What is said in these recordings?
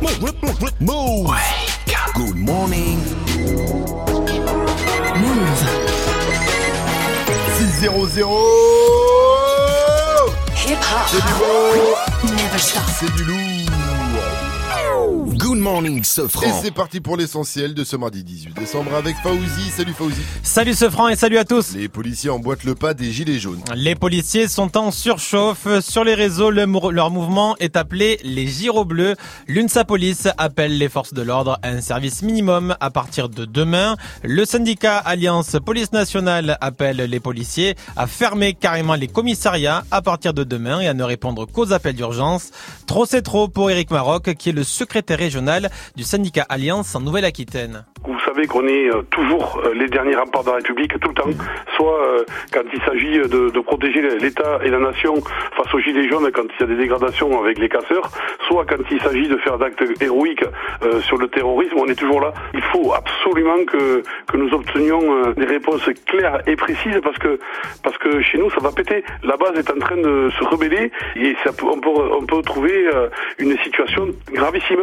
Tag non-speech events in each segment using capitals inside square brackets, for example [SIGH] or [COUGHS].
Move. Good morning. Move. 6-0-0 Hip hop. C'est du Never stop. C'est du lourd Good morning, Et Sofran. c'est parti pour l'essentiel de ce mardi 18 décembre avec Faouzi. Salut Faouzi. Salut ce franc et salut à tous. Les policiers emboîtent le pas des gilets jaunes. Les policiers sont en surchauffe. Sur les réseaux, le mou- leur mouvement est appelé les gyros bleus. L'UNSA Police appelle les forces de l'ordre à un service minimum à partir de demain. Le syndicat Alliance Police Nationale appelle les policiers à fermer carrément les commissariats à partir de demain et à ne répondre qu'aux appels d'urgence. Trop c'est trop pour Eric Maroc, qui est le secrétaire régional du syndicat Alliance en Nouvelle-Aquitaine. Vous savez qu'on est euh, toujours euh, les derniers remparts de la République, tout le temps. Soit euh, quand il s'agit de, protéger l'État et la nation face aux gilets jaunes, quand il y a des dégradations avec les casseurs, soit quand il s'agit de faire d'actes héroïques sur le terrorisme, on est toujours là. Il faut absolument que, nous obtenions des réponses claires et précises parce que, parce que chez nous, ça va péter. La base est en train de se rebeller et ça on, peut, on peut trouver une situation gravissime.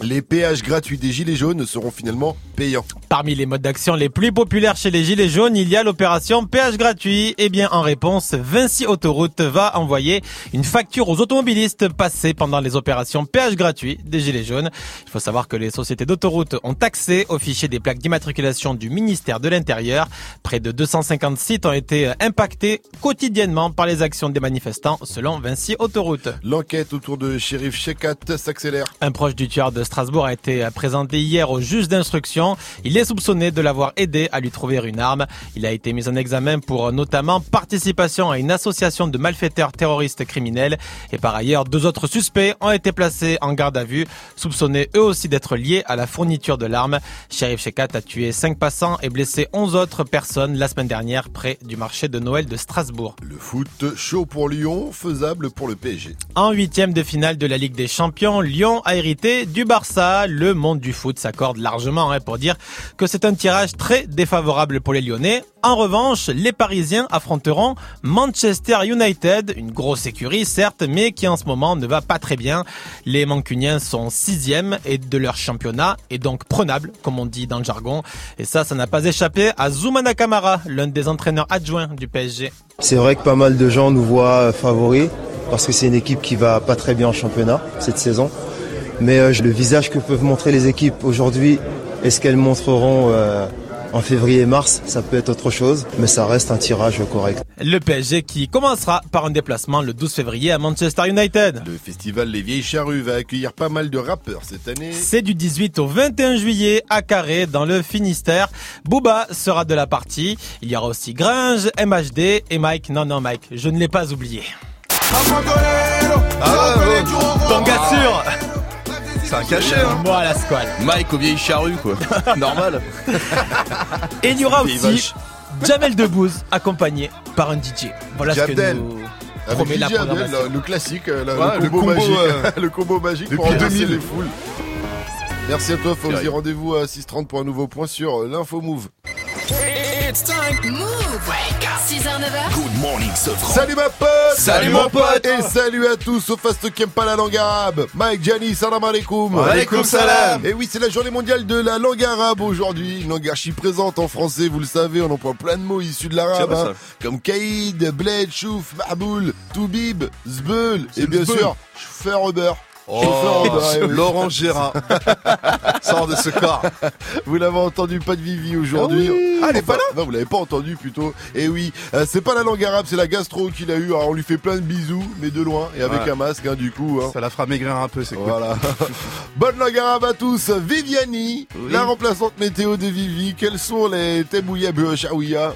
Les péages gratuits des gilets jaunes seront finalement payants. Parmi les modes d'action les plus populaires chez les Gilets jaunes, il y a l'opération péage gratuit. Eh bien, en réponse, Vinci Autoroute va envoyer une facture aux automobilistes passés pendant les opérations péage gratuit des Gilets jaunes. Il faut savoir que les sociétés d'autoroutes ont accès au fichier des plaques d'immatriculation du ministère de l'Intérieur. Près de 250 sites ont été impactés quotidiennement par les actions des manifestants, selon Vinci Autoroute. L'enquête autour de shérif Shekat s'accélère. Un proche du tueur de Strasbourg a été présenté hier au juge d'instruction. Il est soupçonné de l'avoir aidé à lui trouver une arme. Il a été mis en examen pour notamment participation à une association de malfaiteurs terroristes criminels. Et par ailleurs, deux autres suspects ont été placés en garde à vue, soupçonnés eux aussi d'être liés à la fourniture de l'arme. Sheriff Shekat a tué cinq passants et blessé 11 autres personnes la semaine dernière près du marché de Noël de Strasbourg. Le foot chaud pour Lyon, faisable pour le PSG. En huitième de finale de la Ligue des Champions, Lyon a hérité du Barça. Le monde du foot s'accorde largement hein, pour dire que c'est un tirage très défavorable pour les Lyonnais. En revanche, les Parisiens affronteront Manchester United, une grosse écurie certes, mais qui en ce moment ne va pas très bien. Les Mancuniens sont sixième et de leur championnat est donc prenable, comme on dit dans le jargon. Et ça, ça n'a pas échappé à Zoumana Kamara, l'un des entraîneurs adjoints du PSG. C'est vrai que pas mal de gens nous voient favoris parce que c'est une équipe qui va pas très bien en championnat cette saison. Mais euh, le visage que peuvent montrer les équipes aujourd'hui et ce qu'elles montreront euh, en février et mars, ça peut être autre chose, mais ça reste un tirage correct. Le PSG qui commencera par un déplacement le 12 février à Manchester United. Le festival Les Vieilles Charrues va accueillir pas mal de rappeurs cette année. C'est du 18 au 21 juillet à Carré dans le Finistère. Booba sera de la partie. Il y aura aussi Gringe, MHD et Mike. Non, non, Mike, je ne l'ai pas oublié. Ton gars sûr C'est un cachet, hein Moi la squale. Mike aux vieilles charrues, quoi. [LAUGHS] Normal. Et il y aura aussi. Jamel Debbouze accompagné par un DJ. Voilà ce que nous Avec promet la DJ Abdel, programmation. le, le classique, euh, la- Ouais, le, le combo combo, magique, euh, [LAUGHS] le combo magique pour depuis embrasser 2000. les foules. Merci à toi, Fauzi. Carré. Rendez-vous à 6h30 pour un nouveau point sur euh, l'info move. It's time. Move. 6h, 9h. Good morning, Sofran. Salut ma pote Salut, mon pote. Et salut à tous, sauf à ceux qui aiment pas la langue arabe Mike, Gianni, salam alaikum Alaikum salam. Et oui, c'est la journée mondiale de la langue arabe aujourd'hui. Une langue archi présente en français, vous le savez, on emploie plein de mots issus de l'arabe. Bah, hein, comme Kaïd, Bled, Chouf, Mahboul, Toubib, Zbeul, et bien sûr, chauffeur Uber. Oh, eh. Laurent Gérard. Sors de ce corps. Vous l'avez entendu, pas de Vivi aujourd'hui. Ah oui. Ah, elle est pas là Non, vous l'avez pas entendu plutôt. Et oui, euh, c'est pas la langue arabe, c'est la gastro qu'il a eu. Alors on lui fait plein de bisous, mais de loin et avec un masque, hein, du coup. Hein. Ça la fera maigrir un peu, c'est cool. Voilà. [LAUGHS] Bonne langue arabe à tous. Viviani, Oui. la remplaçante météo de Vivi. Quelles sont les Tebouya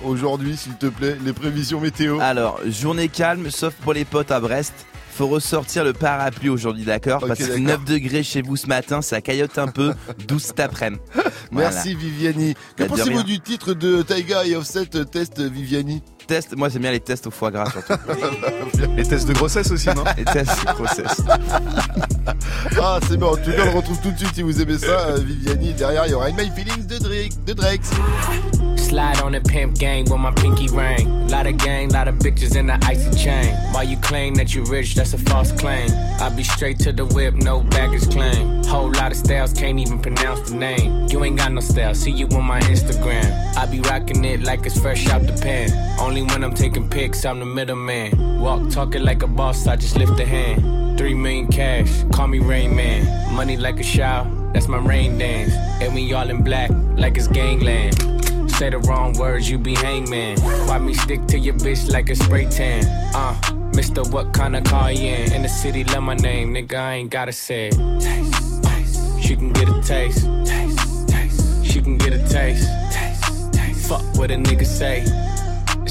aujourd'hui, s'il te plaît, les prévisions météo? Alors, journée calme, sauf pour les potes à Brest. Faut ressortir le parapluie aujourd'hui, d'accord Parce que d'accord. 9 degrés chez vous ce matin, ça caillote un peu, [LAUGHS] 12 cet après-midi. Merci Viviani. Que Bah, pensez-vous du titre de Taiga et Offset Test Viviani? Test, moi j'aime bien les tests au foie gras surtout. [LAUGHS] Les tests de grossesse aussi, non [LAUGHS] les tests grossesse. Ah, c'est bon. En tout cas, on le retrouve tout de suite si vous aimez ça. Euh, Viviani, derrière, il y aura In My Feelings de Drake. De Drake. Slide on the pimp gang with my pinky ring. Lot of gang, lot of bitches in the icy chain. While you claim that you rich, that's a false claim. I be straight to the whip, no baggage claim. Whole lot of styles, can't even pronounce the name. You ain't got no style, see you on my Instagram. I be rocking it like it's fresh out the. Only when I'm taking pics, I'm the middleman. Walk talking like a boss, I just lift a hand. Three million cash, call me Rain Man. Money like a shower, that's my rain dance. And we all in black, like it's gangland. Say the wrong words, you be hangman. Why me stick to your bitch like a spray tan? Uh, Mister, what kind of car you in? In the city, love my name, nigga, I ain't gotta say it. Taste, taste. She can get a taste. Taste, taste. She can get a taste. Taste, taste. Fuck what a nigga say.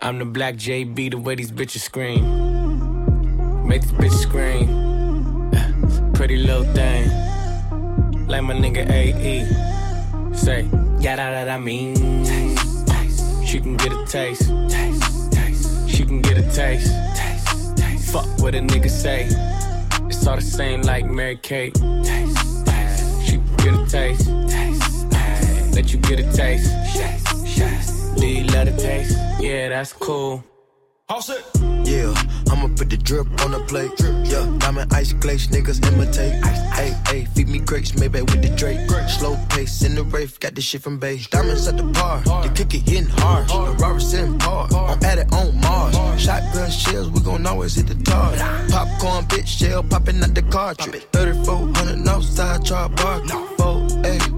I'm the black JB, the way these bitches scream. Make this bitch scream. [LAUGHS] Pretty little thing like my nigga AE. Say, yada that I mean. She can get a taste. She can get a taste. Fuck what a nigga say. It's all the same like Mary Kate. She can get a taste. taste, taste. Let you get a taste. Taste, taste. Do you love the taste? Yeah, that's cool. All set. Yeah, I'ma put the drip on the plate. Yeah, diamond ice glaze, niggas imitate. Hey, hey, feed me grapes, maybe with the Drake. Slow pace in the rave, got this shit from base. Diamonds at the bar, the kick it hitting hard. The Robert sitting par, I'm at it on Mars. Shotgun shells, we gon' always hit the tar. Popcorn, bitch, shell popping out the cartridge. 3400 outside, try bar. Four, hey, hey.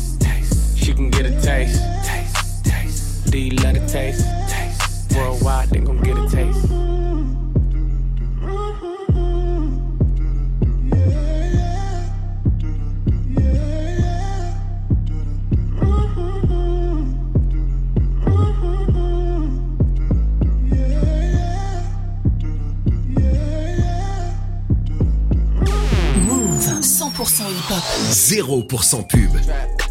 Taste. Can get a taste. taste. taste. Do you love the taste? taste. Worldwide, they gon' get a taste. Move 100% hip-hop. 0% pub.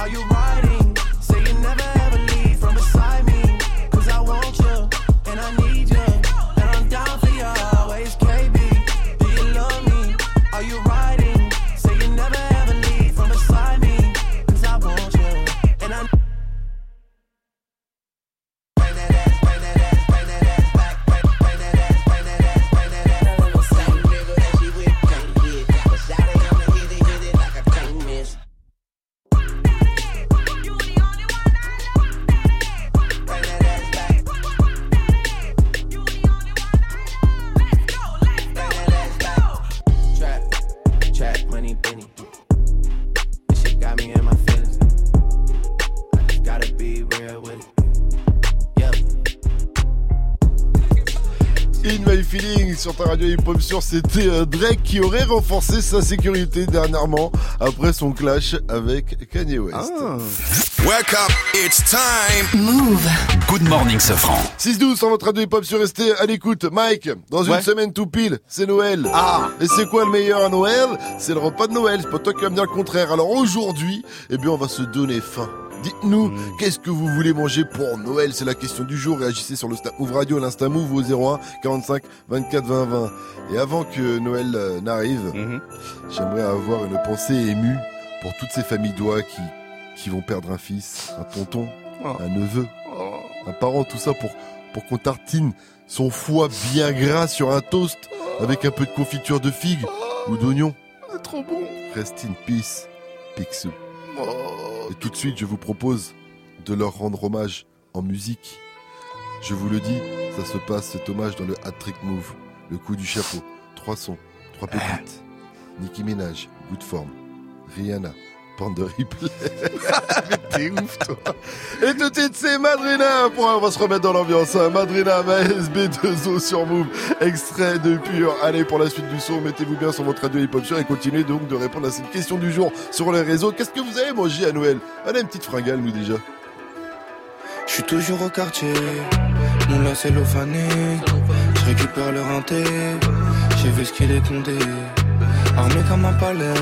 Are you riding? Say you never sur ta radio hip hop sur c'était euh, Drake qui aurait renforcé sa sécurité dernièrement après son clash avec Kanye West. Wake up, it's time. Move. Good morning, Safran. 6-12 sur votre radio hip hop sur restez à l'écoute. Mike, dans une Ouais. semaine tout pile, c'est Noël. Ah. Et c'est quoi le meilleur à Noël? C'est le repas de Noël. C'est pas toi qui vas me dire le contraire. Alors aujourd'hui, eh bien, on va se donner faim. Dites-nous, Mm. qu'est-ce que vous voulez manger pour Noël? C'est la question du jour. Réagissez sur le Snap Move Radio, l'Insta Move au 01 45 24 20 20. Et avant que Noël euh, n'arrive, Mhm. j'aimerais avoir une pensée émue pour toutes ces familles d'oies qui, qui vont perdre un fils, un tonton, Oh. un neveu, un parent, tout ça pour, pour qu'on tartine son foie bien gras sur un toast avec un peu de confiture de figue ou d'oignon. C'est trop bon. Rest in peace, Picsou. Et tout de suite, je vous propose de leur rendre hommage en musique. Je vous le dis, ça se passe cet hommage dans le Hat Trick Move, le coup du chapeau, trois sons, trois pépites. Nicki Minaj, Good Form, Rihanna, Panda Replay. [LAUGHS] Mais t'es ouf, toi. Et tout de suite, c'est Madrina. On va se remettre dans l'ambiance. hein. Madrina, ma SB2O sur Move. Extrait de pur. Allez, pour la suite du son, mettez-vous bien sur votre radio hip-hop et continuez donc de répondre à cette question du jour sur les réseaux. Qu'est-ce que vous avez mangé à Noël? Allez, une petite fringale, nous déjà. Je suis toujours au quartier, mon lacet. Je récupère le rinté, j'ai vu ce qu'il est condé. Armé comme un palais,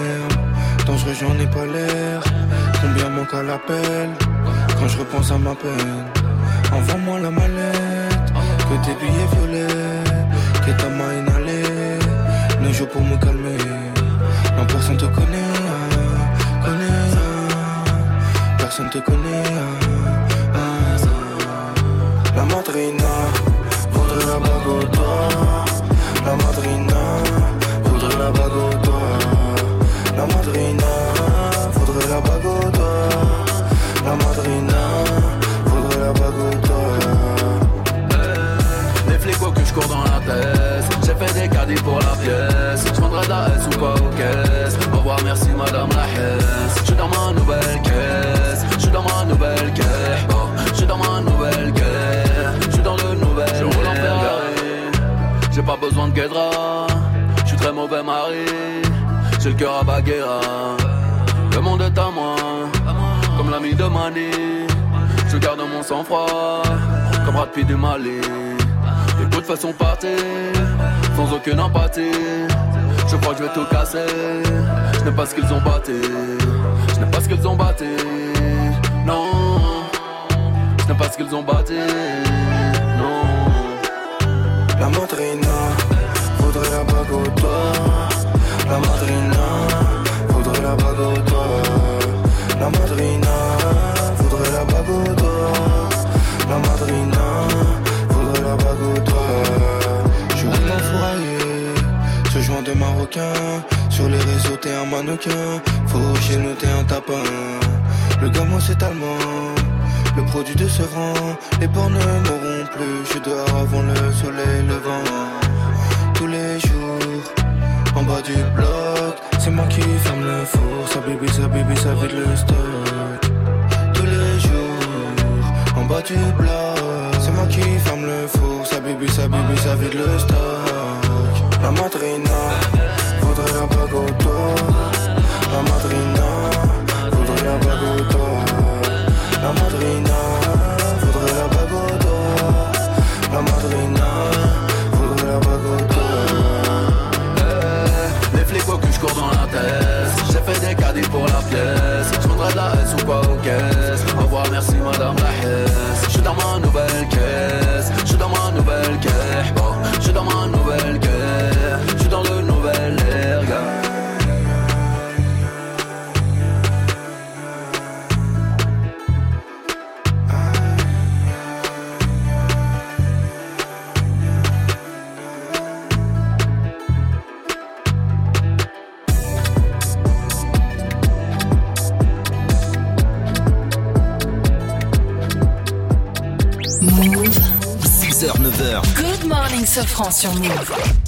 dangereux j'en ai pas l'air. Combien manque à l'appel quand je repense à ma peine? Envoie-moi la mallette, que tes billets violets, que ta main inhalée. Ne joue pour me calmer, non personne te connaît, connaît. Personne te connaît. ah, ah. La madrina cours dans la tête J'ai fait des caddies pour la pièce. Je prendrai de la S ou pas aux caisses. Au revoir merci madame la Je suis dans ma nouvelle caisse. Je suis dans ma nouvelle caisse. Oh, Je suis dans ma nouvelle caisse. Je suis dans le nouvel Je roule en Ferrari. J'ai pas besoin de guédra. Je suis très mauvais mari. J'ai le cœur à Baguera. Le monde est à moi. Comme l'ami de Mani. Je garde mon sang-froid. Comme Brad du Mali de façon partir, sans aucune empathie. Je crois que je vais tout casser. Je n'ai pas ce qu'ils ont batté. Je n'ai pas ce qu'ils ont batté. Non, je n'ai pas ce qu'ils ont batté. Non. La madrina voudrait la bague au doigt. La madrina voudrait la bague au doigt. La madrina voudrait la bague au doigt. La madrina voudrait la bague au doigt. de Sur les réseaux, t'es un mannequin. Faut chez nous, t'es un tapin. Le gamin, c'est allemand. Le produit de ce rang les bornes ne mourront plus. Je suis avant le soleil levant. Tous les jours, en bas du bloc, c'est moi qui ferme le four. Ça bébé, ça bébé, ça vide le stock. Tous les jours, en bas du bloc, c'est moi qui ferme le four. Ça bébé, ça bébé, ça vide le stock. La madrina voudrait un bagoto. La madrina voudrait un bagoto. La madrina voudrait un bagoto. La madrina voudrait un bagoto. Les flics au cul, je cours dans la tête. J'ai fait des caddies pour la pièce. Je voudrais de la S ou pas aux caisses. Au revoir, merci madame la hesse. Je dans ma nouvelle caisse. Je suis dans ma nouvelle caisse. Je suis dans ma nouvelle caisse. Oh, s'offrant sur Move.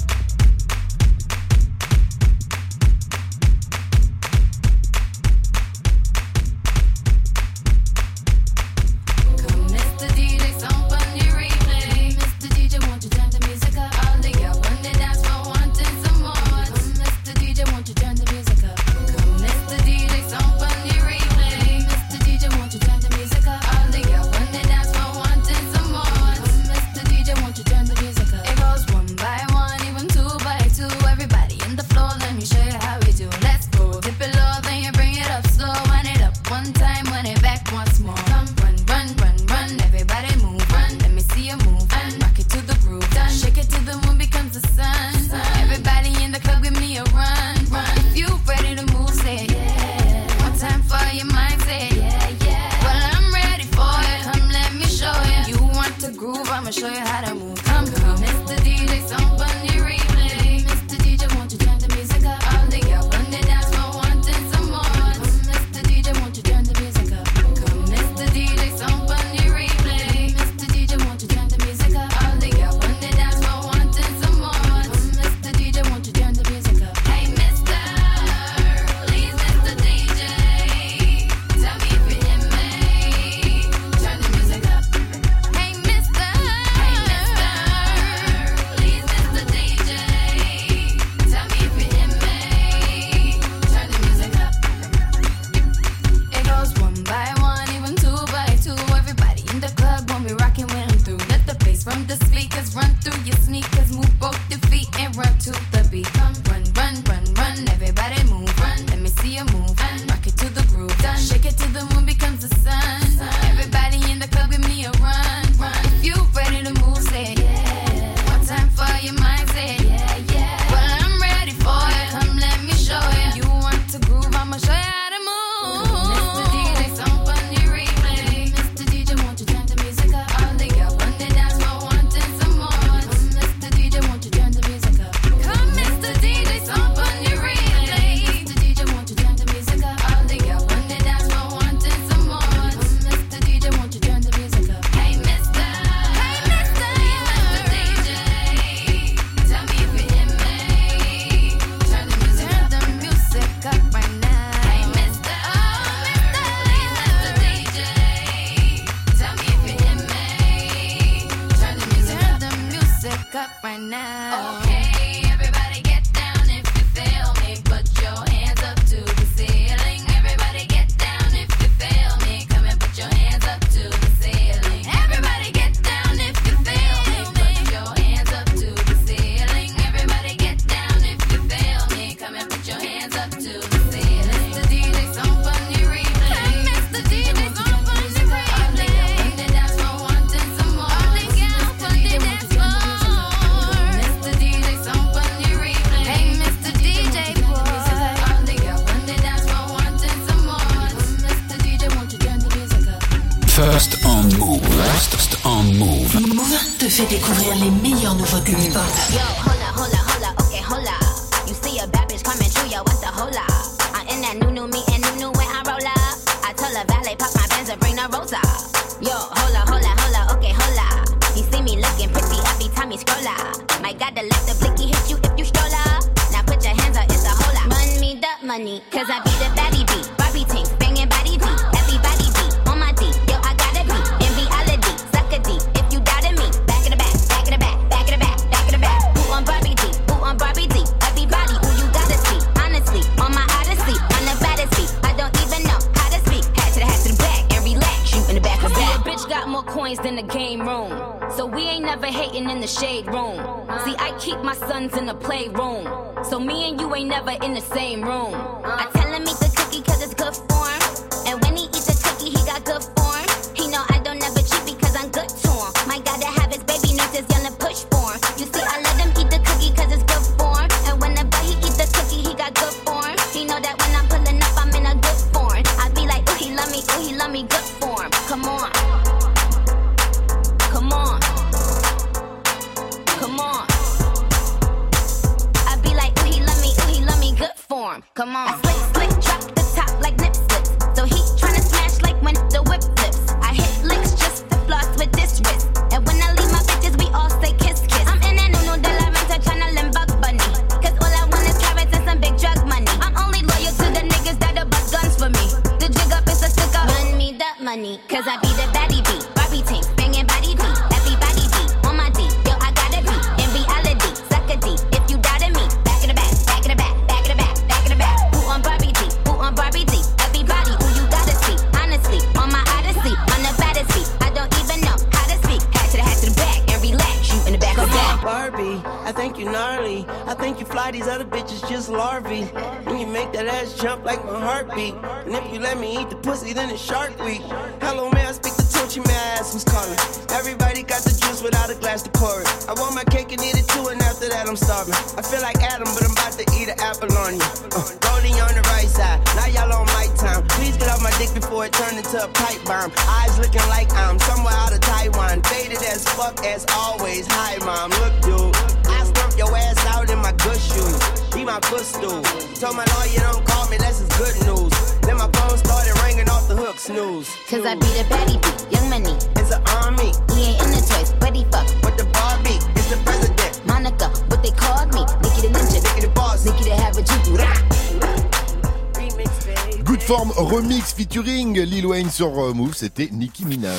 Good Form Remix featuring Lil Wayne sur euh, Move, c'était Nicki Minaj.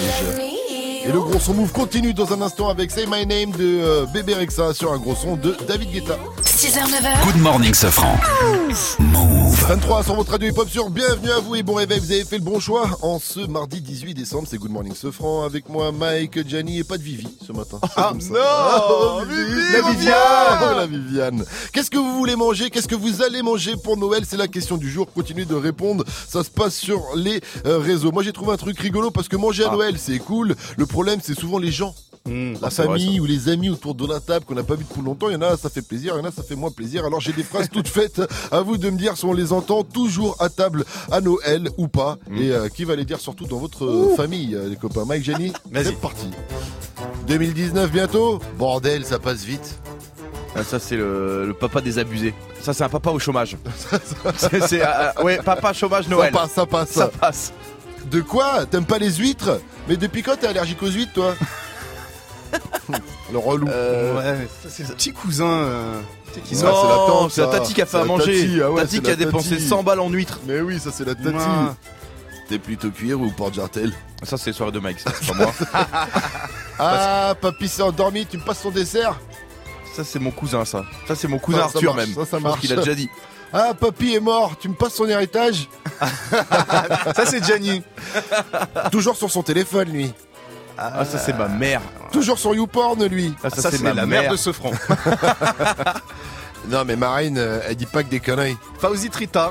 Et le gros son Move continue dans un instant avec Say My Name de euh, Bébé Rexa sur un gros son de David Guetta. 6h, 9h. Good morning, Safran. 23 sur votre radio hip-hop sur Bienvenue à vous et bon réveil, vous avez fait le bon choix en ce mardi 18 décembre, c'est Good Morning Sofran avec moi Mike, Gianni et pas de Vivi ce matin. Ah, Comme ça. non Oh, Vivi, La Viviane Oh, La Viviane Qu'est-ce que vous voulez manger? Qu'est-ce que vous allez manger pour Noël? C'est la question du jour, continuez de répondre, ça se passe sur les euh, réseaux. Moi j'ai trouvé un truc rigolo parce que manger à Ah. Noël c'est cool, le problème c'est souvent les gens. Mmh, la vrai, famille ou les amis autour de la table qu'on n'a pas vu depuis longtemps, il y en a ça fait plaisir, il y en a ça fait moins plaisir. Alors j'ai des phrases toutes [LAUGHS] faites, à vous de me dire si on les entend toujours à table à Noël ou pas, Mmh. et euh, qui va les dire surtout dans votre euh, famille, euh, les copains. Mike, Jenny, [LAUGHS] c'est parti. 2019 bientôt, bordel, ça passe vite. Ah, ça, c'est le, le papa des abusés. Ça, c'est un papa au chômage. [LAUGHS] c'est, euh, ouais, papa chômage Noël. Ça passe, ça passe. Ça passe. De quoi? T'aimes pas les huîtres? Mais depuis quand t'es allergique aux huîtres, toi? Le relou. Ouais, ça, c'est le petit cousin. euh, c'est la tante, c'est la tati qui a fait à manger. tati, ah ouais, Tati qui a dépensé tati. 100 balles en huîtres. Mais oui, ça c'est la tati. Ouais. T'es plutôt cuir ou porte-jartel Ça, c'est soirée de Mike, ça, c'est pas moi. [LAUGHS] Ah, papy s'est endormi, tu me passes ton dessert Ça, c'est mon cousin, ça. Ça, c'est mon cousin Ça, ça Arthur, marche, même. ça, ça Je pense marche. qu'il a déjà dit. [LAUGHS] Ah, papy est mort, tu me passes son héritage [LAUGHS] Ça, c'est Gianni. Toujours sur son téléphone, lui. Ah, ça, c'est ma mère. Toujours sur YouPorn, lui. Ah, ça, Ça, c'est la mère. mère de ce franc. [LAUGHS] Non, mais Marine, euh, elle dit pas que des conneries. Fauzi Trita.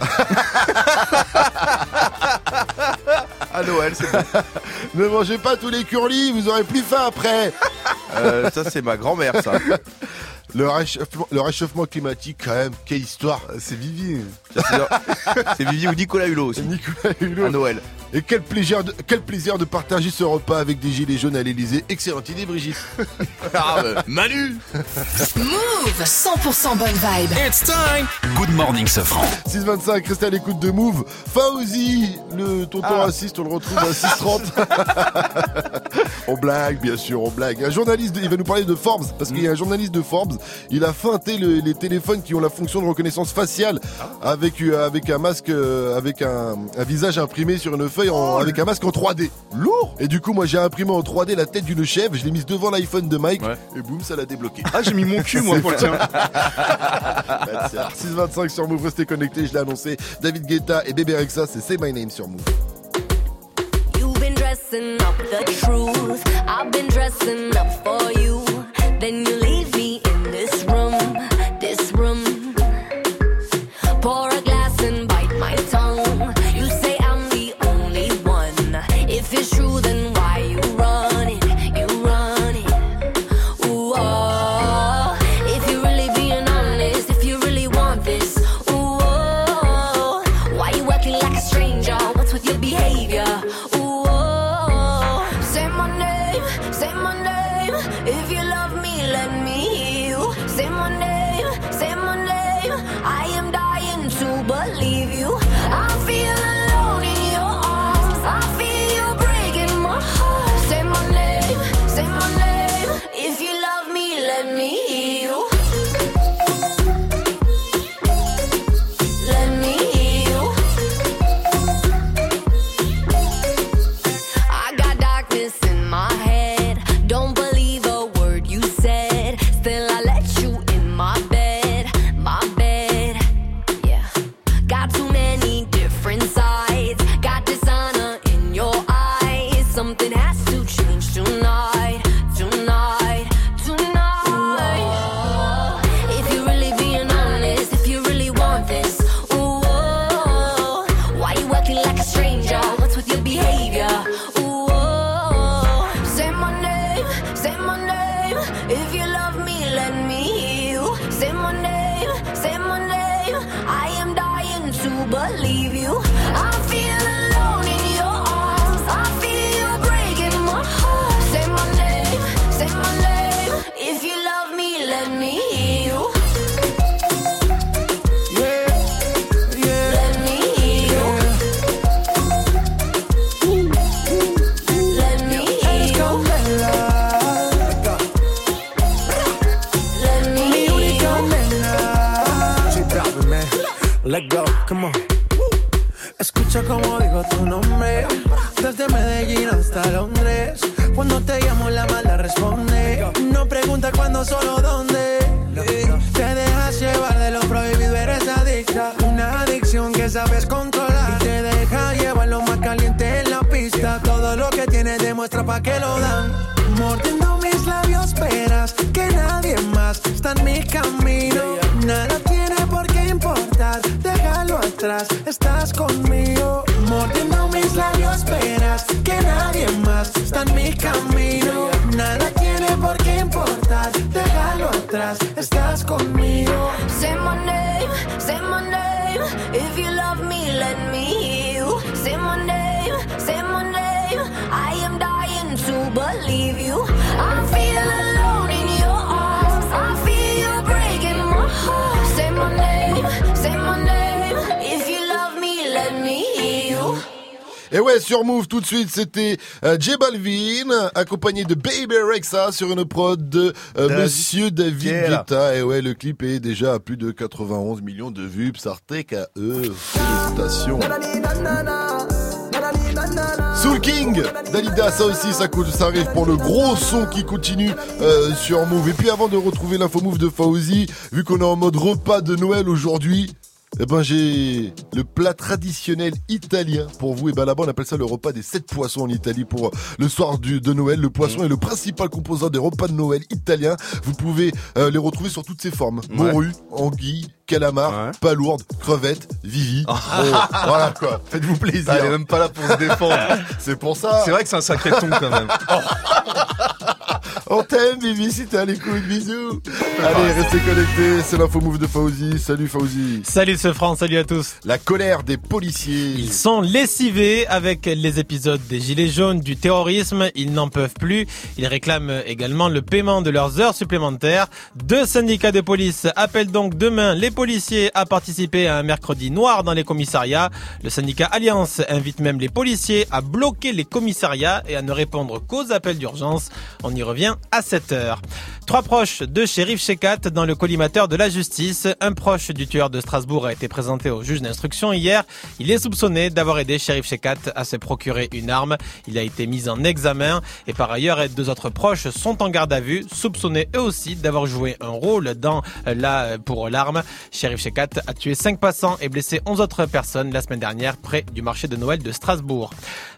À [LAUGHS] Noël, c'est bon. [LAUGHS] Ne mangez pas tous les curlis, vous aurez plus faim après. Euh, ça, c'est ma grand-mère, ça. Le réchauffement, le réchauffement climatique, quand même, quelle histoire. C'est Vivi. [LAUGHS] C'est- Vivi ou Nicolas Hulot aussi. Nicolas Hulot. À Noël. Et quel plaisir, de, quel plaisir de partager ce repas avec des gilets jaunes à l'Elysée. Excellente idée, Brigitte. [LAUGHS] Ah, euh, Manu Move 100% bonne vibe. It's time. Good morning, Safran. 625, restez à l'écoute de Move. Fauzi, le tonton Ah. raciste, on le retrouve à 630. [LAUGHS] on blague, bien sûr, on blague. Un journaliste, il va nous parler de Forbes, parce qu'il y a un journaliste de Forbes, il a feinté le- les téléphones qui ont la fonction de reconnaissance faciale avec, euh, avec un masque, euh, avec un, un visage imprimé sur une feuille en- avec un masque en 3D. Lourd Et du coup, moi j'ai imprimé en 3D la tête d'une chèvre, je l'ai mise devant l'iPhone de Mike, Ouais. et boum, ça l'a débloqué. Ah, j'ai mis mon cul, moi, pour le tien. [LAUGHS] Bah, c'est rare. 625 sur Move, restez connectés, je l'ai annoncé. David Guetta et Bébé Rexa, c'est Say My Name sur Move. You've been dressing up the truth. say pa' que lo dan. Mordiendo mis labios, esperas que nadie más está en mi camino. Nada tiene por qué importar, déjalo atrás, estás conmigo. Mordiendo mis labios, esperas que nadie más está en mi camino. Nada tiene por qué importar, déjalo atrás, estás conmigo. Et ouais, sur Move tout de suite, c'était euh, J Balvin, accompagné de Baby Rexa sur une prod de euh, David Monsieur David Guetta. Et ouais, le clip est déjà à plus de 91 millions de vues. Psartek à eux. Félicitations. Soul King, Dalida, ça aussi, ça, coûte- ça arrive pour le gros son qui continue euh, sur Move. Et puis avant de retrouver l'info Move de Fauzi, vu qu'on est en mode repas de Noël aujourd'hui, eh ben j'ai le plat traditionnel italien pour vous. Et ben là-bas on appelle ça le repas des sept poissons en Italie pour euh, le soir du, de Noël. Le poisson est le principal composant des repas de Noël italiens. Vous pouvez euh, les retrouver sur toutes ses formes. Morue, anguille, calamar, palourde, crevette, vivi. Oh, voilà quoi. Faites-vous plaisir. Elle est même pas là pour se défendre. [LAUGHS] C'est pour ça. C'est vrai que c'est un sacré ton quand même. [LAUGHS] On t'aime, Vivi, si t'es à l'écoute. Bisous. Allez, restez connectés. C'est l'info move de Fauzi. Salut Fauzi. Salut ce France, salut à tous. La colère des policiers. Ils sont lessivés avec les épisodes des Gilets jaunes, du terrorisme. Ils n'en peuvent plus. Ils réclament également le paiement de leurs heures supplémentaires. Deux syndicats de police appellent donc demain les policiers à participer à un mercredi noir dans les commissariats. Le syndicat Alliance invite même les policiers à bloquer les commissariats et à ne répondre qu'aux appels d'urgence. On y revient à 7 heures. Trois proches de shérif Shekat dans le collimateur de la justice. Un proche du tueur de Strasbourg a été présenté au juge d'instruction hier. Il est soupçonné d'avoir aidé shérif Shekat à se procurer une arme. Il a été mis en examen et par ailleurs deux autres proches sont en garde à vue, soupçonnés eux aussi d'avoir joué un rôle dans la pour l'arme. Shérif Shekat a tué cinq passants et blessé 11 autres personnes la semaine dernière près du marché de Noël de Strasbourg.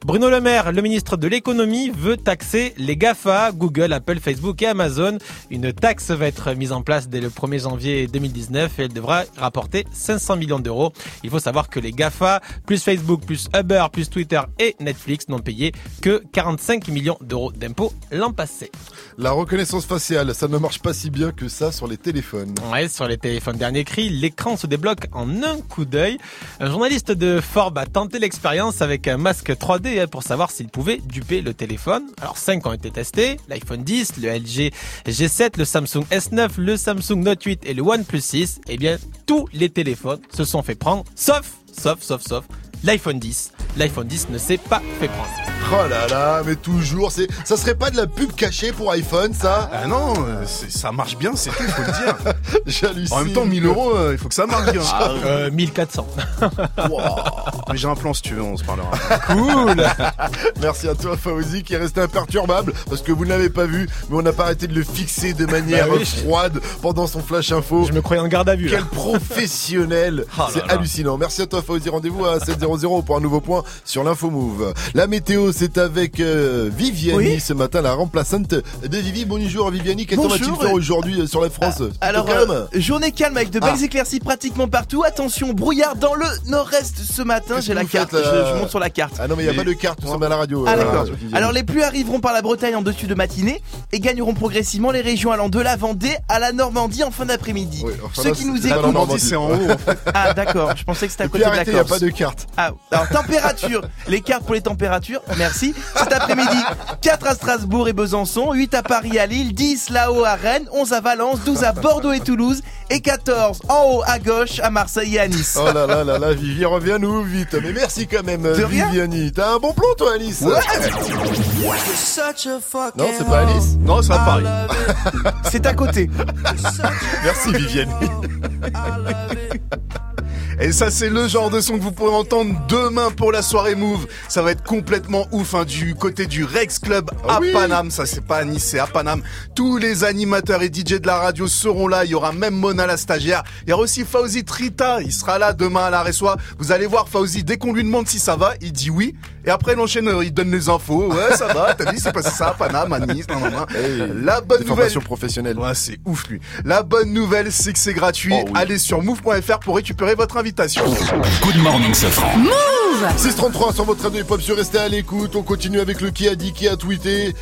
Bruno Le Maire, le ministre de l'économie, veut taxer les GAFA. Google, Apple Apple, Facebook et Amazon. Une taxe va être mise en place dès le 1er janvier 2019 et elle devra rapporter 500 millions d'euros. Il faut savoir que les GAFA, plus Facebook, plus Uber, plus Twitter et Netflix n'ont payé que 45 millions d'euros d'impôts l'an passé. La reconnaissance faciale, ça ne marche pas si bien que ça sur les téléphones. Ouais, sur les téléphones dernier l'écran se débloque en un coup d'œil. Un journaliste de Forbes a tenté l'expérience avec un masque 3D hein, pour savoir s'il pouvait duper le téléphone. Alors 5 ont été testés, l'iPhone 10, le LG G7, le Samsung S9, le Samsung Note 8 et le OnePlus 6. Eh bien, tous les téléphones se sont fait prendre, sauf, sauf, sauf, sauf l'iPhone 10. L'iPhone 10 ne s'est pas fait prendre. Oh là là, mais toujours, c'est, ça serait pas de la pub cachée pour iPhone, ça? Ah non, euh, c'est- ça marche bien, c'est tout, faut le dire. [LAUGHS] J'hallucine. En même temps, 1000 euros, euh, il faut que ça marche bien. Euh, 1400. [LAUGHS] Mais j'ai un plan si tu veux, on se parlera. Cool [LAUGHS] Merci à toi Fauzi qui est resté imperturbable parce que vous ne l'avez pas vu mais on n'a pas arrêté de le fixer de manière Bah oui. froide pendant son flash info. Je me croyais en garde à vue. là. Quel professionnel Oh là C'est là. hallucinant. Merci à toi Fauzi. Rendez-vous à 7.00 pour un nouveau point sur l'info move. La météo c'est avec euh, Viviani Oui. ce matin, la remplaçante de Vivi. Bonjour Viviani, qu'est-ce qu'on va-t-il Bonjour. faire aujourd'hui euh, sur la France Plutôt Alors, calme euh, journée calme avec de belles Ah. éclaircies pratiquement partout. Attention, brouillard dans le nord-est ce matin. J'ai la carte. faites, je, je monte sur la carte. Ah non mais il n'y a pas de carte, nous sommes à la radio. Ah euh, d'accord. Viviani. Alors les pluies arriveront par la Bretagne en dessus de matinée et gagneront progressivement les régions allant de la Vendée à la Normandie en fin d'après-midi. enfin Ceux là, qui nous pas la écoutent. Normandie, c'est en haut, en fait. Ah d'accord. Je pensais que c'était à côté de la arrêtez, il n'y a Corse. pas de carte. Ah, alors température, [LAUGHS] les cartes pour les températures, merci. Cet après-midi, 4 à Strasbourg et Besançon, 8 à Paris et à Lille, 10 là-haut à Rennes, 11 à Valence, 12 à Bordeaux et Toulouse et 14 en haut à gauche à Marseille et à Nice. Oh là là là là, Vivi, reviens-nous vite. Mais merci quand même, De rien. Viviani. T'as un bon plan, toi, Alice Ouais. Non, c'est pas Alice Non, c'est à Paris. C'est à côté. Merci, Viviani. Et ça, c'est le genre de son que vous pourrez entendre demain pour la soirée Move. Ça va être complètement ouf, hein, du côté du Rex Club à Ah oui. Paname. Ça, c'est pas à Nice, c'est à Paname. Tous les animateurs et DJ de la radio seront là. Il y aura même Mona, la stagiaire. Il y aura aussi Fauzi Trita. Il sera là demain à la Ressois. Vous allez voir Fauzi, dès qu'on lui demande si ça va, il dit oui. Et après, il enchaîne, euh, il donne les infos. Ouais, ça va. T'as dit, c'est passé ça à Paname, à Nice. Hey, La bonne nouvelle. formations professionnelles. Ouais, c'est ouf lui. La bonne nouvelle, c'est que c'est gratuit. Oh oui. Allez sur move.fr pour récupérer votre invitation. Good morning, Safran. 633 sur votre radio hip-hop, sur restez à l'écoute. On continue avec le qui a dit, qui a tweeté.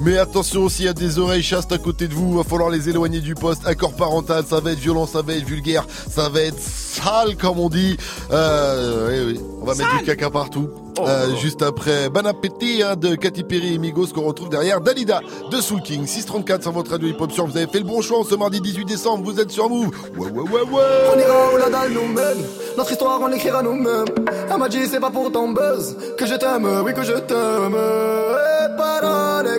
Mais attention, s'il y a des oreilles chastes à côté de vous, va falloir les éloigner du poste. Accord parental, ça va être violent, ça va être vulgaire, ça va être sale, comme on dit. Euh, oui, oui. On va mettre du caca partout. Euh, juste après Bon Appétit hein, de Katy Perry et Migos qu'on retrouve derrière Dalida de Soul King. 634 sur votre radio hip-hop sur vous avez fait le bon choix en ce mardi 18 décembre vous êtes sur Move ouais ouais ouais ouais. On ira où la dalle nous mène Notre histoire on l'écrira nous-mêmes. Elle m'a dit c'est pas pour ton buzz. Que je t'aime, oui que je t'aime. Et et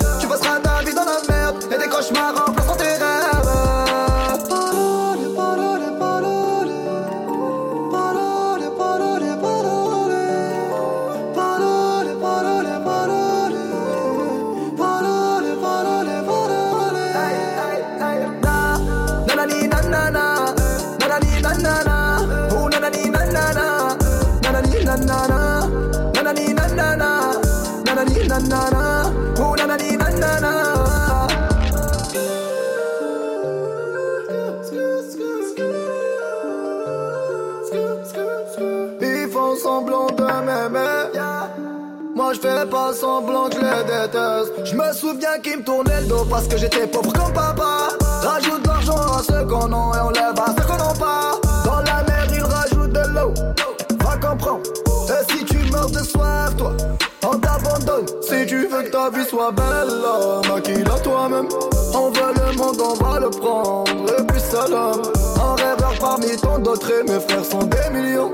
merde je fais pas semblant que les déteste. Je me souviens qu'ils me tournaient le dos Parce que j'étais pauvre comme papa. Rajoute l'argent à ceux qu'on a Et on lève à ceux qu'on n'a pas Dans la mer ils rajoutent de l'eau. Va comprendre. Et si tu meurs de soif toi On t'abandonne. Si tu veux que ta vie soit belle Maquille-la toi-même. On veut le monde on va le prendre. Et puis seul homme Un rêveur parmi tant d'autres. Et mes frères sont des millions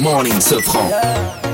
morning, ce franc. Yeah.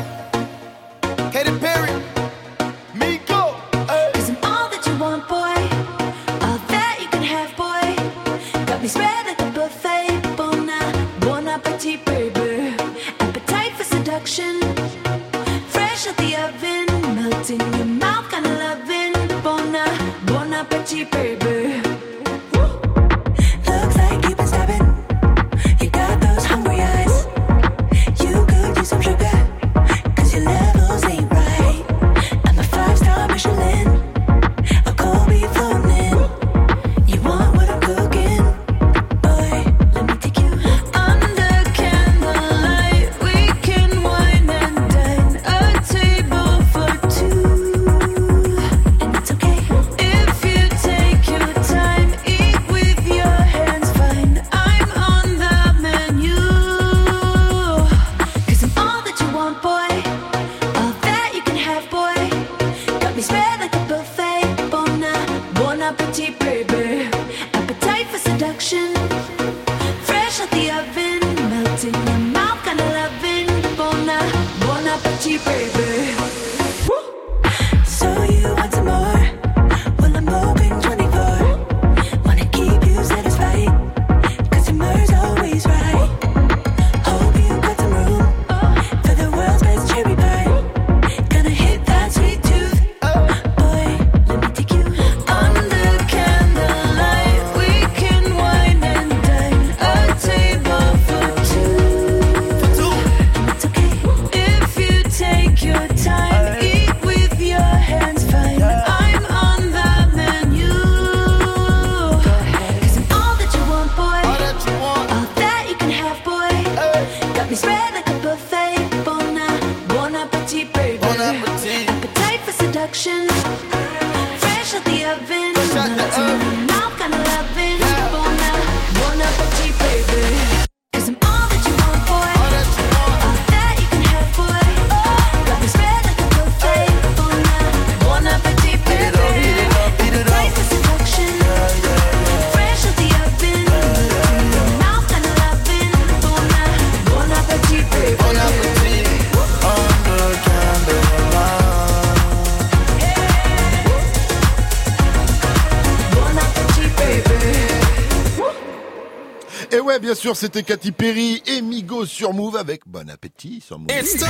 Bien sûr, c'était Katy Perry et Migo sur Move avec Bon Appétit sur Move. It's time.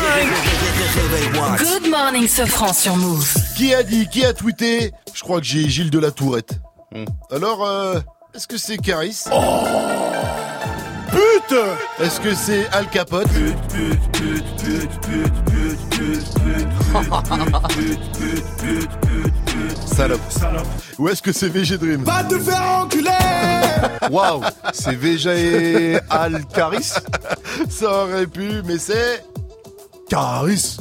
Good morning, Sofran sur Move. Qui a dit, qui a tweeté Je crois que j'ai Gilles de la Tourette. Alors, euh, est-ce que c'est Caris Oh Pute Est-ce que c'est Al Capote Salope. Salope. Où est-ce que c'est VG Dream Va te faire enculer [LAUGHS] Waouh C'est VG Alcaris Ça aurait pu, mais c'est. Caris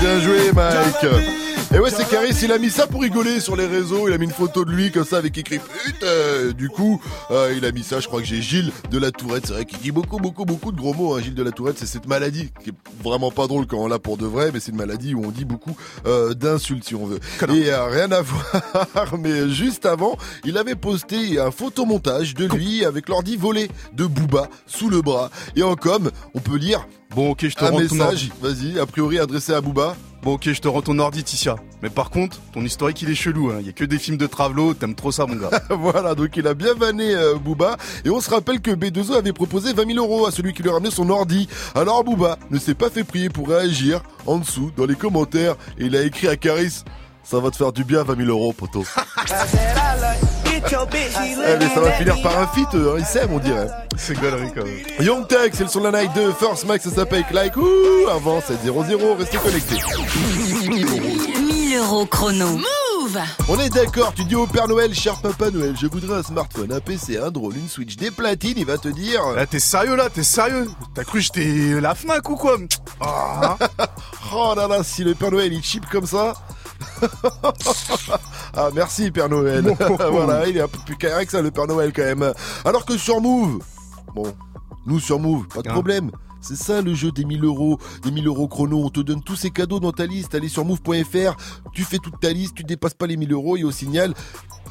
Bien joué, Mike et ouais, c'est Caris, il a mis ça pour rigoler sur les réseaux. Il a mis une photo de lui comme ça avec écrit pute. euh, du coup, euh, il a mis ça. Je crois que j'ai Gilles de la Tourette. C'est vrai qu'il dit beaucoup, beaucoup, beaucoup de gros mots. Hein. Gilles de la Tourette, c'est cette maladie qui est vraiment pas drôle quand on l'a pour de vrai, mais c'est une maladie où on dit beaucoup euh, d'insultes si on veut. Et euh, rien à [LAUGHS] voir. mais juste avant, il avait posté un photomontage de lui avec l'ordi volé de Booba sous le bras. Et en com, on peut lire Bon, ok, je te un ton message. Vas-y, a priori adressé à Booba. Bon, ok, je te rends ton ordi, Ticia. Mais par contre, ton historique il est chelou. Il y a que des films de Travelo. T'aimes trop ça, mon gars. [LAUGHS] voilà, donc il a bien vanné euh, Booba. Et on se rappelle que B2O avait proposé 20 000 euros à celui qui lui ramenait son ordi. Alors Booba ne s'est pas fait prier pour réagir en dessous, dans les commentaires. Et il a écrit à Caris Ça va te faire du bien, 20 000 euros, poteau. [LAUGHS] Eh, mais ça va finir par un feat, euh, il s'aime, on dirait. C'est galerie quand même. Young Tech, c'est le son de la night de First Max, ça s'appelle Like. Ouh, avant 7-0-0, restez connectés. 1000 euros chrono. Move On est d'accord, tu dis au Père Noël, cher Papa Noël, je voudrais un smartphone, un PC, un drone, une Switch, des platines, il va te dire... Là, t'es sérieux là, t'es sérieux T'as cru que j'étais la FNAC ou quoi? Ah. [LAUGHS] Oh là là, si le Père Noël il chip comme ça... [LAUGHS] ah merci Père Noël. [LAUGHS] voilà, il est un peu plus carré que ça le Père Noël quand même. Alors que sur Move, bon, nous sur Move, pas de Ah. problème. C'est ça le jeu des 1000 euros, des 1000 euros chrono. On te donne tous ces cadeaux dans ta liste. Allez sur move.fr, tu fais toute ta liste, tu dépasses pas les 1000 euros et au signal,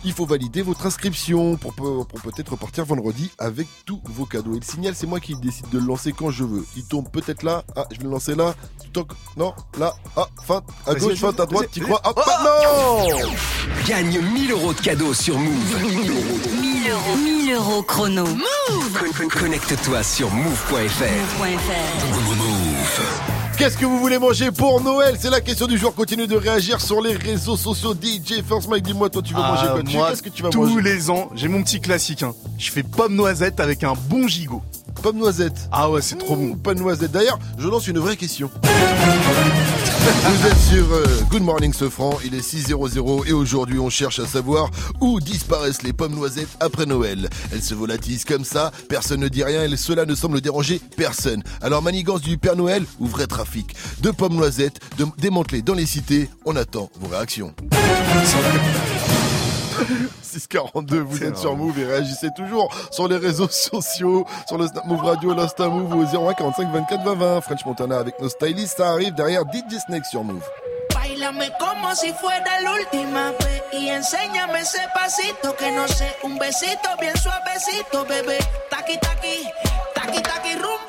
il faut valider votre inscription pour, pe- pour peut-être repartir vendredi avec tous vos cadeaux. Et le signal, c'est moi qui décide de le lancer quand je veux. Il tombe peut-être là. Ah, je vais le lancer là. Tu toques. Non, là. Ah, fin. À gauche, fin, à droite. Tu crois Ah, pas, non Gagne 1000 euros de cadeaux sur Move. 1000 euros. 1000 euros chrono. Move Con- con- Connecte-toi sur move.fr. Move. Qu'est-ce que vous voulez manger pour Noël? C'est la question du jour. Continuez de réagir sur les réseaux sociaux. DJ First Mike, dis-moi, toi, tu vas manger Ah, quoi Tu- moi, Qu'est-ce que tu vas tous manger? les ans, j'ai mon petit classique. Hein. Je fais pomme noisette avec un bon gigot. Pomme noisette. Ah ouais, c'est trop bon. De noisette. D'ailleurs, je lance une vraie question. Vous êtes sur euh, Good Morning Sofran, il est 6.00 et aujourd'hui on cherche à savoir où disparaissent les pommes noisettes après Noël. Elles se volatilisent comme ça, personne ne dit rien et cela ne semble déranger personne. Alors manigance du Père Noël ou vrai trafic de pommes noisettes démantelées dans les cités, on attend vos réactions. 642, vous êtes sur Move et réagissez toujours sur les réseaux sociaux, sur le Snap Move Radio, l'Insta Move ou au 01 45 24 20 20. French Montana avec nos stylistes, ça arrive derrière DJ Snake sur Move. Bailame como si fuera la última vez y enséñame ese pasito que no sé, un besito bien suavecito, bebé. Taqui taqui, taqui taqui rumba.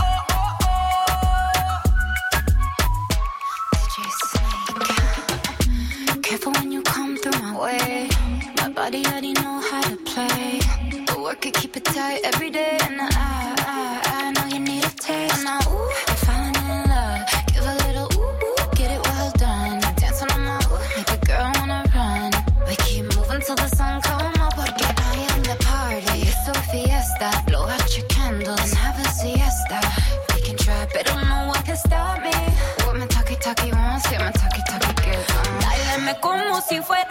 way. My body already know how to play. But work it, keep it tight every day. And I, I, I know you need a taste. And I, ooh, I'm falling in love. Give a little ooh, ooh, get it well done. Dance on my ooh, make a girl wanna run. We keep moving till the sun come up. Porque I am the party. It's a fiesta. Blow out your candles and have a siesta. We can try, but don't know what can stop me. What my talkie talkie wants, yeah, my talkie talkie gets on. Báilame como si fuera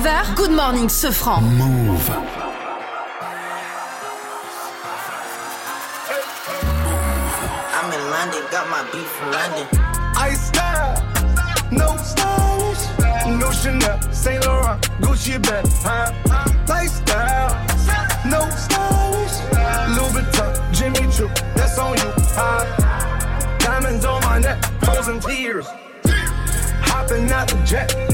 9h, Good Morning Sofran. Move. I'm in London, got my beef from London. I style, no stylish, no Chanel, Saint Laurent, Gucci bag, huh? Lifestyle, no stylish, Louis Vuitton, Jimmy Choo, that's on you, huh? Diamonds on my neck, frozen tears, hopping out the jet,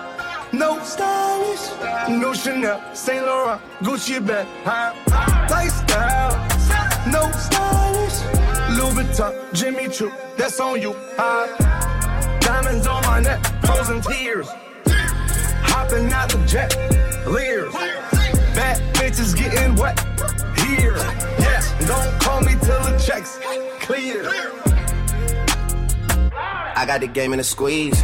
No stylish, no Chanel, Saint Laurent, Gucci bag, huh? Lifestyle, no stylish, Louis Vuitton, Jimmy Choo, that's on you, huh? Diamonds on my neck, frozen tears, hopping out the jet, leers, bad bitches getting wet here. Yes, don't call me till the checks clear. I got the game in a squeeze.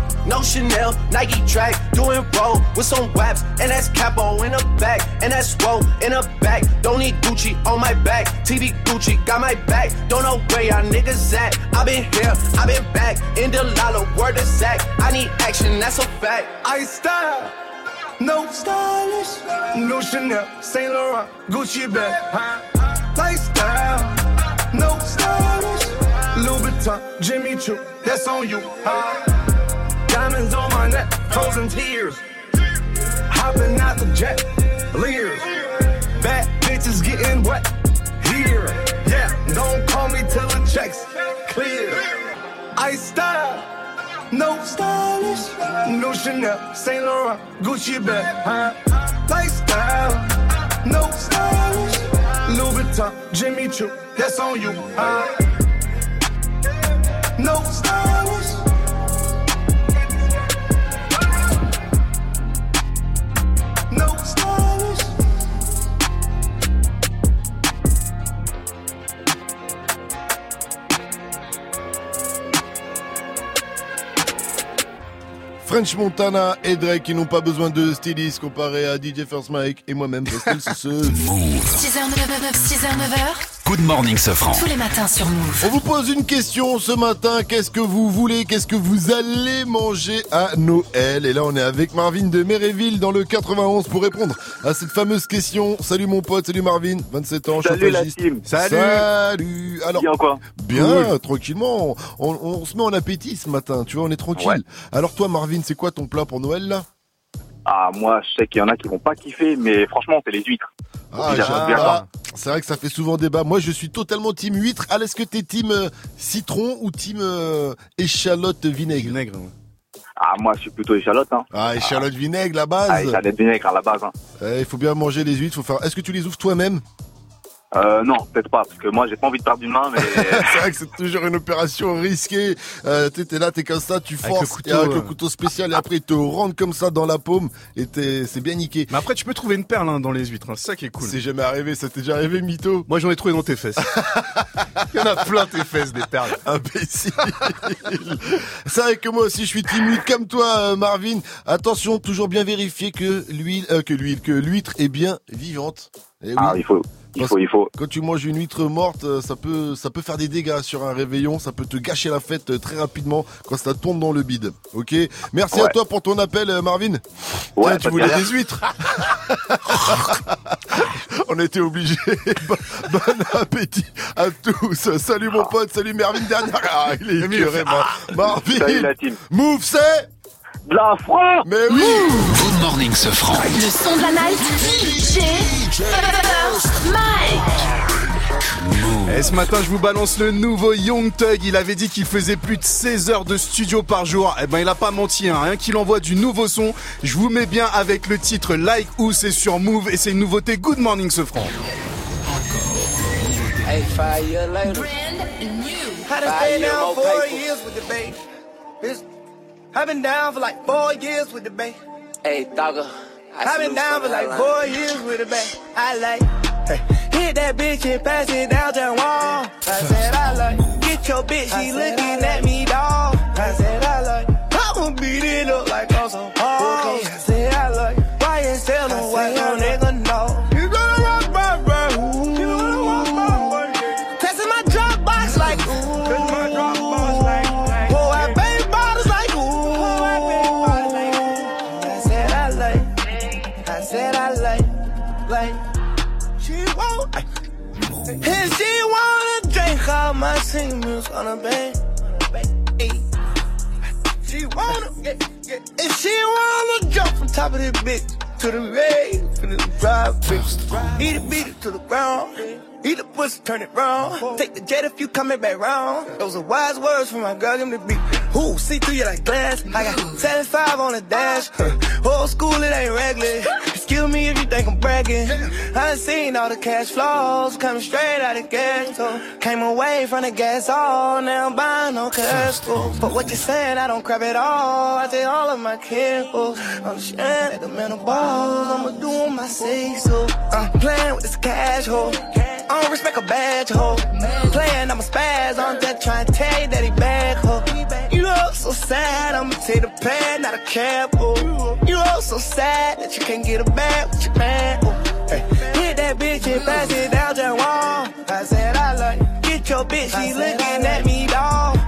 No Chanel, Nike track, doing roll with some waps, and that's capo in the back, and that's roll in the back. Don't need Gucci on my back, TV Gucci got my back. Don't know where y'all niggas at. I been here, I been back, in the lala, word of Zach. I need action, that's a fact. I style, no stylish, no Chanel, Saint Laurent, Gucci bag, huh? Lifestyle, no stylish, Louis Vuitton, Jimmy Choo, that's on you, huh? Diamonds on my neck, frozen tears, hopping out the jet, leers, bad bitches getting wet here. Yeah, don't call me till the checks clear. I style. No stylish, no Chanel, Saint Laurent, Gucci bag, huh? Lifestyle, no stylish, Louis Vuitton, Jimmy Choo, that's on you, huh? No stylish. French Montana et Drake qui n'ont pas besoin de styliste comparé à DJ First Mike et moi-même Pascal ce 6h, 9h, 6h, 9h. Good morning, Sofran. Tous les matins sur Move. On vous pose une question ce matin. Qu'est-ce que vous voulez? Qu'est-ce que vous allez manger à Noël? Et là, on est avec Marvin de Méréville dans le 91 pour répondre à cette fameuse question. Salut mon pote, salut Marvin, 27 ans, Salut la team. Salut. Salut. Alors, Bien quoi? bien, tranquillement. On, on se met en appétit ce matin, tu vois, on est tranquille. Ouais. Alors toi, Marvin, c'est quoi ton plat pour Noël là? Ah, moi, je sais qu'il y en a qui vont pas kiffer, mais franchement, c'est les huîtres. Ah. C'est vrai que ça fait souvent débat. Moi, je suis totalement team huître. Al, est-ce que t'es team euh, citron ou team euh, échalote vinaigre? Vinaigre. Ah, moi, je suis plutôt échalote. Hein. Ah, échalote vinaigre, la base. Ah, échalote vinaigre à la base. Hein. Eh, Il faut bien manger les huîtres. Faut faire. Est-ce que tu les ouvres toi-même? Euh, non, peut-être pas, parce que moi, j'ai pas envie de perdre une main, mais. [LAUGHS] C'est vrai que c'est toujours une opération risquée. Euh, t'es t'es là, t'es comme ça, tu Avec forces le couteau, et avec le euh. couteau spécial et après il te rentre comme ça dans la paume et t'es- c'est bien niqué. Mais après, tu peux trouver une perle hein, dans les huîtres. hein. C'est ça qui est cool. C'est jamais arrivé. Ça t'est déjà arrivé, mytho Moi, j'en ai trouvé dans tes fesses. [LAUGHS] Il y en a plein tes fesses, des perles. Imbécile. C'est vrai que moi aussi je suis timide comme toi, euh, Marvin. Attention, toujours bien vérifier que l'huile, euh, que l'huile, que l'huître est bien vivante. Eh Ah, oui. il faut. Il faut, il faut. Quand tu manges une huître morte, euh, ça peut, ça peut faire des dégâts sur un réveillon, ça peut te gâcher la fête euh, très rapidement quand ça tombe dans le bide. Ok Merci à toi pour ton appel, euh, Marvin. Ouais, Tiens, pas tu voulais des huîtres [LAUGHS] On été obligés. [LAUGHS] bon, bon appétit à tous. Salut mon pote, salut Marvin dernière. Ah, il est écœuré, Mar- Marvin. Salut la team. Move, c'est De la France Mais oui Good morning, Sofran. Le son de la night. DJ Mike. Et ce matin, je vous balance le nouveau Young Thug. Il avait dit qu'il faisait plus de 16 heures de studio par jour. Eh ben, il a pas menti, hein. Rien qu'il envoie du nouveau son. Je vous mets bien avec le titre Like Who, c'est sur Move et c'est une nouveauté Good Morning. Hey, five years later. Down more four paper. years with the. Bitch, I've been down for like four years with the bay. Hey, dogger. I've been down for like four years with the bay. I like, hey, hit that bitch and pass it down to wall. I said I like, get your bitch, she looking at me, dog. I said I like, I'ma beat it up top of this bitch to the red, finna drive, bitch. Eat it, beat it to the ground. Eat the pussy, turn it round. Take the jet if you coming back round. Those are wise words from my girl, give me the beat. Ooh, see through you like glass. I got 75 on the dash. [LAUGHS] Old school, it ain't regular. Excuse me if you think I'm bragging. I seen all the cash flows coming straight out of. So came away from the gas all. Now I'm buying no cash. But what you saying, I don't crap at all. I take all of my cables. I'm sharing like a man of balls. I'ma do my say so. I'm playing with this cash hole. I don't respect a badge hoe. Playing, I'm a spaz. I'm just trying to tell you that he bad hoe. You look so sad, I'ma take the pad, not a cab. Oh. You look so sad that you can't get a bag with your man. Oh. Hey. Hit that bitch and pass it down to wall. I said I like. Get your bitch, she looking at me, dog.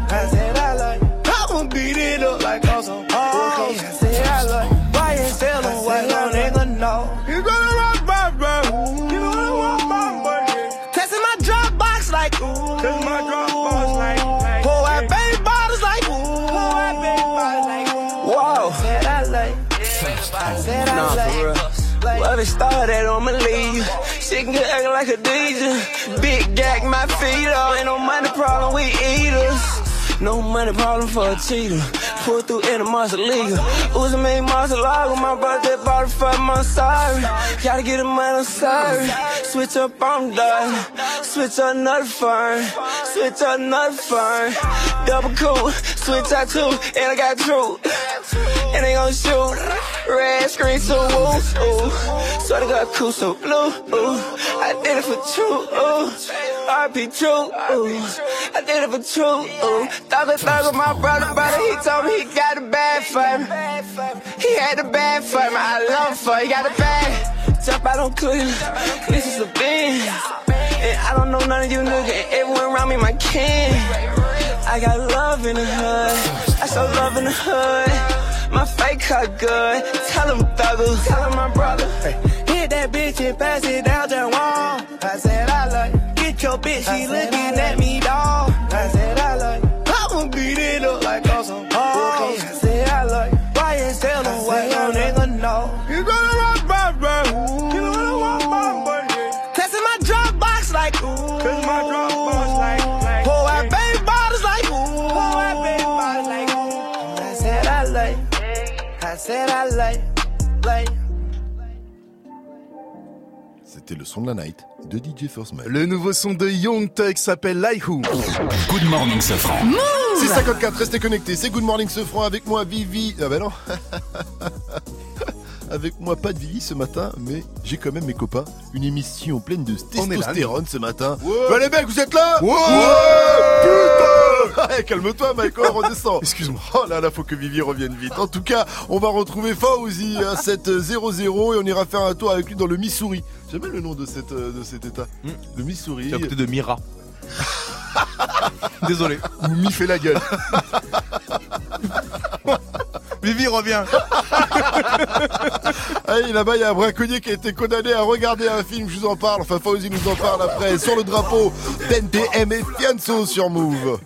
Nah, like. for real. Love it started, I'ma leave. She can act like a DJ. Big gag, my feet up. Ain't no money problem, we eaters. No money problem for a cheater. Pull through in a league. Uzi made monster lago. My birthday it for my sorry. Gotta get a man, I'm sorry. Switch up, I'm done. Switch up another firm. Switch up another firm. Double cool. Switch out two. And I got true. And they gon' shoot. Red screen so woo. Ooh. So they got cool so blue. Ooh. I did it for true. Ooh. RP true. Ooh. I did it for true. Ooh. Thugger thugger my brother brother. He told me he got a bad for me. He had a bad for me. I love for. He got a bad. Jump out on Cleveland. This is a Benz. And I don't know none of you niggas. And everyone around me my kin. I got love in the hood. I show love in the hood. My fake cut good. Tell him thugger. Tell him my brother. Hit that bitch and pass it down to wall. I said I like. Get your bitch, she looking at me, dog. Said I like. Like. C'était le son de la night de DJ First Man. Le nouveau son de Young Thug s'appelle Like Who? Good morning, Safran. 654, restez connectés. C'est Good Morning Sofran avec moi, Vivi. Ah bah non. [LAUGHS] Avec moi, pas de Vivi ce matin, mais j'ai quand même mes copains. Une émission pleine de testostérone ce matin. Ouais. Bah les mecs, vous êtes là Ouais. Putain Ouais, Calme-toi, Michael, [LAUGHS] redescends. Excuse-moi. Oh là là, faut que Vivi revienne vite. En tout cas, on va retrouver Fauzi [LAUGHS] à 7-0-0 et on ira faire un tour avec lui dans le Missouri. J'aime bien le nom de, cette, euh, de cet état. Le Missouri. C'est à côté de Mira. [LAUGHS] Désolé. Mimi fait la gueule. Vivi revient. Allez, [LAUGHS] là-bas, il y a un braconnier qui a été condamné à regarder un film, je vous en parle. Enfin, Fauzi nous en parle après. Sur le drapeau, TNTM et Fianso sur Move.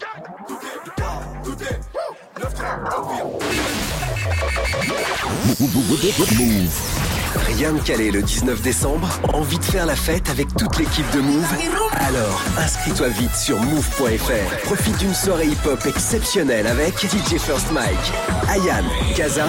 Rien de calé le 19 décembre Envie de faire la fête avec toute l'équipe de Move? Alors, inscris-toi vite sur move.fr. Profite d'une soirée hip-hop exceptionnelle avec DJ First Mike, Ayan, Kaza,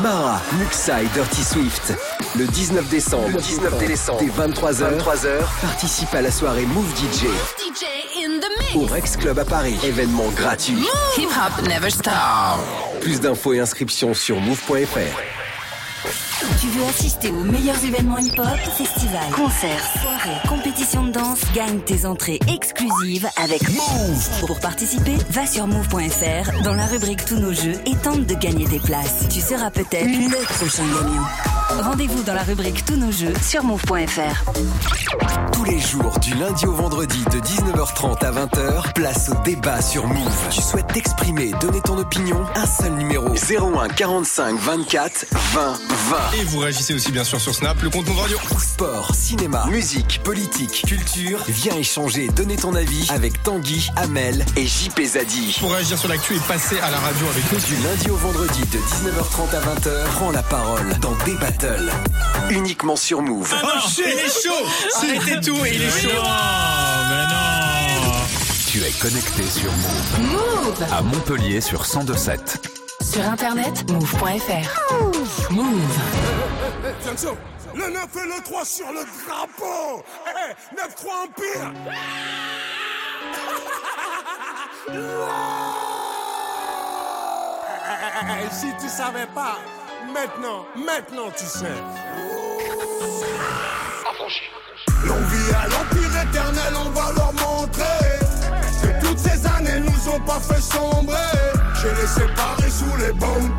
Mara, Muxa et Dirty Swift. Le 19 décembre, 19 décembre, dès 23h, 23h, participe à la soirée Move DJ DJ in the au. Rex Club à Paris. Événement gratuit. Hip hop never stop. Plus d'infos et inscriptions sur move.fr. Tu veux assister aux meilleurs événements hip-hop, festivals, concerts, soirées, compétitions de danse, gagne tes entrées exclusives avec Move. Pour participer, va sur move.fr dans la rubrique Tous nos jeux et tente de gagner des places. Tu seras peut-être le prochain gagnant. Rendez-vous dans la rubrique Tous nos jeux sur move.fr. Tous les jours, du lundi au vendredi, de 19h30 à 20h, place au débat sur Move. Tu souhaites t'exprimer, donner ton opinion? Un seul numéro 01 45 24 20 20. Et vous réagissez aussi bien sûr sur Snap, le compte Move Radio. Sport, cinéma, musique, politique, culture. Viens échanger, donner ton avis avec Tanguy, Amel et JP Zadi. Pour réagir sur l'actu et passer à la radio avec nous. Du lundi au vendredi, de 19h30 à 20h, prends la parole dans des battles. Uniquement sur Move. Oh shit, il est chaud Arrêtez tout et il est chaud Tu es connecté sur Move. Move. À Montpellier sur 1027. Sur internet, move.fr. Move. Le 9 et le 3 sur le drapeau. Eh, 9-3 Empire. Si tu savais pas, maintenant, maintenant tu sais. L'on vit à l'empire éternel, on va leur montrer que toutes ces années nous ont pas fait sombrer. J'ai les séparés sous les bombes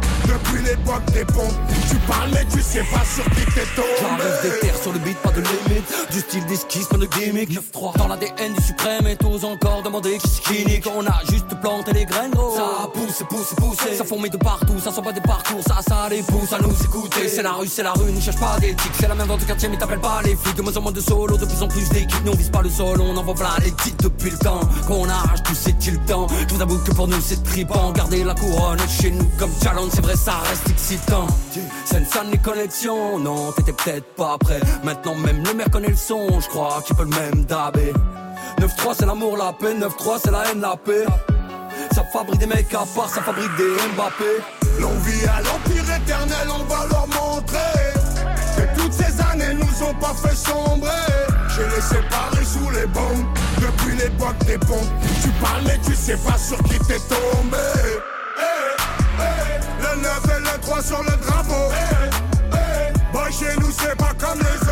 depuis l'époque des pompes. Tu parles mais tu sais pas sur qui t'es tombé. J'arrive des terres sur le beat, pas de limite. Du style d'esquisse, pas de gimmick. 9-3 dans l'ADN du suprême et tous encore demander qui c'est qui nique. On a juste planté les graines, gros. Ça pousse, pousse, pousse. Ça fourmille de partout, ça sent pas des parcours. Ça, ça les pousse à nous écouter. C'est la rue, c'est la rue, ne cherche pas d'éthique. C'est la même dans le quartier, mais t'appelles pas les flics. De moins en moins de solo, de plus en plus d'équipes. Nous on vise pas le sol, on envoie plein les titres depuis le temps. Qu'on arrache tout, c'est-il le temps. Je vous avoue que pour nous c'est tripant. Garder la couronne chez nous comme challenge, c'est vrai, ça reste excitant. Sonne les connexions, non, t'étais peut-être pas prêt. Maintenant même le maire connaît le son, je crois qu'il peut le même dabé. 9-3 c'est l'amour, la paix, 9-3 c'est la haine, la paix. Ça fabrique des mecs à part, ça fabrique des Mbappé. L'on vit à l'empire éternel, on va leur montrer que toutes ces années nous ont pas fait sombrer. J'ai les séparés sous les bombes depuis l'époque des pompes. Tu parles mais tu sais pas sur qui t'es tombé. Eh, eh, le 9 et le 3 sur le drapeau. Eh, eh, boy, chez nous c'est pas comme les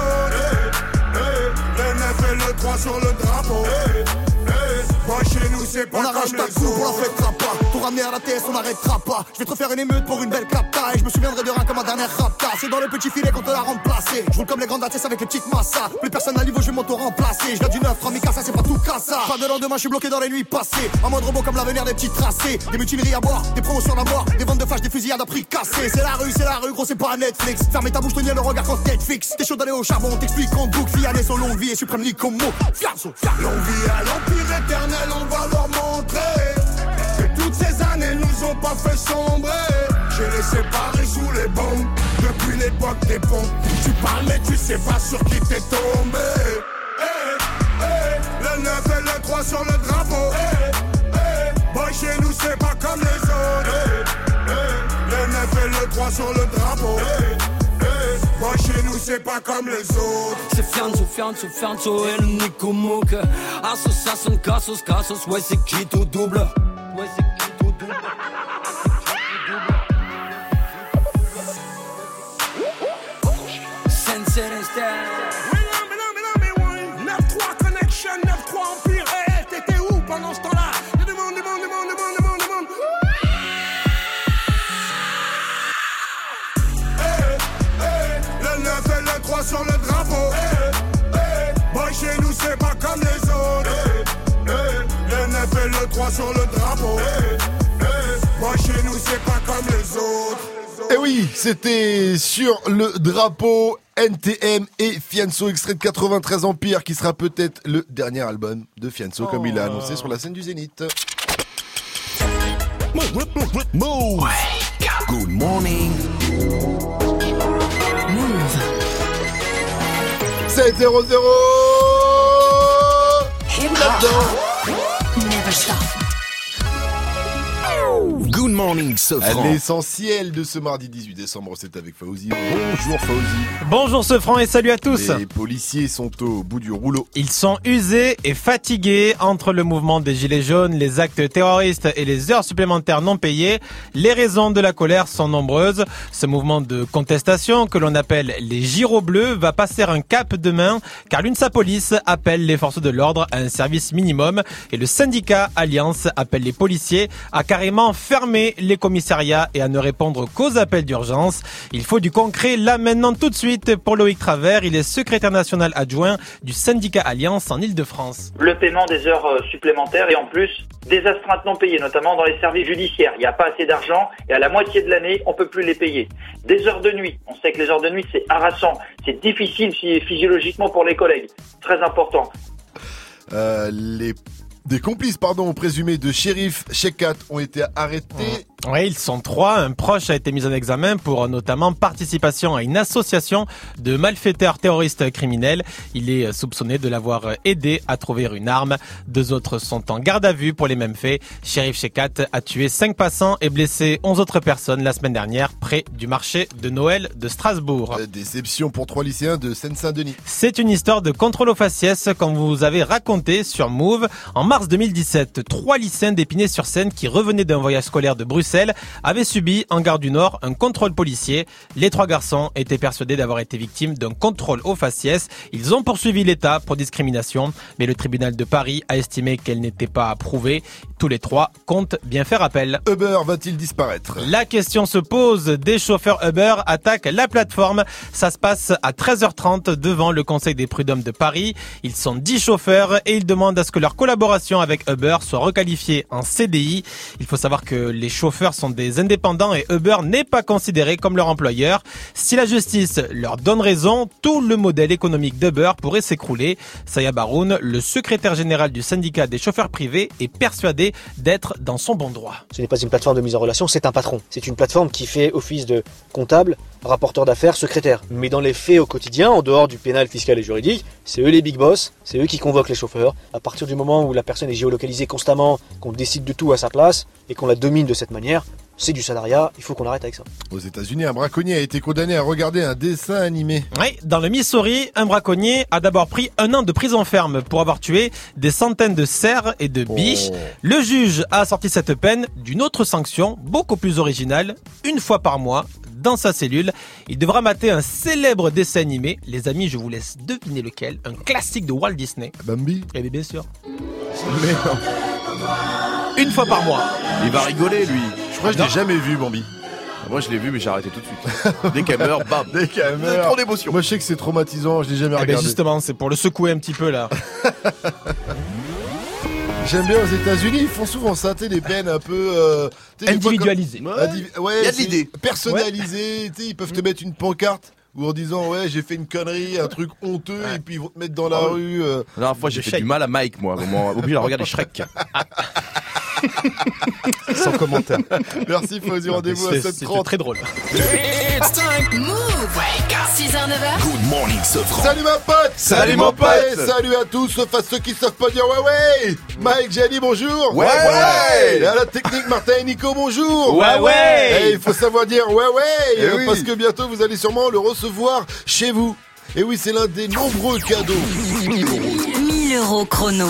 On arrache ta coupe, on la fêtera pas. Pour ramener à la TS, on n'arrêtera pas. Je vais te refaire une émeute pour une belle capta. Et je me souviendrai de rien comme ma dernière rapta. C'est dans le petit filet qu'on te l'a remplacé. Je roule comme les grandes ATS avec les petites massas. Plus personne à niveau, je vais m'auto-remplacer. Je viens du 9, 3 ça c'est pas tout cassa. Pas de lendemain, je suis bloqué dans les nuits passées. En mode robot comme l'avenir des petits tracés. Des mutineries à boire, des promos sur la mort. Des ventes de flash, des fusillades à prix cassé. C'est la rue, c'est la rue, gros, c'est pas Netflix. Fermez ta bouche, tenir le regard quand Netflix. T'es chaud d'aller au charbon, on t'explique en boucle. Vianney, son longue vie et suprême comme mot. À l'empire éternel, on va montrer que toutes ces années nous ont pas fait sombrer. J'ai les séparés sous les bombes depuis l'époque des pompes. Tu parles mais tu sais pas sur qui t'es tombé. Eh, eh, le 9 et le 3 sur le drapeau. Eh, eh, boy, chez nous c'est pas comme les autres. Le 9 et le 3 sur le drapeau. C'est pas comme les autres. C'est Fianzo, Fianzo, Fianzo et le Nico Mouk. Association, Cassos, Cassos, ouais, c'est qui tout double? Ouais, c'est et le 3 sur le drapeau. Boy, chez nous, c'est pas comme les autres. Et Eh oui, c'était sur le drapeau NTM et Fianso, extrait de 93 Empire, qui sera peut-être le dernier album de Fianso, comme il l'a annoncé sur la scène du Zénith. Good morning. 7-0-0 Never stop. Uh! Good morning, L'essentiel de ce mardi 18 décembre, c'est avec Fauzi. Bonjour Fauzi. Bonjour Sefran et salut à tous. Les policiers sont au bout du rouleau. Ils sont usés et fatigués entre le mouvement des Gilets jaunes, les actes terroristes et les heures supplémentaires non payées. Les raisons de la colère sont nombreuses. Ce mouvement de contestation que l'on appelle les gyros bleus va passer un cap demain car l'UNSA Police appelle les forces de l'ordre à un service minimum et le syndicat Alliance appelle les policiers à carrément fermer les commissariats et à ne répondre qu'aux appels d'urgence. Il faut du concret là maintenant tout de suite pour Loïc Travers. Il est secrétaire national adjoint du syndicat Alliance en Ile-de-France. le paiement des heures euh, supplémentaires et en plus des astreintes non payées, notamment dans les services judiciaires. Il n'y a pas assez d'argent et à la moitié de l'année, on peut plus les payer. Des heures de nuit. On sait que les heures de nuit, c'est harassant. C'est difficile phy- physiologiquement pour les collègues. Très important. Euh, les des complices, pardon, présumés de shérif Shekat ont été arrêtés. Oui, ils sont trois. Un proche a été mis en examen pour notamment participation à une association de malfaiteurs terroristes criminels. Il est soupçonné de l'avoir aidé à trouver une arme. Deux autres sont en garde à vue pour les mêmes faits. Shérif Shekat a tué cinq passants et blessé onze autres personnes la semaine dernière près du marché de Noël de Strasbourg. Déception pour trois lycéens de Seine-Saint-Denis. C'est une histoire de contrôle aux faciès comme vous avez raconté sur Move. En mars 2017, trois lycéens d'Épinay-sur-Seine qui revenaient d'un voyage scolaire de Bruxelles avaient subi en gare du Nord un contrôle policier. Les trois garçons étaient persuadés d'avoir été victimes d'un contrôle aux faciès. Ils ont poursuivi l'État pour discrimination, mais le tribunal de Paris a estimé qu'elle n'était pas approuvée. Tous les trois comptent bien faire appel. Uber va-t-il disparaître? La question se pose. Des chauffeurs Uber attaquent la plateforme. Ça se passe à 13h30 devant le Conseil des prud'hommes de Paris. Ils sont 10 chauffeurs et ils demandent à ce que leur collaboration avec Uber soit requalifiée en CDI. Il faut savoir que les chauffeurs sont des indépendants et Uber n'est pas considéré comme leur employeur. Si la justice leur donne raison, tout le modèle économique d'Uber pourrait s'écrouler. Saya Baroun, le secrétaire général du syndicat des chauffeurs privés, est persuadé d'être dans son bon droit. Ce n'est pas une plateforme de mise en relation, c'est un patron. C'est une plateforme qui fait office de comptable, rapporteur d'affaires, secrétaire. Mais dans les faits au quotidien, en dehors du pénal, fiscal et juridique, c'est eux les big boss, c'est eux qui convoquent les chauffeurs. À partir du moment où la personne est géolocalisée constamment, qu'on décide de tout à sa place et qu'on la domine de cette manière, c'est du salariat, il faut qu'on arrête avec ça. Aux États-Unis, un braconnier a été condamné à regarder un dessin animé. Oui, dans le Missouri, un braconnier a d'abord pris un an de prison ferme pour avoir tué des centaines de cerfs et de biches. Le juge a assorti cette peine d'une autre sanction, beaucoup plus originale, une fois par mois, dans sa cellule. Il devra mater un célèbre dessin animé. Les amis, je vous laisse deviner lequel. Un classique de Walt Disney. Bambi Eh bien, bien sûr. Une fois par mois. Il va rigoler, lui. Je crois que je l'ai jamais vu, Bambi. Moi, je l'ai vu, mais j'ai arrêté tout de suite. Dès qu'elle meurt, bam. [LAUGHS] Dès qu'elle meurt. Trop d'émotion. Moi, je sais que c'est traumatisant, je l'ai jamais Eh ben, regardé. justement, c'est pour le secouer un petit peu là. [LAUGHS] J'aime bien aux États-Unis, ils font souvent ça, tu sais, des peines un peu euh, Individualisées. comme- ouais, Il y a de c'est l'idée. Personnalisé, tu sais, ils peuvent te mettre une pancarte ou en disant ouais j'ai fait une connerie, un truc honteux et puis ils vont te mettre dans la Ah ouais. rue. euh. La dernière fois, j'ai fait du mal à Mike, moi. un moment, obligé de regarder [LAUGHS] Shrek. [LAUGHS] Sans commentaire. Merci Fauzi, rendez-vous à C'est- C'était 7h30. très drôle. It's time. Move. 6h, 9h. Good morning, Sofran. Salut ma pote Salut, mon pote. Et Salut à tous, sauf à ceux qui savent pas dire ouais ouais Mike, Jenny, bonjour Ouais, ouais. Et à la technique, Martin et Nico, bonjour Ouais, ouais. Et il faut savoir dire ouais ouais Eh euh, oui. Parce que bientôt vous allez sûrement le recevoir chez vous et oui, c'est l'un des nombreux cadeaux. 1000 euros chrono.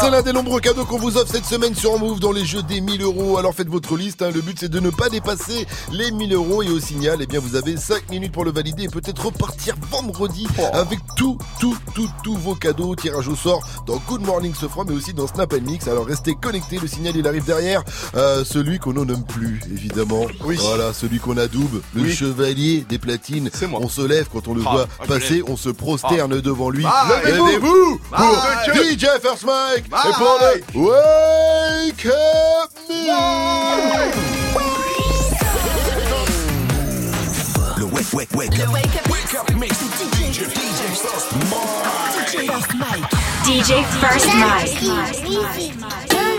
C'est l'un des nombreux cadeaux qu'on vous offre cette semaine sur Move dans les jeux des 1000 euros. Alors faites votre liste, hein. le but c'est de ne pas dépasser les 1000 euros et au signal, eh bien vous avez 5 minutes pour le valider et peut-être repartir vendredi avec tout, tout, tout, tous vos cadeaux. Tirage au sort dans Good Morning Sofran mais aussi dans Snap Mix. Alors restez connectés, le signal il arrive derrière. Euh, celui qu'on ne nomme plus évidemment. Oui. Voilà, celui qu'on adoube, le Oui. chevalier des platines. C'est moi. On se lève quand on le Ah, voit ah, passer, on se prosterne devant lui. Bye. Levez-vous. Pour ah, Bye. DJ First Mike Bye. et pour le Wake Up Me. Le wake, wake, wake Le up. wake up. Wake up mix. DJ, DJ First Mike. DJ First Mike. Easy, easy.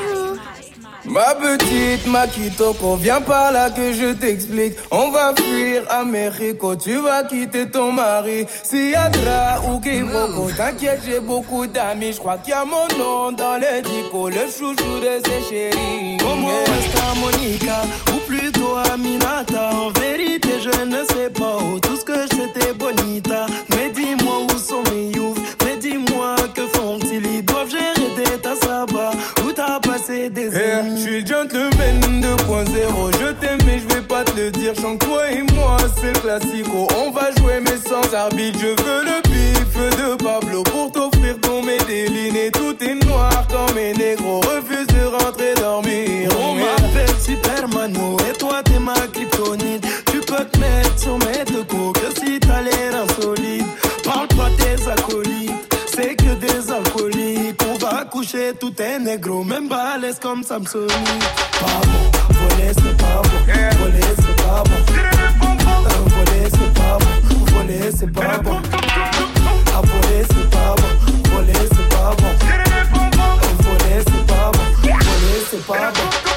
Ma petite Makitoko, viens par là que je t'explique. On va fuir à tu vas quitter ton mari. Siadra ou Kiboko, t'inquiète, j'ai beaucoup d'amis. Je crois qu'il y a mon nom dans les dico, le chouchou de ses chéris. Comment est Monica, ou plutôt Aminata. En vérité, je ne sais pas où. Tout ce que c'était bonita. Mais dis-moi où sont mes youths. Des années. Je suis gentleman 2.0. Je t'aime, mais je vais pas te le dire. Chante toi et moi, c'est classico. On va jouer, mais sans arbitre. Je veux le bif de Pablo pour t'offrir ton médéline. Et tout est noir quand mes négros refusent de rentrer dormir. On m'appelle Supermano et toi t'es ma kryptonite. Tu peux te mettre sur mes coucher tout est négro, même balèze comme Samsonite. Pas bon, voler c'est pas bon, voler c'est pas bon. Voler c'est pas bon, voler c'est pas bon. Ah, voler c'est pas bon, voler c'est pas bon. Voler c'est pas bon, voler c'est pas bon.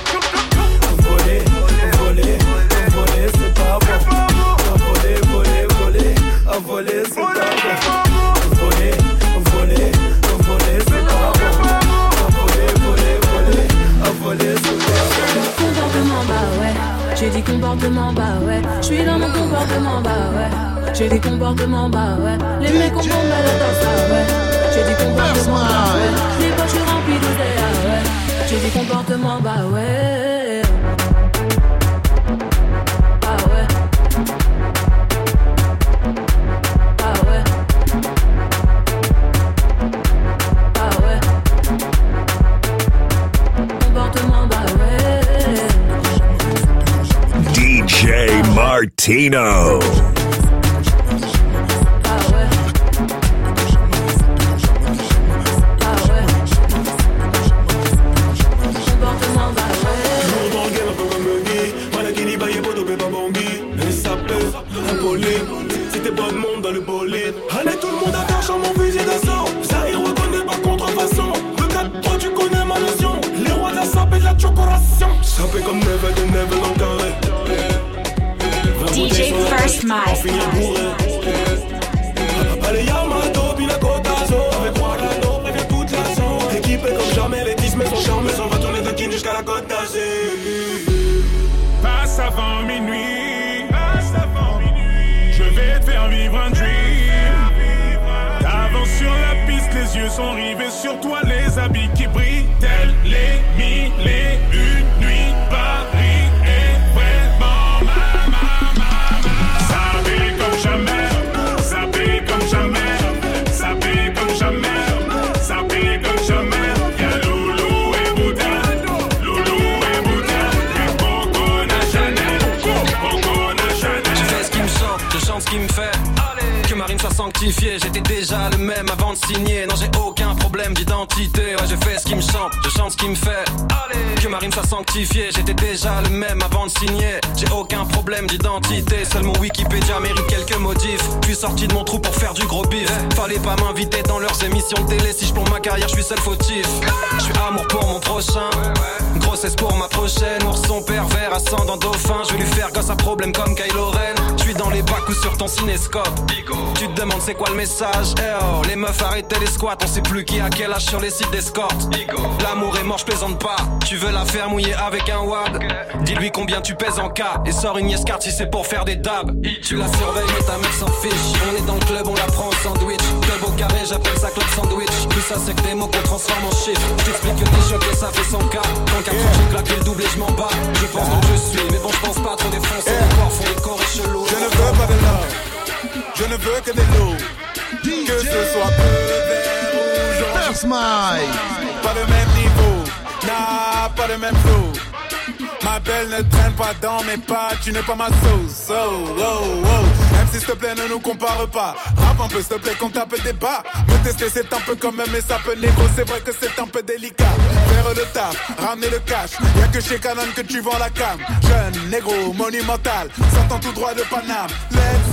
J'ai dit comportement bah ouais, je suis dans mon comportement bah ouais, j'ai dit comportement bah ouais, les mecs ont la danse ah ouais, j'ai dit comportement bah ouais, les poches je suis rempli d'idées ah ouais, j'ai dit comportement bah ouais. La chocoration. Sapé comme Neve de Neve dans le carré. DJ First Mike. En finir bourré. Allez, Yamato, Pina Cotazo. Avec moi, Rano, prévient toute la zone. Équipé comme jamais, les 10 mais sont charmés. On va tourner de Kin jusqu'à la côte d'Azur. Passe avant minuit. Je vais te faire vivre un dream. T'avances sur la piste, les yeux sont rivés sur toi, les habits qui brillent, tels les mille et une J'étais déjà le même avant de signer. Non, j'ai aucun problème d'identité. Ouais, je fais ce qui me chante, je chante ce qui me fait. Que Marine soit sanctifiée, j'étais déjà le même avant de signer. J'ai aucun problème d'identité, seul mon Wikipédia mérite quelques modifs. Je suis sorti de mon trou pour faire du gros bif. Fallait pas m'inviter dans leurs émissions de télé. Si je plombe ma carrière, je suis seul fautif. Je suis amour pour mon prochain. Grossesse pour ma prochaine. Ourson pervers, ascendant dauphin. Je vais lui faire gosse à problème comme Kylo Ren. Je suis dans les bacs ou sur ton cinéscope. Tu te demandes c'est quoi le message? Eh oh, les meufs arrêtez les squats. On sait plus qui a quel âge sur les sites d'escorte. L'amour est mort, je plaisante pas. Tu veux la faire mouiller avec un wad? Dis-lui combien tu pèses en cas. Et sors une yes si c'est pour faire des dabs. Tu la surveilles, mais ta mère s'en fiche. On est dans le club, on la prend en sandwich. Club au carré, j'appelle ça club sandwich. Tout ça, c'est que des mots qu'on transforme en chiffres. J't'explique que t'es choqué, ça fait 100 cas. Quand 4 ans, j'ai claqué le double et je m'en bats. Je pense donc je suis, mais bon, je pense pas trop défoncer. Les corps font des corps et. Je ne veux pas de love, je ne veux que des loups. Que ce soit bleu, vert ou jaune. Pas le même niveau, nah, pas le même flow. Ma belle ne traîne pas dans mes pas, tu n'es pas ma sauce. Oh, oh, oh. Même si s'il te plaît, ne nous compare pas. Rap un peu, s'il te plaît, qu'on tape des bas. Me tester, c'est un peu comme mais ça peut négro. C'est vrai que c'est un peu délicat. Faire le taf, ramener le cash. Y'a que chez Canon que tu vends la cam. Jeune, négro, monumental. Sortant tout droit de Paname. Let's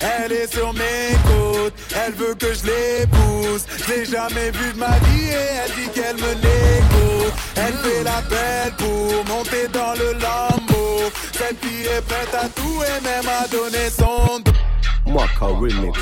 Elle est sur mes côtes, elle veut que je l'épouse. Je l'ai jamais vue de ma vie et elle dit qu'elle me l'écoute. Elle fait la belle pour monter dans le lambeau. Cette fille est prête à tout et même à donner son dos. Remix.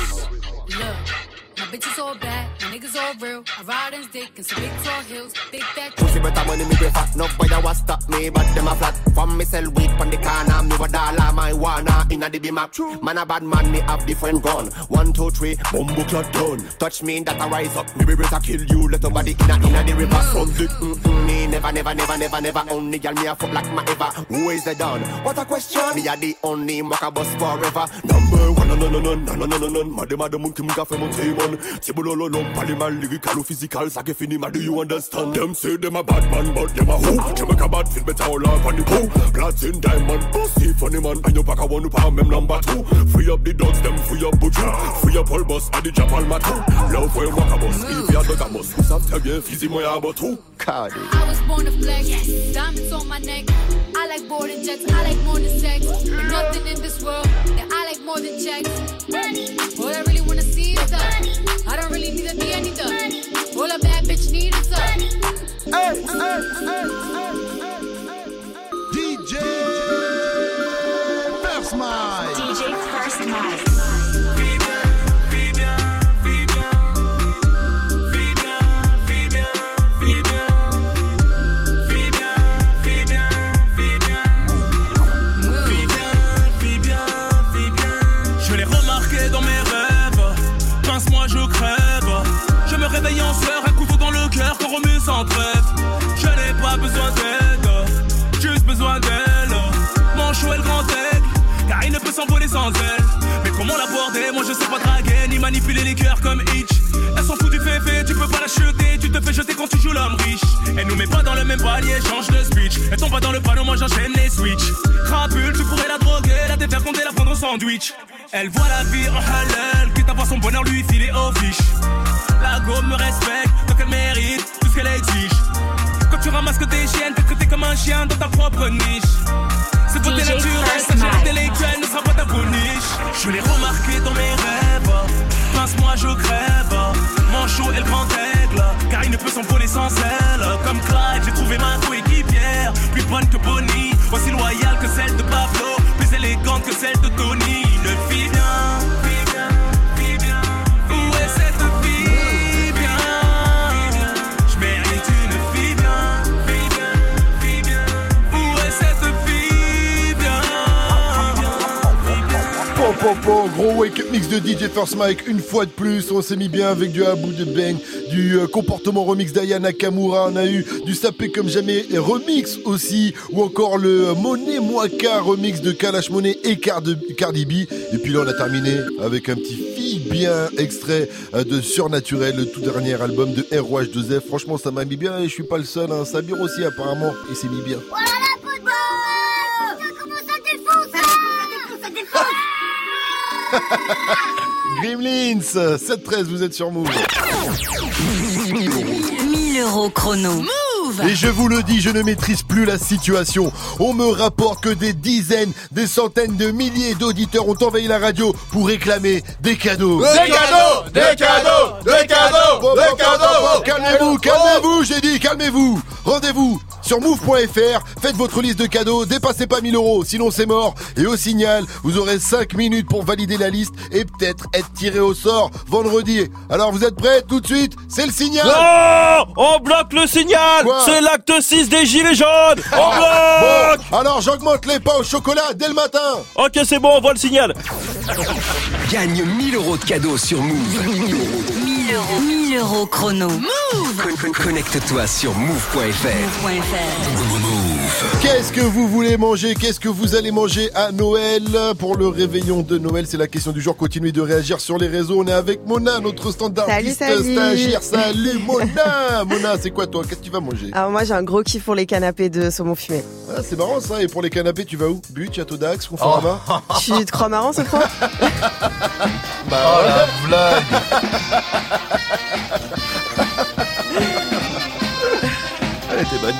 My bitch is all bad, my niggas all real. I ride in dick in some big tall hills, big fat Pussy better money me be fat. No boy was stop me but them a flat. From me sell weed pon the corner Me a dollar marijuana inna the bimap Man a bad man me have different gun. One two three bumbo clot done Touch me that a rise up. Me be better kill you. Let nobody inna inna the river. From dick mm mm me never never never never never. Only girl me a fuck like my ever. Who is the done? What a question. Me a the only maka boss forever. Number one no no no no no no no no no. Madem madem moun ki moun ka fe monte mon Tibolo lom Palimal lyrical ou physical Ça que fini ma do you understand? Them say them a bad man but them a who? Them a bad feel better all up on the poo Platin diamond pussy funny man. And you pack a one who pa mem number two. Free up the dogs them free up butcher. Free up all boss and the jump all my two Love for you walk a bus If you a dog a bus. Who's after you Fizzy mo ya but two Cardi. I was born to flex, diamonds on my neck. I like boarding jets, I like more than sex. But nothing in this world that I like more than checks. All I really wanna see is up. I don't really need a D, I need the. All a bad bitch need is up. Hey, hey, hey, DJ First Mike. DJ First Mais comment l'aborder? Moi je sais pas draguer, ni manipuler les cœurs comme Hitch. Elle s'en fout du fait, tu peux pas la chuter, tu te fais jeter quand tu joues l'homme riche. Elle nous met pas dans le même palier, change de speech. Elle tombe pas dans le panneau, moi j'enchaîne les switch. Crapule, tu pourrais la droguer, la défaire compter, la prendre au sandwich. Elle voit la vie en halal, quitte à voir son bonheur lui filer au fiche. La gomme me respecte, donc elle mérite tout ce qu'elle exige. Tu ramasses que tes chiennes, t'es traité comme un chien dans ta propre niche. C'est beauté naturelle, First sa chair Mike. intellectuelle ne sera pas ta boniche. Je l'ai remarqué dans mes rêves, pince-moi je crève. Mon chou est le grand aigle, car il ne peut s'envoler sans elle. Comme Clyde, j'ai trouvé ma coéquipière, plus bonne que Bonnie, aussi loyale que celle de Pablo, plus élégante que celle de Tony. Po, po, po, gros wake up mix de DJ First Mike une fois de plus on s'est mis bien avec du Abu de Bang du euh, comportement remix d'Ayana Nakamura on a eu du sapé comme jamais remix aussi ou encore le Monet Moaka remix de Kalash Monet et Card- Cardi B. Et puis là on a terminé avec un petit fille bien extrait euh, de Surnaturel le tout dernier album de ROH2F franchement ça m'a mis bien et je suis pas le seul hein. Sabir aussi apparemment il s'est mis bien [LAUGHS] Gremlins 7-13 vous êtes sur Move 1000 euros chrono. Move Et je vous le dis, je ne maîtrise plus la situation. On me rapporte que des dizaines, des centaines de milliers d'auditeurs ont envahi la radio pour réclamer des cadeaux. Des cadeaux Des cadeaux Des cadeaux Des cadeaux Calmez-vous, calmez-vous, j'ai dit, calmez-vous. Rendez-vous sur move.fr, faites votre liste de cadeaux, dépassez pas 1000 euros, sinon c'est mort. Et au signal, vous aurez 5 minutes pour valider la liste et peut-être être tiré au sort vendredi. Alors vous êtes prêts? Tout de suite C'est le signal! Non! On bloque le signal! C'est l'acte 6 des Gilets jaunes! On bloque Bon, alors j'augmente les pains au chocolat dès le matin! Ok, c'est bon, on voit le signal. Gagne 1000 euros de cadeaux sur Move. 1000 euros. 1000 euros 1000 euros chrono. Move Connecte-toi sur move.fr. Move.fr. Move Qu'est-ce que vous voulez manger? Qu'est-ce que vous allez manger à Noël? Pour le réveillon de Noël, c'est la question du jour. Continuez de réagir sur les réseaux. On est avec Mona, notre standardiste Salut, salut. stagiaire. Salut [LAUGHS] Mona Mona, c'est quoi toi? Qu'est-ce que tu vas manger? Alors moi j'ai un gros kiff pour les canapés de saumon fumé. Ah, C'est marrant ça. Et pour les canapés, tu vas où? But, Château d'Axe, Conforama? Tu te crois marrant ce point Bah, [LAUGHS] oh la blague [LAUGHS] Elle était bonne.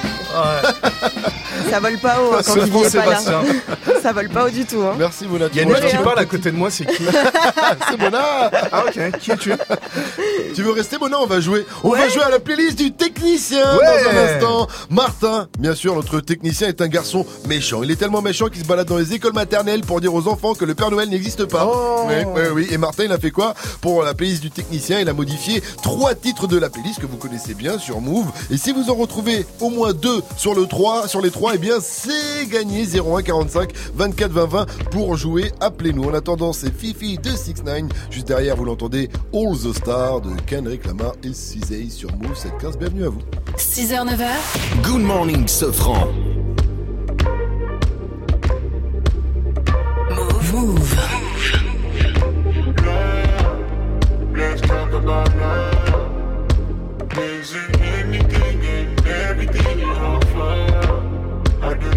Ça vole pas haut hein, quand il est pas là. [LAUGHS] Ça vole pas haut du tout. Hein. Merci Mona. Il y a une meuf qui parle à côté de moi, c'est [LAUGHS] qui [LAUGHS] C'est Mona Ah ok, qui es-tu? Tu veux rester Mona? On va jouer. On va jouer à la playlist du technicien Ouais. dans un instant. Martin, bien sûr, notre technicien est un garçon méchant. Il est tellement méchant qu'il se balade dans les écoles maternelles pour dire aux enfants que le Père Noël n'existe pas. Oh. Oui, oui, oui. Et Martin, il a fait quoi? Pour la playlist du technicien, il a modifié trois titres de la playlist que vous connaissez bien sur Move. Et si vous en retrouvez au moins deux sur le 3, sur les trois, eh bien c'est gagné 01 45 24 20 20 pour jouer. Appelez-nous. En attendant, c'est Fifi de 6 9 Juste derrière, vous l'entendez All the Stars de Kendrick Lamar et Cizay sur Move 715. Bienvenue à vous. 6h, 9h, Good morning, Sofran. Move. Let's talk about love. I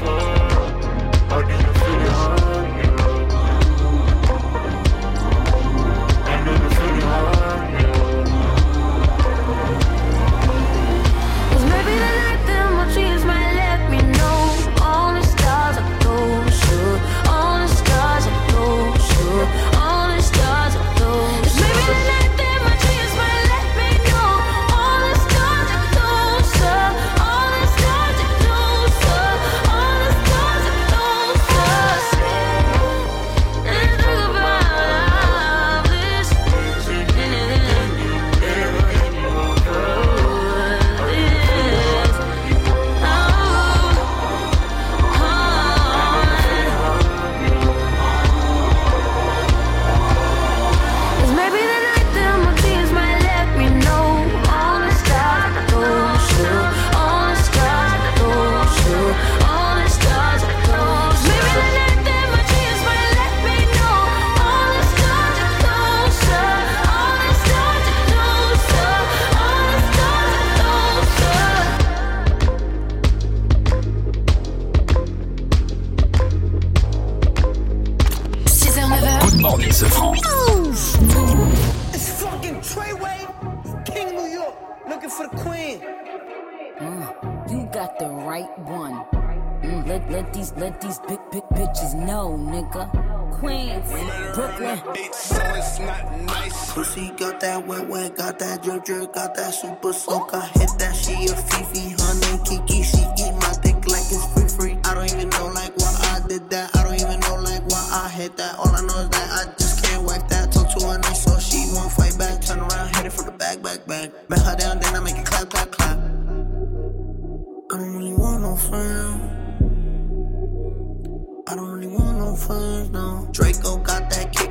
one. Mm, let, let these let these big big bitches know, nigga. Queens, Brooklyn. So it's not nice. Pussy got that wet wet, got that drip drip, got that super soak. I hit that she a Fifi, honey, Kiki. She eat my dick like it's free free. I don't even know like why I did that. I don't even know like why I hit that. All I know friends. I don't really want no friends, no. Draco got that kickback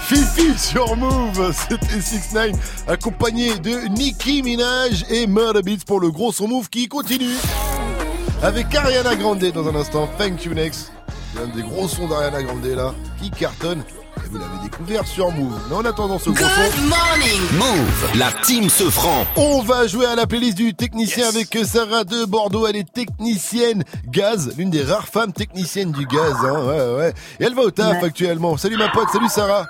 Fifi sur Move, c'était 6 9 accompagné de Nicki Minaj et Murder Beats pour le gros son Move qui continue. Avec Ariana Grande dans un instant, Thank You Next. C'est un des gros sons d'Ariana Grande là, qui cartonne. Et vous l'avez découvert sur Move. Mais en attendant ce gros son, Move, la team se franc. on va jouer à la playlist du technicien avec Sarah de Bordeaux. Elle est technicienne gaz, l'une des rares femmes techniciennes du gaz. Hein, ouais, ouais. Et elle va au taf Ouais. actuellement. Salut ma pote, salut Sarah.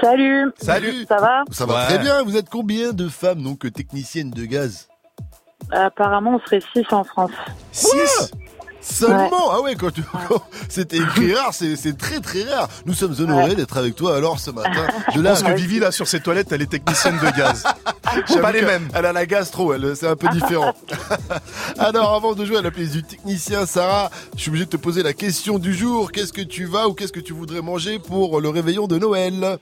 Salut. Salut. Ça va? Ça va très bien. Vous êtes combien de femmes donc techniciennes de gaz? Apparemment, on serait 6 en France. 6 Seulement Ah ouais, quand tu... quand c'était écrit rare, c'est c'est très très rare. Nous sommes honorés Ouais. d'être avec toi alors ce matin. [LAUGHS] Je pense que Vivi, là, sur ses toilettes, elle est technicienne de gaz. [LAUGHS] Pas les mêmes. Elle a la gastro, elle, c'est un peu différent. [LAUGHS] Alors, avant de jouer à la place du technicien, Sarah, je suis obligé de te poser la question du jour. Qu'est-ce que tu vas ou qu'est-ce que tu voudrais manger pour le réveillon de Noël?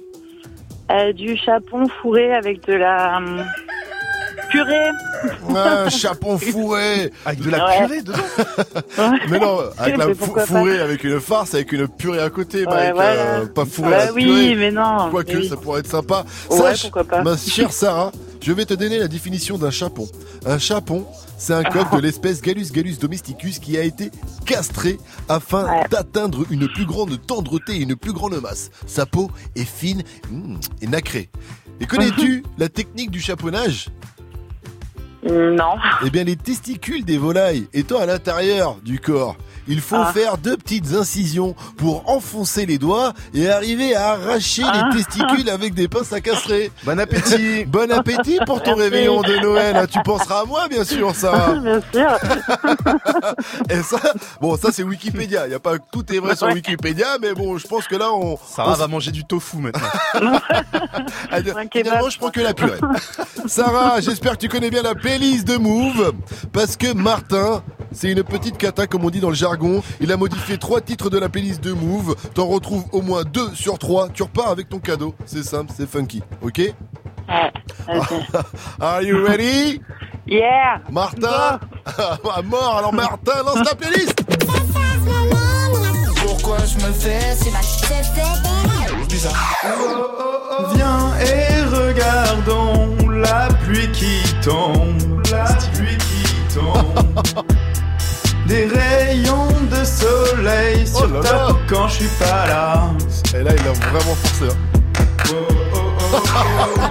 Euh, du chapon fourré avec de la hum, purée. Un chapon fourré Avec de la Ouais. purée dedans Mais non, avec la Mais fou- pourquoi pas fourrée avec une farce, avec une purée à côté, Ouais, Mike, voilà. euh, pas fourrée Bah à la oui, purée. mais non, Quoique, mais oui. ça pourrait être sympa. Ouais, Sache, pourquoi pas. ma chère Sarah, je vais te donner la définition d'un chapon. Un chapon, c'est un coq [LAUGHS] de l'espèce Gallus gallus domesticus qui a été castré afin d'atteindre une plus grande tendreté et une plus grande masse. Sa peau est fine mm, et nacrée. Et connais-tu [LAUGHS] la technique du chaponnage Non. Eh bien, les testicules des volailles étant à l'intérieur du corps, il faut Ah. faire deux petites incisions pour enfoncer les doigts et arriver à arracher Ah. les testicules avec des pinces à castrer. [LAUGHS] Bon appétit [LAUGHS] Bon appétit pour ton Merci. réveillon de Noël. hein. Tu penseras à moi, bien sûr, Sarah. [LAUGHS] Bien sûr. Et ça, bon, ça c'est Wikipédia. Il y a pas tout est vrai sur Ouais. Wikipédia, mais bon, je pense que là, on. Sarah on- va manger du tofu maintenant. Ah, Finalement, je prends que la purée. Sarah, j'espère que tu connais bien la playlist de Move, parce que Martin, c'est une petite cata, comme on dit dans le jargon. Il a modifié trois titres de la playlist de Move. T'en retrouves au moins deux sur trois. Tu repars avec ton cadeau. C'est simple, c'est funky. Ok? Ouais. [LAUGHS] Are you ready? Yeah. Martin? À [LAUGHS] mort, alors Martin, lance la playlist Pourquoi je me fais si Bizarre. Viens et regardons la pluie qui tombe, la pluie qui tombe. Des rayons de soleil sur Oh là ta là. peau quand je suis pas là. Et là, il a vraiment forcé. hein.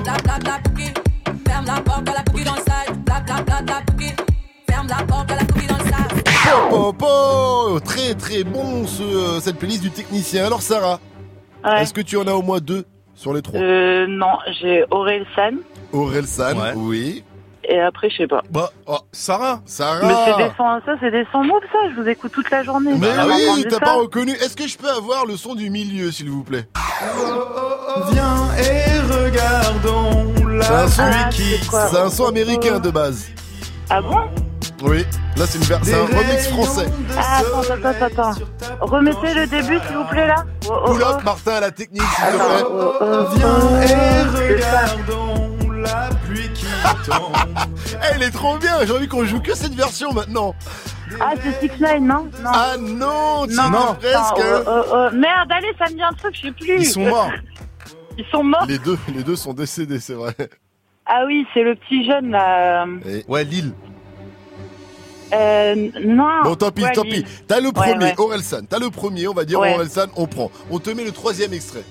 Bla bla bla pouki, ferme la porte à la pouki dans le sale. Bla bla bla bla pouki, ferme la porte à la pouki dans le sale. Oh, oh, très très bon ce, euh, cette playlist du technicien. Alors Sarah, Ouais. est-ce que tu en as au moins deux sur les trois? Euh, non, j'ai Aurel San. Aurel San, Ouais. oui. Et après, je sais pas. Bah, oh, Sarah Sarah Mais c'est des sons, ça, c'est des sons move, ça. Je vous écoute toute la journée. Mais Vous oui, t'as ça pas reconnu. Est-ce que je peux avoir le son du milieu, s'il vous plaît? Viens et regardons C'est la un son, Ah, c'est quoi? C'est un son américain de base. Ah bon? Oui, là c'est une ver- c'est un remix français. Ah, attends, attends, attends, attends. Remettez le début, s'il vous plaît, là. Oh, oh, Pull oh. up Martin à la technique, s'il te plaît. Viens et regardons la pluie qui tombe. Eh, il est trop bien, j'ai envie qu'on joue que cette version maintenant. Ah, c'est Six Nine, non? Non. Ah non, tu non, non, presque. oh, oh, oh. Merde, allez, ça me dit un truc, je sais plus. Ils sont morts. Ils sont morts Les deux, les deux sont décédés, c'est vrai. Ah oui, c'est le petit jeune, là. Ouais, Lille. Euh, non. Bon, tant pis, Ouais, tant pis. T'as le premier, ouais. Orelsan. T'as le premier, on va dire. Orelsan, on prend. On te met le troisième extrait.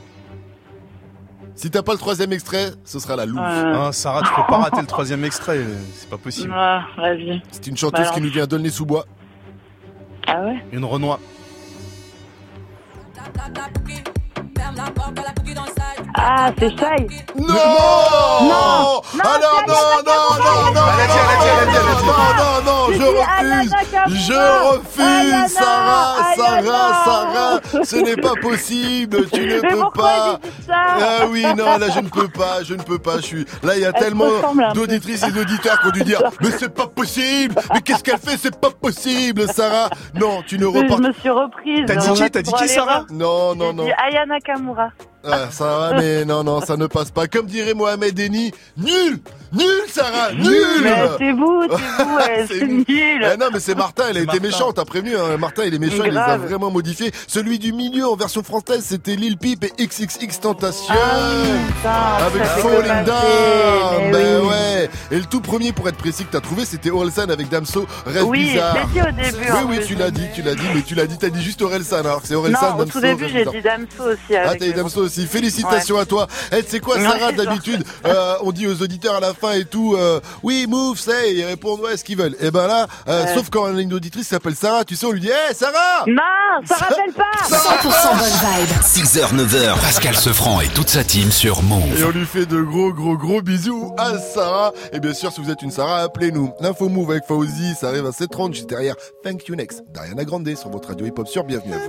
Si t'as pas le troisième extrait, ce sera la louche. Ah, Sarah, tu peux pas rater le troisième extrait, c'est pas possible. Ah, vas-y. C'est une chanteuse Balance. qui nous vient d'Aulnay-sous-Bois. Ah ouais? Une Renoir. Ah, c'est Shai. Non Non Oh Ah non, non, non, non, non. Non, non, non, je refuse. Je refuse Sarah, Sarah. Sarah Ce n'est pas possible Tu ne [LAUGHS] peux pas Ah oui, non, là je ne peux pas, je ne peux pas, je suis... Là il y a Elle tellement peu. d'auditrices et d'auditeurs qui ont dû dire « Mais c'est pas possible Mais qu'est-ce qu'elle fait C'est pas possible, Sarah !» Non, tu ne repars... Je me suis reprise. T'as dit qui T'as dit qui, Sarah. Non, non, non. Ayana Kamura. Ah, Sarah, mais non, non, ça ne passe pas. Comme dirait Mohamed Eni, nul Nul, Sarah Nul Mais c'est vous, c'est vous, ouais, [LAUGHS] C'est nul. Ah non, mais c'est Martin, il a été Martin. méchant, t'as prévenu, hein. Martin, il est méchant, il les a vraiment modifiés. Celui du milieu en version française, c'était Lil Peep et XXX Tentation. Putain, avec ça Falling Down, ben oui. ouais. Et le tout premier, pour être précis, que t'as trouvé, c'était Orelsan avec Damso, Rêve Oui, bizarre. dit au début, Oui, oui, tu l'as dit, tu l'as dit, mais tu l'as dit, t'as dit juste Orelsan, alors que c'est Orelsan, Non, au Damso, tout début, j'ai dit Damso aussi. Ah, t'as dit Damso aussi. Félicitations à toi. Eh, tu sais quoi, Sarah, c'est d'habitude, euh, on dit aux auditeurs à la fin et tout, euh, oui, move, say, ils répondent ouais, ce qu'ils veulent. Et ben là, euh, Ouais. sauf quand on a une auditrice qui s'appelle Sarah, tu sais, on lui dit, hé, Sarah! Non, ça rappelle pas 100% bonne vibe. 6h, 9h, Pascal Sefranc et toute sa team sur Move. Et on lui fait de gros, gros, gros bisous à Sarah. Et bien sûr, si vous êtes une Sarah, appelez-nous. L'info move avec Fauzi, ça arrive à 7h30 juste derrière Thank You Next. D'Ariana Grande sur votre radio hip-hop sur Bienvenue à vous.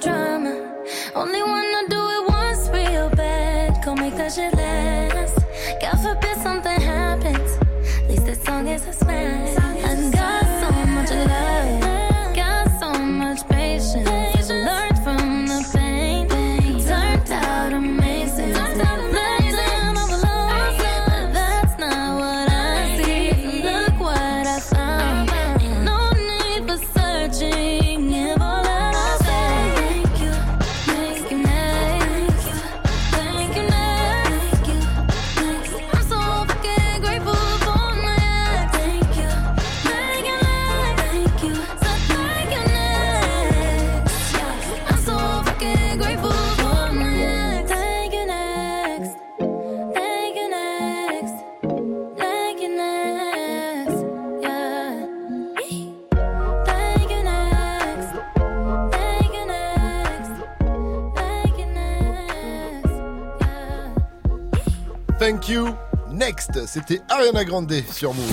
drama. Only wanna do it once real bad, go make that shit last. Thank You. Next, c'était Ariana Grande sur Move.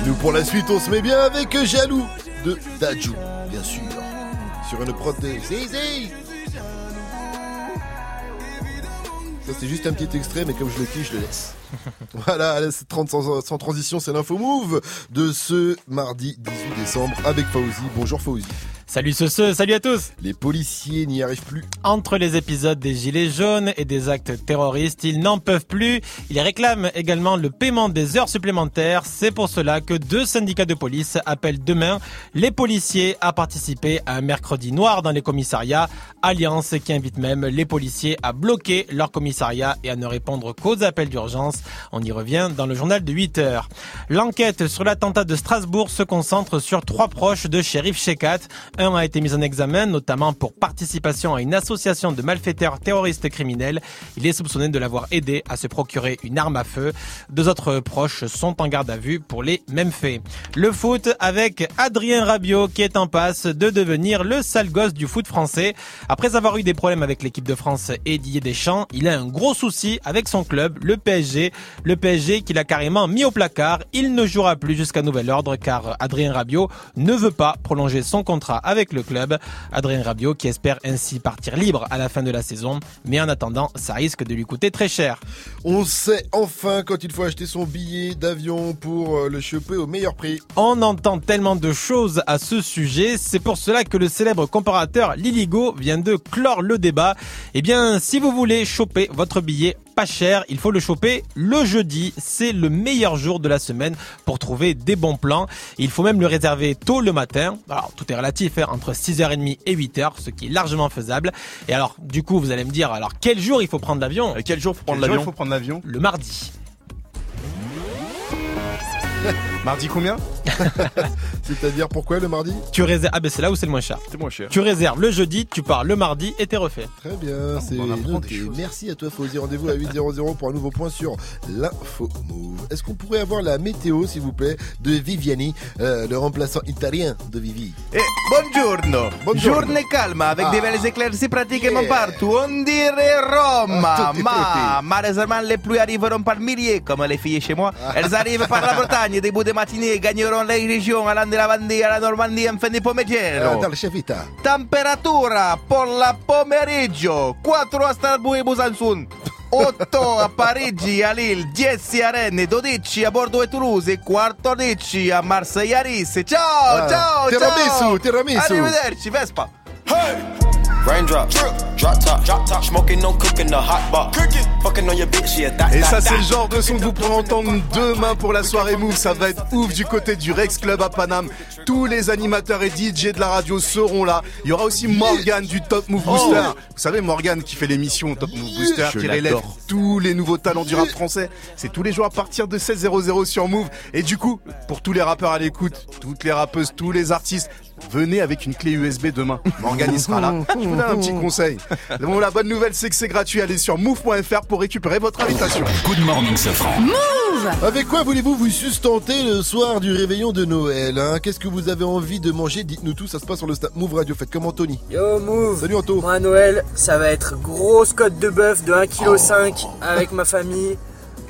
Et nous pour la suite, on se met bien avec Jaloux de Dajou, bien sûr. Sur une prod de Zizi. Ça c'est juste un petit extrait, mais comme je le kiffe, je le laisse. [LAUGHS] Voilà, allez, c'est 30 sans, sans transition, c'est l'info move de ce mardi 18 décembre avec Fauzi. Bonjour Fauzi. Salut ce, ce, salut à tous Les policiers n'y arrivent plus. Entre les épisodes des Gilets jaunes et des actes terroristes, ils n'en peuvent plus. Ils réclament également le paiement des heures supplémentaires. C'est pour cela que deux syndicats de police appellent demain les policiers à participer à un mercredi noir dans les commissariats. Alliance qui invite même les policiers à bloquer leur commissariat et à ne répondre qu'aux appels d'urgence. On y revient dans le journal de 8 heures. L'enquête sur l'attentat de Strasbourg se concentre sur trois proches de shérif Shekat. Un a été mis en examen, notamment pour participation à une association de malfaiteurs terroristes criminels. Il est soupçonné de l'avoir aidé à se procurer une arme à feu. Deux autres proches sont en garde à vue pour les mêmes faits. Le foot avec Adrien Rabiot qui est en passe de devenir le sale gosse du foot français. Après avoir eu des problèmes avec l'équipe de France et Didier Deschamps, il a un gros souci avec son club, le PSG. Le PSG qu'il a carrément mis au placard. Il ne jouera plus jusqu'à nouvel ordre car Adrien Rabiot ne veut pas prolonger son contrat avec le club. Adrien Rabiot qui espère ainsi partir libre à la fin de la saison. Mais en attendant, ça risque de lui coûter très cher. On sait enfin quand il faut acheter son billet d'avion pour euh, le choper au meilleur prix. On entend tellement de choses à ce sujet, c'est pour cela que le célèbre comparateur Liligo vient de clore le débat. Eh bien, si vous voulez choper votre billet pas cher, il faut le choper le jeudi. C'est le meilleur jour de la semaine pour trouver des bons plans. Il faut même le réserver tôt le matin. Alors, tout est relatif, hein, entre 6h30 et 8h, ce qui est largement faisable. Et alors, du coup, vous allez me dire, alors quel jour il faut prendre l'avion? Et quel jour faut prendre Quel jour l'avion? il faut prendre l'avion? Le mardi. [LAUGHS] Mardi combien [LAUGHS] C'est-à-dire pourquoi le mardi Tu réserves. Ah ben c'est là où c'est le moins cher. C'est moins cher. Tu réserves le jeudi, tu pars le mardi et t'es refait. Très bien, c'est on apprend noté. Merci à toi Fauzi. Rendez-vous à 8.00 pour un nouveau point sur l'info move. Est-ce qu'on pourrait avoir la météo, s'il vous plaît, de Viviani, euh, le remplaçant italien de Vivi Eh, buongiorno. Buongiorno. Journée calme avec Ah. des belles éclaircies pratiquement partout. On dirait Rome. Ah, Ma, malheureusement, les pluies arriveront par milliers, comme les filles chez moi. Ah. Elles arrivent par la Bretagne, début de matinée, gagneront les régions allant de la Vendée à la Normandie en fin di pomeriggio. Dans le chefita. Temperatura pour la pomeriggio 4 a Strasbourg e Busanzun 8 a Parigi, a Lille, 10 a Rennes, 12 a Bordeaux e Toulouse, 14 a Marseille e a Nice. Ciao, Ah, ciao, tiramisù, ciao. tiramisù. Arrivederci, Vespa. Raindrop, drop top, drop top, smoking, no cooking, the hot box. Cooking, fucking on your bitch, yeah, that, Et ça, c'est le genre de son que vous pourrez entendre demain pour la soirée Move. Ça va être ouf du côté du Rex Club à Paname. Tous les animateurs et DJ de la radio seront là. Il y aura aussi Morgan du Top Move Booster. Vous savez, Morgan qui fait l'émission Top Move Booster, Je qui relève tous les nouveaux talents du rap français. C'est tous les jours à partir de 16h00 sur Move. Et du coup, pour tous les rappeurs à l'écoute, toutes les rappeuses, tous les artistes, venez avec une clé USB demain. Morgan, il sera là. Je vous donne un petit conseil. Bon, la bonne nouvelle, c'est que c'est gratuit. Allez sur move.fr pour récupérer votre invitation. Good morning, Safran. Avec quoi voulez-vous vous sustenter le soir du réveillon de Noël hein? Qu'est-ce que vous avez envie de manger? Dites-nous tout, ça se passe sur le Snap Move Radio. Faites comme Anthony. Yo Move Salut Anto Moi à Noël, ça va être grosse côte de bœuf de 1,5 kg avec ma famille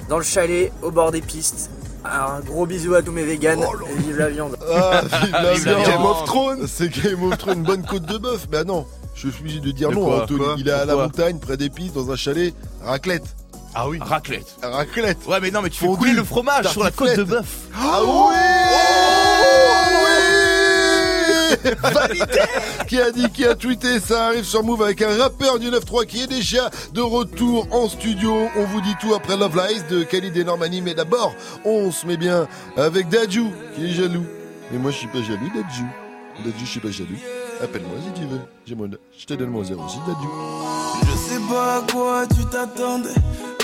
dans le chalet au bord des pistes. Alors un gros bisou à tous mes vegans et vive la viande. Ah, vive la [LAUGHS] Vive la viande. Game of Thrones. C'est Game of Thrones, une bonne côte de bœuf. Mais non, je suis obligé de dire De non, quoi Anthony. Quoi Il est à la montagne, près des pistes, dans un chalet. Raclette. Ah oui. Raclette. Raclette. Ouais, mais non, mais tu fais couler le fromage sur la côte de bœuf. Ah oui Validé Qui a dit, qui a tweeté, ça arrive sur Move avec un rappeur du 9-3 qui est déjà de retour en studio. On vous dit tout après Love Lies de Khalid et Normani, mais d'abord, on se met bien avec Dadju qui est jaloux. Mais moi je suis pas jaloux, Dadju. Dadju, je suis pas jaloux. Appelle-moi si tu veux. J'ai mon... Je te donne mon 06, Dadju. Je sais pas à quoi tu t'attendais.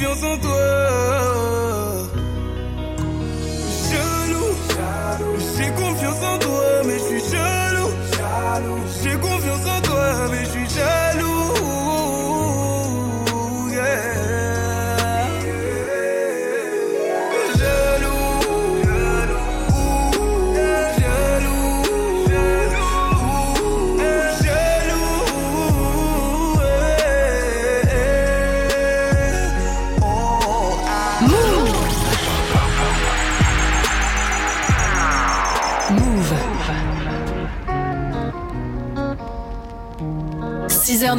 Confiance en toi.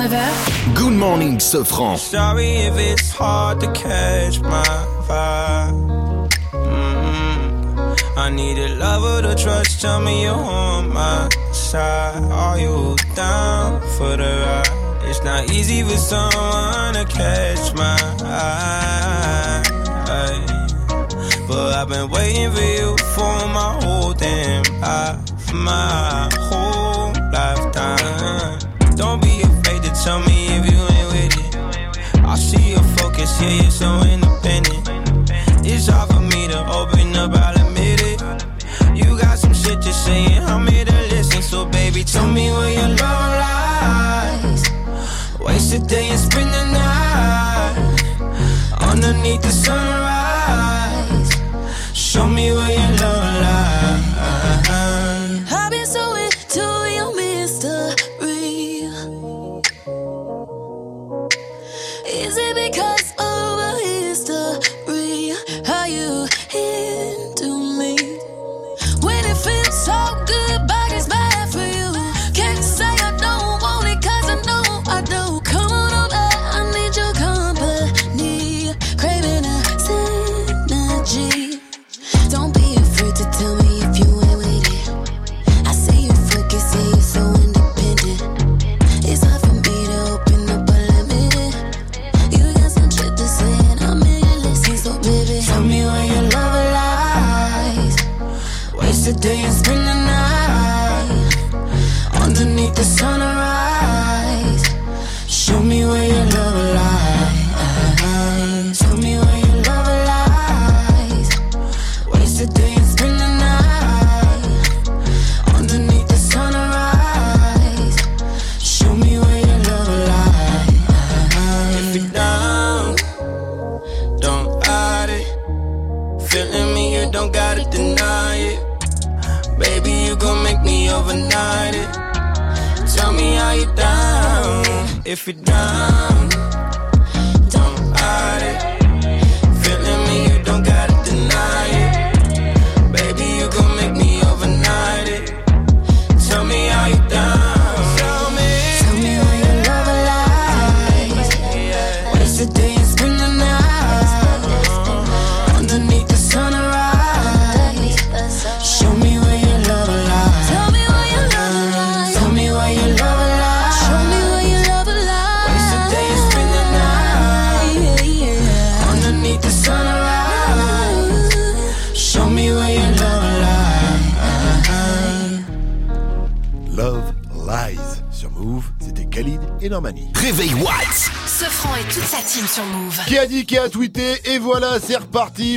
9h. Good morning, Sofran. Sorry if it's hard to catch my vibe. Mm, I need a lover to trust. Tell me you're on my side. Are you down for the ride? It's not easy for someone to catch my eye. But I've been waiting for you for my whole damn life, my whole lifetime. Don't be afraid to tell me if you ain't with it. I see your focus, yeah, you're so independent. It's hard for me to open up, I'll admit it. You got some shit to say, and I'm here to listen. So, baby, tell me where your love lies. Waste a day and spend the night underneath the sunrise. Show me where your love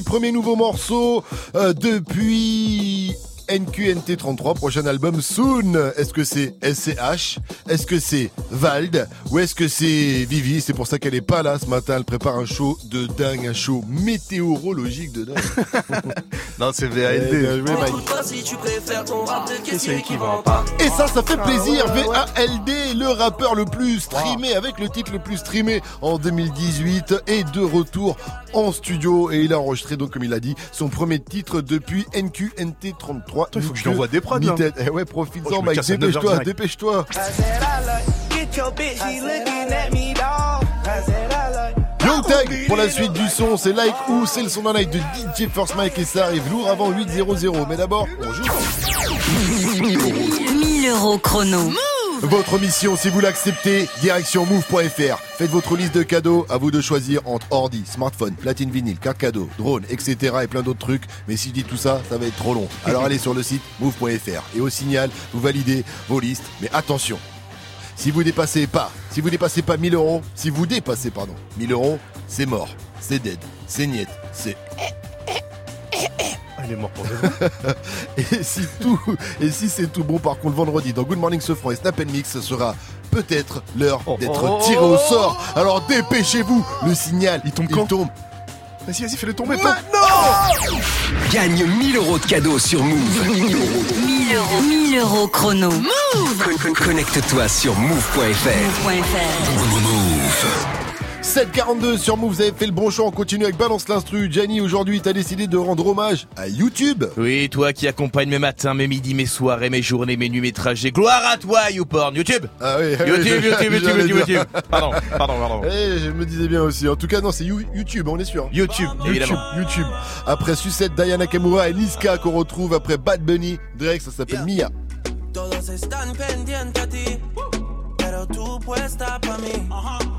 Premier nouveau morceau euh, depuis NQNT33, prochain album Soon. Est-ce que c'est SCH Est-ce que c'est Vald? Ou est-ce que c'est Vivi? C'est pour ça qu'elle est pas là ce matin. Elle prépare un show de dingue, un show météorologique de dingue. [LAUGHS] non, c'est Eh, pas Et ça, ça fait Ah plaisir. VALD, le rappeur le plus streamé, avec le titre le plus streamé en 2018, est de retour en studio. Et il a enregistré, donc, comme il a dit, son premier titre depuis NQNT33. Faut que je lui envoie des prods. Limited. Eh ouais, Oh, profites-en, je me Mike. casse à 9 heures Dépêche-toi, dépêche-toi. Young Tag pour la suite du son, c'est Like ou c'est le son d'un like de DJ First Mike et ça arrive lourd avant 8.00. Mais d'abord, on joue. 1000 euros chrono. Votre mission, si vous l'acceptez, direction move.fr. Faites votre liste de cadeaux, à vous de choisir entre ordi, smartphone, platine vinyle, carte cadeau, drone, etc. et plein d'autres trucs. Mais si je dis tout ça, ça va être trop long. Alors [LAUGHS] allez sur le site move.fr et au signal, vous validez vos listes. Mais attention, si vous dépassez pas, si vous dépassez pas 1000 euros, si vous dépassez, pardon, 1000 euros, c'est mort, c'est dead, c'est niet, c'est il est mort pour [LAUGHS] et si tout, et si c'est tout bon, par contre, vendredi, dans Good Morning Sofran et Snap Mix, ce sera peut-être l'heure d'être oh, tiré oh, au sort. Alors dépêchez-vous, le signal, il tombe quand tombe. Vas-y, vas-y, fais-le tomber. Maintenant Gagne 1000 euros de cadeaux sur Move. 1000 euros. 1000 euros chrono. Con- con- Connecte-toi sur move.fr. Move. 742 sur Move, vous avez fait le bon choix, on continue avec Balance l'Instru. Gianni, aujourd'hui, t'as décidé de rendre hommage à YouTube. Oui, toi qui accompagne mes matins, mes midis, mes soirées, mes journées, mes nuits, mes trajets. Gloire à toi, YouPorn. YouTube Ah oui, YouTube, [LAUGHS] oui, YouTube, YouTube, YouTube. YouTube. Pardon, pardon, pardon. Eh, je me disais bien aussi. En tout cas, non, c'est You- YouTube, on est sûr. YouTube, évidemment. YouTube, YouTube. Après Sucette, Diana Kamura et Niska qu'on retrouve après Bad Bunny, Drake, ça s'appelle Mia. Todos están pendientes a ti, pero tú puesta pa' mí, haciendo que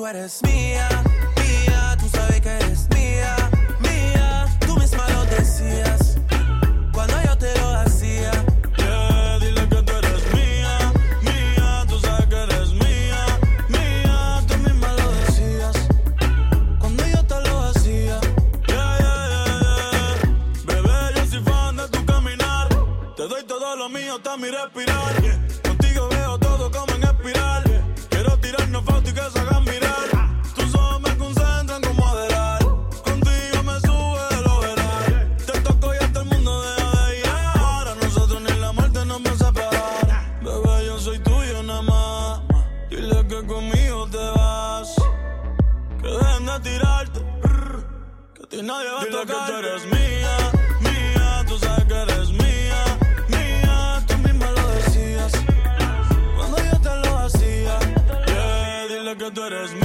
tú eres mía, mía, tú sabes que mío respirar. Contigo veo todo como en espiral. Quiero tirarnos fotos y que se hagan mirar. Tus ojos me concentran como adelar. Contigo me sube de lo veral. Te toco y hasta el mundo deja de llegar. A nosotros ni la muerte nos va a separar. Bebé, yo soy tuyo nada más. Dile que conmigo te vas. Que dejen de tirarte. Que a ti nadie va a tocar. que tú eres mía, eres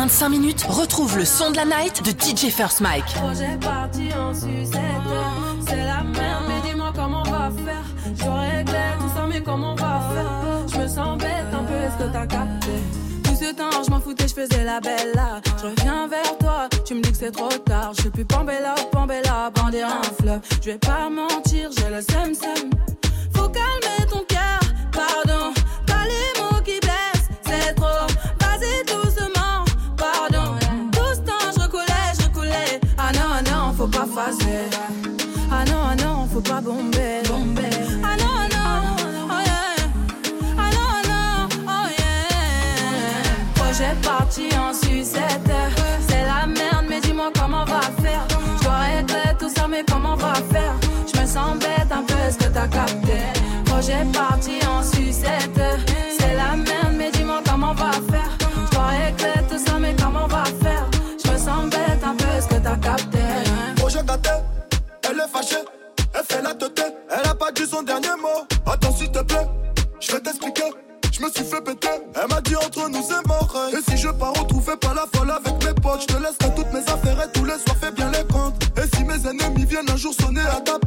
moins de 5 minutes, retrouve le son de la night de DJ First Mike. Projet parti en sucette. C'est la merde, mais dis-moi comment on va faire. Je régler tout mais comment on va faire? Je me sens bête un peu, est-ce que t'as capté? Tout ce temps, je m'en foutais, je faisais la belle là. Je reviens vers toi, tu me dis que c'est trop tard. Je suis plus Pambella, Pambella, bander un fleuve. Je vais pas mentir, j'ai le seum seum. Faut calmer ton cœur, pardon. Les Ah non, ah non, faut pas bomber. Ah non, ah non, oh yeah. Ah non, ah non, oh yeah. Projet parti en sucette. C'est la merde, mais dis-moi comment on va faire. Je dois tout ça, mais comment on va faire? Je me sens bête un peu, est-ce que t'as capté? Projet parti en sucette.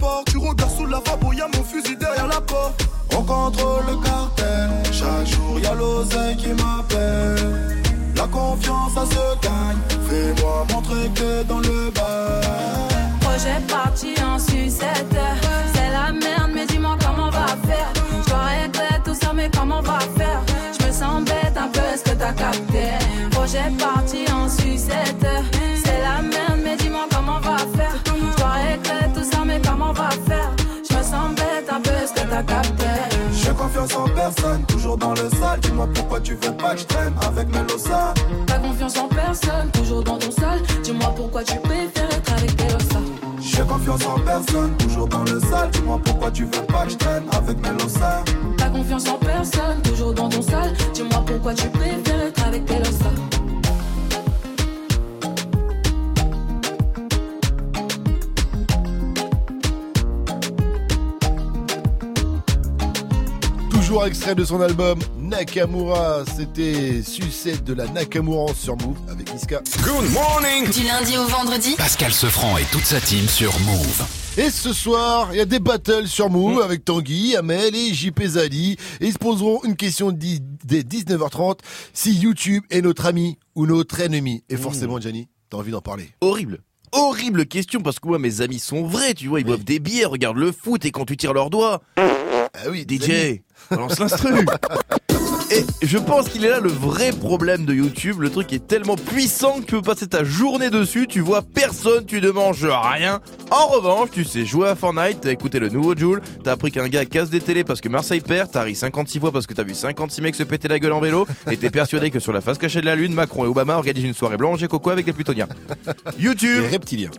Porte, tu regardes sous la lavabo, y'a mon fusil derrière la porte. On contrôle le cartel, chaque jour y'a l'oseille qui m'appelle. La confiance ça se gagne, fais-moi montrer que dans le bas. Projet parti en sucette. C'est la merde, mais dis-moi comment on va faire. Je régler tout ça, mais comment on va faire? Je me sens bête un peu, est-ce que t'as capté? Projet parti en sucette. Confiance en personne, toujours dans le sale. Dis-moi pourquoi tu veux pas que je traîne avec mes lossas. T'as confiance en personne, toujours dans ton sol. Dis-moi pourquoi tu préfères être avec Pelosa. J'ai confiance en personne, toujours dans le sale. Dis-moi pourquoi tu veux pas que je traîne avec mes lossas. T'as confiance en personne, toujours dans ton sol. Dis-moi pourquoi tu préfères Toujours extrait de son album Nakamura, c'était Sucette de la Nakamura sur Move avec Iska. Good morning Du lundi au vendredi, Pascal Sefranc et toute sa team sur Move. Et ce soir, il y a des battles sur Move avec Tanguy, Amel et JP Zali. Et ils se poseront une question dès 19h30 si YouTube est notre ami ou notre ennemi. Et forcément, Gianni, t'as envie d'en parler. Horrible. Horrible question parce que moi mes amis sont vrais, tu vois, ils boivent des bières, regardent le foot et quand tu tires leurs doigts. Ah oui, DJ, balance l'instru. [LAUGHS] Et je pense qu'il est là le vrai problème de YouTube. Le truc est tellement puissant que tu peux passer ta journée dessus, tu vois personne, tu ne manges rien. En revanche, tu sais jouer à Fortnite, t'as écouté le nouveau Joule, t'as appris qu'un gars casse des télés parce que Marseille perd, t'as ri 56 fois parce que t'as vu 56 mecs se péter la gueule en vélo, et t'es persuadé que sur la face cachée de la Lune, Macron et Obama organisent une soirée blanche et coco avec les plutoniens. YouTube. Les reptiliens.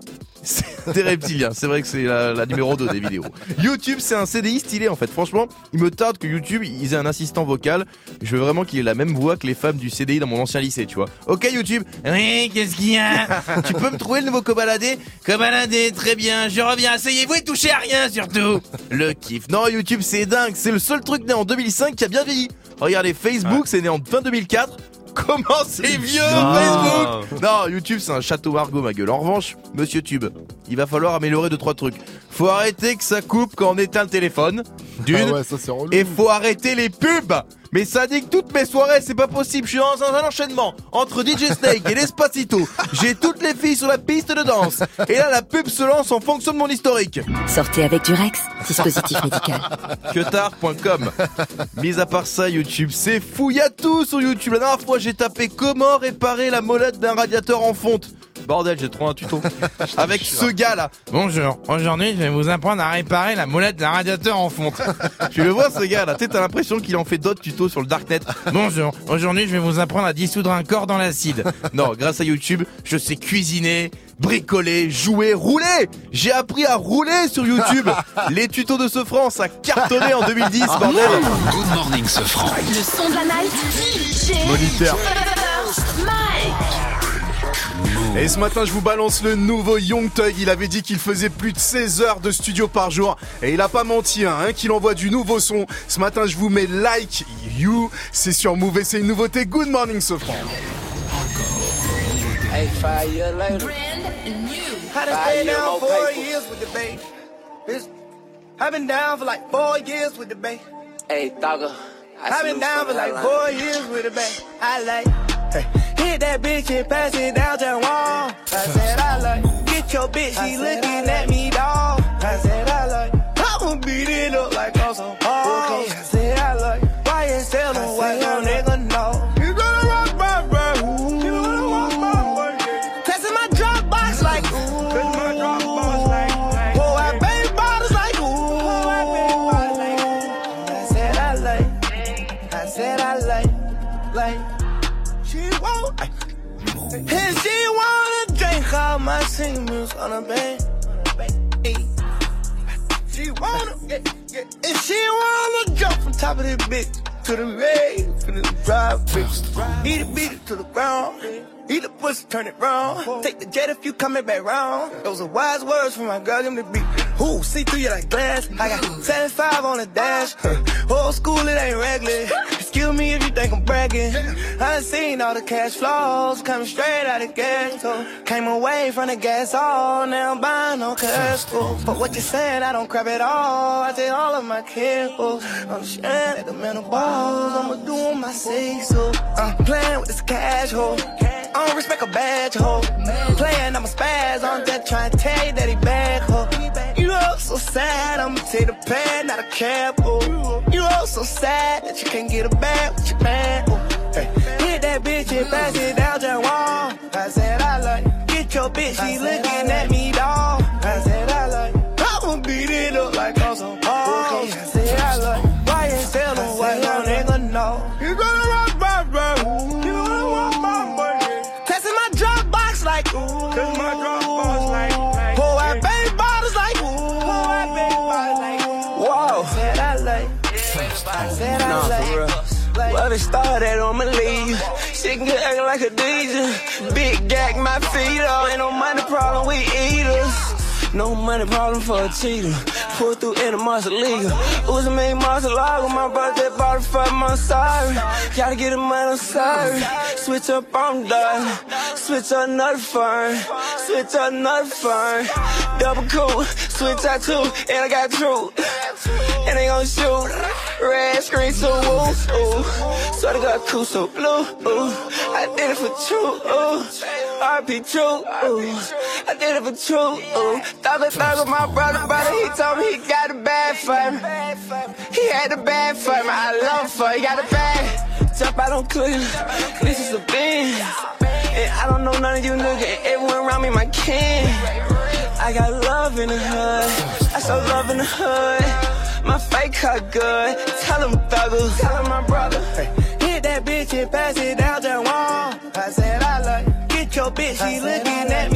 C'est [LAUGHS] des reptiliens, c'est vrai que c'est la, la numéro 2 des vidéos. YouTube, c'est un CDI stylé en fait. Franchement, il me tarde que YouTube, ils aient un assistant vocal. Je veux vraiment qu'il ait la même voix que les femmes du CDI dans mon ancien lycée, tu vois. Ok YouTube, oui, qu'est-ce qu'il y a Tu peux me trouver le nouveau cobaladé Cobaladé, très bien, je reviens, asseyez-vous et touchez à rien surtout Le kiff. Non, YouTube, c'est dingue, c'est le seul truc né en 2005 qui a bien vieilli. Regardez, Facebook, c'est né en fin 2004. Comment c'est vieux Non. Facebook Non, YouTube c'est un château Margot ma gueule. En revanche, Monsieur Tube, il va falloir améliorer deux trois trucs. Faut arrêter que ça coupe quand on éteint le téléphone. D'une. Ah ouais, ça c'est relou. Et faut arrêter les pubs Mais ça dit que toutes mes soirées, c'est pas possible. Je suis dans un, enchaînement entre DJ Snake et l'Espacito. J'ai toutes les filles sur la piste de danse. Et là, la pub se lance en fonction de mon historique. Sortez avec du Rex, dispositif médical. [LAUGHS] Quetard.com Mis à part ça, YouTube, c'est fou. Y a tout sur YouTube. La dernière fois, j'ai tapé comment réparer la molette d'un radiateur en fonte. Bordel, j'ai trouvé un tuto. [LAUGHS] Avec ce gars là. Bonjour, aujourd'hui je vais vous apprendre à réparer la molette d'un radiateur en fonte. [LAUGHS] tu le vois ce gars là, tu sais, t'as l'impression qu'il en fait d'autres tutos sur le darknet. Bonjour, aujourd'hui je vais vous apprendre à dissoudre un corps dans l'acide. Non, grâce à YouTube, je sais cuisiner, bricoler, jouer, rouler. J'ai appris à rouler sur YouTube. [LAUGHS] Les tutos de ce France a cartonné en 2010, bordel. Good morning Sefranc. le son de la night, Moniteur. Mike. Et ce matin, je vous balance le nouveau Young Thug. Il avait dit qu'il faisait plus de 16 heures de studio par jour. Et il a pas menti, hein, hein, qu'il envoie du nouveau son. Ce matin, je vous mets Like You. C'est sur Move et c'est une nouveauté. Good morning, Sofran. Hey, five years later. I done stayed down four years with the bay. Bitch, I've been down for like four years with the. Hey, Thugger. I've been down for like four years with the bay. I like, hey, hit that bitch and pass it down to wall. I said I like, get your bitch, she looking at me, dawg. I said I like, I'ma beat it up like on some balls. My singles on a bank. She wanna, yeah, yeah. And she wanna jump from top of this bitch to the red, finna drive, bitch. Eat it, beat it to the ground. Eat the pussy, turn it round. Take the jet if you coming back round. Those are wise words from my girl, me the beat. Ooh, see through you like glass. I got 75 on the dash. Old school, it ain't regular. Excuse me if you think I'm bragging. I seen all the cash flows coming straight out of gas. So came away from the gas all. Now I'm buying no cash flow. But what you saying, I don't crap at all. I take all of my careful. I'm sharing at the mental balls. I'ma do my say so. I'm playing with this cash hole. I don't respect a badge hole. Playing, I'm a spaz. I'm just trying to tell you that he bad hoe. You look so sad, I'ma take the pen, not a cab. Oh. You look so sad that you can't get a bag with your man. Oh. Hey. Hit that bitch and pass it down to the wall. I said I like, get your bitch, she looking at me, dawg. I said I like, I'ma beat it up like on some balls. I said I like, why you tell them what your nigga know? You gonna rock my bro. You gonna rock my bro. Testing my drop box like ooh. Testing my drop box like. Pour out baby bottles like ooh. Pour out baby bottles like ooh. Whoa. I said I like. I said I Nah, like. Well, started, I'ma leave. She can acting like a DJ. Big gag, my feet up. Ain't no money problem, we eaters. No money problem for a cheater. Pull through in a league. Uzi monster lager. My birthday bought it my sorry. Gotta get the money, I'm sorry. Switch up, I'm done. Switch up another firm. Switch up another firm. Double cool. Switch out two. And I got true. And they gon' shoot. Red screen so woo. Ooh. So they got cool so blue. Ooh. I did it for true. Ooh. RP true. Ooh. I did it for true. Ooh. Thought of my brother, brother. He told me he got a bad for. He had a bad for. I love for. He got a bad. Jump out on Cleveland. This is a Benz. And I don't know none of you niggas. Everyone around me my kin. I got love in the hood. I show love in the hood. My fake cut good. Tell him thugger. Tell him my brother. Hit that bitch and pass it down the wall. I said I like, get your bitch, she looking at me,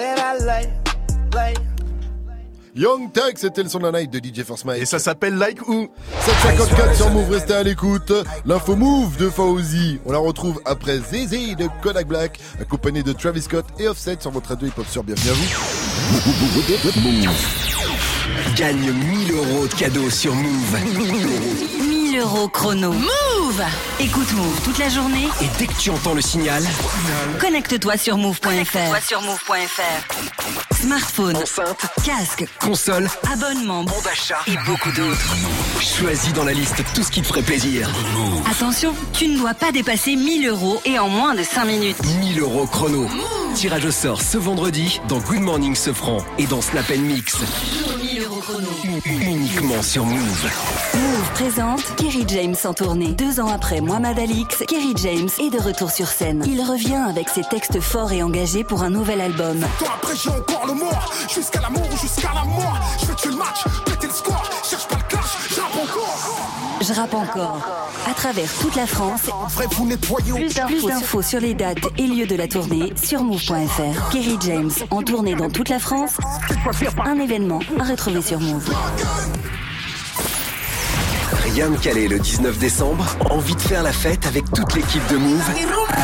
said I like, like. Young Tag, c'était le son de la night de DJ First Mike. Et ça s'appelle Like Who? 754 sur Move, restez à l'écoute. L'info Move de Fauzi. On la retrouve après Zizi de Kodak Black, accompagné de Travis Scott et Offset sur votre radio hip-hop sur Bienvenue à vous. Move. Gagne 1000 euros de cadeaux sur Move. 1000 euros chrono. Move Écoute Move toute la journée. Et dès que tu entends le signal, Connecte-toi sur move.fr. sur move.fr. Smartphone, enceinte, casque, console, abonnement, bon d'achat et beaucoup d'autres. Choisis dans la liste tout ce qui te ferait plaisir. Attention, tu ne dois pas dépasser 1000 euros et en moins de 5 minutes. 1000 euros chrono. Tirage au sort ce vendredi dans Good Morning Sofran et dans Snap Mix. 1000 euros chrono. Uniquement sur Move. Move présente Kerry James en tournée. Deux ans après Mohamed Alix, Kerry James est de retour sur scène. Il revient avec ses textes forts et engagés pour un nouvel album. Toi après j'ai encore le mort Jusqu'à l'amour ou jusqu'à la mort Je fais tuer le match, péter le score je rappe encore. À travers toute la France. Plus d'infos, plus d'infos sur les dates et lieux de la tournée sur move.fr. Kerry James en tournée dans toute la France. Un événement à retrouver sur Move. Rien de calé le 19 décembre Envie de faire la fête avec toute l'équipe de Move?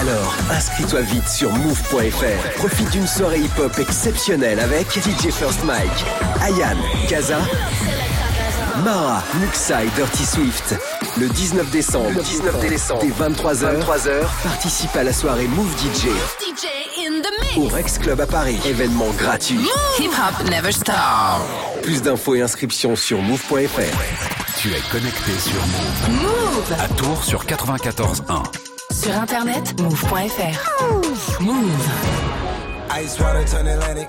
Alors, inscris-toi vite sur move.fr. Profite d'une soirée hip-hop exceptionnelle avec DJ First Mike, Ayan, Kaza, Mara, Muxa et Dirty Swift. Le 19 décembre, le 19 décembre, dès 23h, 23h, participe à la soirée Move DJ DJ in the mix. au Rex Club à Paris. Événement gratuit. Hip hop never stop. Plus d'infos et inscriptions sur move.fr. Tu es connecté sur Move. Move. À Tours sur 94.1. Sur internet, move.fr. Move. Ice water turn Atlantic.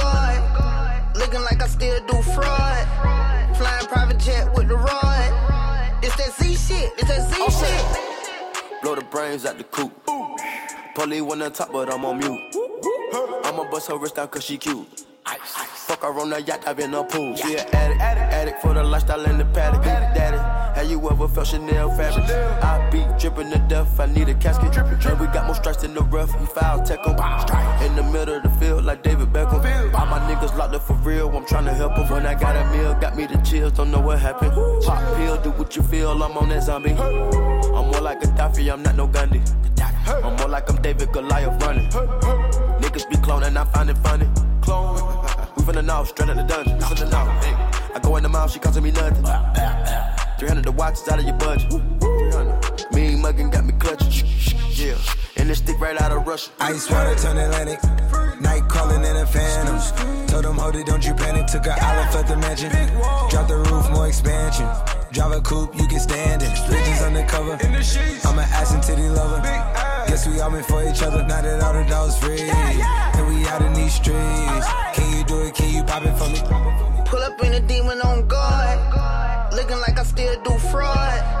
Looking like I still do fraud. Flying private jet with the rod. It's that Z shit, it's that Z shit. Blow the brains out the coop. Polly on top, but I'm on mute. I'ma bust her wrist down cause she cute. Fuck her on the yacht, I've been a pool. She an addict, addict for the lifestyle in the paddock. Daddy, have you ever felt Chanel fabric? I be dripping to death, I need a casket. And we got more strikes in the rough, we foul tech 'em. In the middle of the field, like David Beckham. All my niggas locked up for real, I'm tryna help 'em. When I got a meal, got me the chills, don't know what happened. Pop pill, do what you feel, I'm on that zombie. I'm more like a Gaddafi, I'm not no Gandhi. I'm more like I'm David Goliath running. Niggas be cloning, I find it funny. Clone. [LAUGHS] We from the north, straight out the dungeon. The north. I go in the mouth, she costing me nothing. 300 the watch is out of your budget. 300. Mean muggin' got me clutching. Yeah. And this stick right out of Russia. Ice water turn Atlantic. Night calling in a phantom. Told them, hold it, don't you panic. Took an island, left the mansion. Drop the roof, more expansion. Drive a coupe, you can stand it. Bitches undercover. I'm an ass and titty lover. Guess we all meant for each other. Now that all the dogs free. And we out in these streets. Can you do it? Can you pop it for me? Pull up in a demon on guard. Looking like I still do fraud.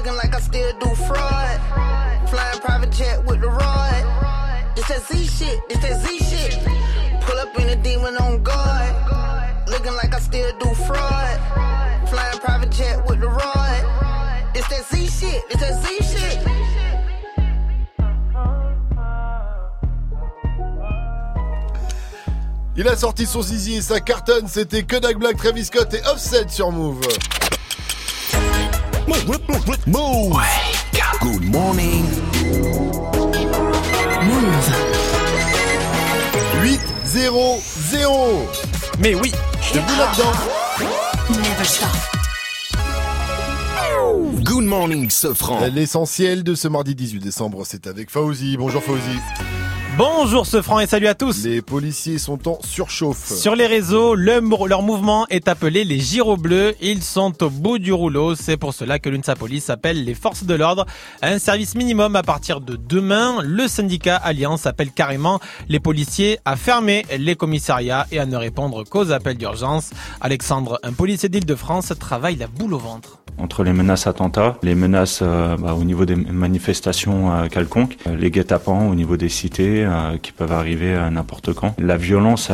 Looking like I still do fraud. Flying private jet with the rod. It's that Z shit, it's that Z shit. Pull up in a demon on guard. Looking like I still do fraud. Flying private jet with the rod. It's that Z shit, it's that Z shit. Il a sorti son zizi et sa cartonne, c'était Kodak Black, Travis Scott et Offset sur Move. Move. Good morning. Move. 8 0 0 Mais oui, debout là-dedans. Never stop. Good morning, Sofran. L'essentiel de ce mardi 18 décembre, c'est avec Fauzi. Bonjour Fauzi. Bonjour ce franc et salut à tous. Les policiers sont en surchauffe. Sur les réseaux, le leur mouvement est appelé les gyros bleus. Ils sont au bout du rouleau. C'est pour cela que l'UNSA Police appelle les forces de l'ordre à un service minimum à partir de demain. Le syndicat Alliance appelle carrément les policiers à fermer les commissariats et à ne répondre qu'aux appels d'urgence. Alexandre, un policier d'Île-de-France, travaille la boule au ventre. entre les menaces attentats, les menaces euh, bah, au niveau des manifestations euh, quelconques, euh, les guet-apens au niveau des cités euh, qui peuvent arriver à n'importe quand. La violence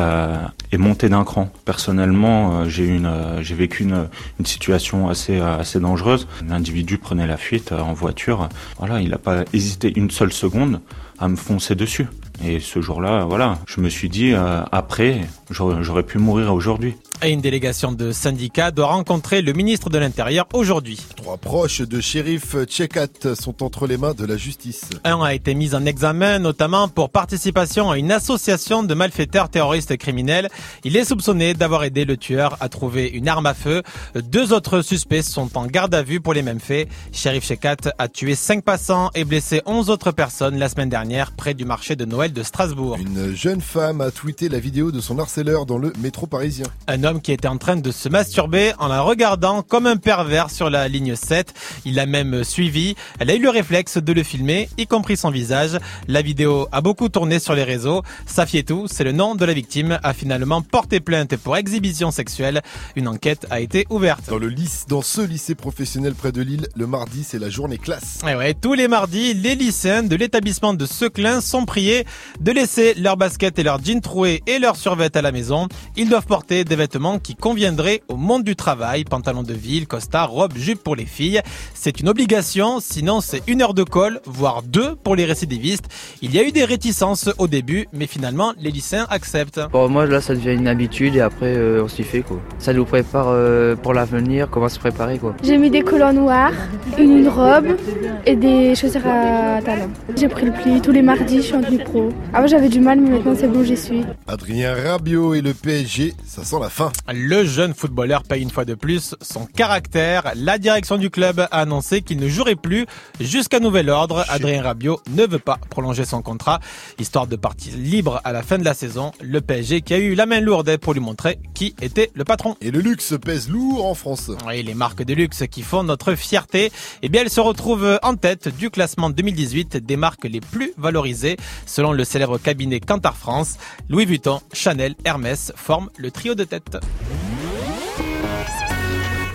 est montée d'un cran. Personnellement, euh, euh, j'ai vécu une, situation assez dangereuse. L'individu prenait la fuite en voiture. Voilà, il n'a pas hésité une seule seconde à me foncer dessus. Et ce jour-là, voilà, je me suis dit après, j'aurais pu mourir aujourd'hui. Et une délégation de syndicats doit rencontrer le ministre de l'Intérieur aujourd'hui. Trois proches de shérif Tchekat sont entre les mains de la justice. Un a été mis en examen, notamment pour participation à une association de malfaiteurs terroristes criminels. Il est soupçonné d'avoir aidé le tueur à trouver une arme à feu. Deux autres suspects sont en garde à vue pour les mêmes faits. Shérif Shekat a tué cinq passants et blessé 11 autres personnes la semaine dernière près du marché de Noël de Strasbourg. Une jeune femme a tweeté la vidéo de son dans le métro parisien. Un homme qui était en train de se masturber en la regardant comme un pervers sur la ligne 7. Il l'a même suivi. Elle a eu le réflexe de le filmer, y compris son visage. La vidéo a beaucoup tourné sur les réseaux. Safietou, c'est le nom de la victime, a finalement porté plainte pour exhibition sexuelle. Une enquête a été ouverte. Dans le lycée, dans ce lycée professionnel près de Lille, le mardi, c'est la journée classe. Et ouais, tous les mardis, les lycéens de l'établissement de Seclin sont priés de laisser leurs baskets et leurs jeans troués et leurs survêtements à la maison. Ils doivent porter des vêtements qui conviendraient au monde du travail, pantalons de ville, costard, robe, jupe pour les filles. C'est une obligation, sinon c'est une heure de colle, voire deux pour les récidivistes. Il y a eu des réticences au début, mais finalement les lycéens acceptent. Pour moi, là, ça devient une habitude et après, euh, on s'y fait, quoi. Ça nous prépare euh, pour l'avenir, comment se préparer, quoi. J'ai mis des collants noirs, une, une robe et des chaussures à talons. J'ai pris le pli tous les mardis, je suis en tenue pro. Avant j'avais du mal, mais maintenant c'est bon, j'y suis. Adrien Rabiot et le PSG, ça sent la fin. Le jeune footballeur paye une fois de plus son caractère. La direction du club a annoncé qu'il ne jouerait plus jusqu'à nouvel ordre. Adrien Rabiot ne veut pas prolonger son contrat, histoire de partir libre à la fin de la saison. Le PSG qui a eu la main lourde pour lui montrer qui était le patron. Et le luxe pèse lourd en France. Oui, les marques de luxe qui font notre fierté, eh bien, elles se retrouvent en tête du classement 2018 des marques les plus valorisées, selon le célèbre cabinet Cantar France. Louis Vuitton, Chanel, Hermès forment le trio de tête.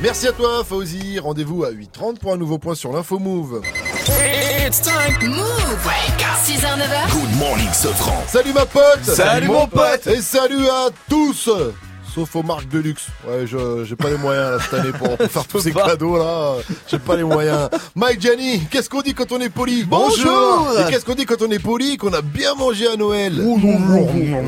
Merci à toi, Fauzi. Rendez-vous à 8h30 pour un nouveau point sur l'info Move. It's time. Move. Wake up. 6h, 9h. Good morning, Sofran. Salut ma pote. Salut, mon pote. Et salut à tous. Sauf aux marques de luxe. Ouais, je j'ai pas les moyens là, cette année pour, pour faire [LAUGHS] tous ces cadeaux là. J'ai pas les moyens. Mike Gianni, qu'est-ce qu'on dit quand on est poli? Bonjour. Et qu'est-ce qu'on dit quand on est poli? Qu'on a bien mangé à Noël.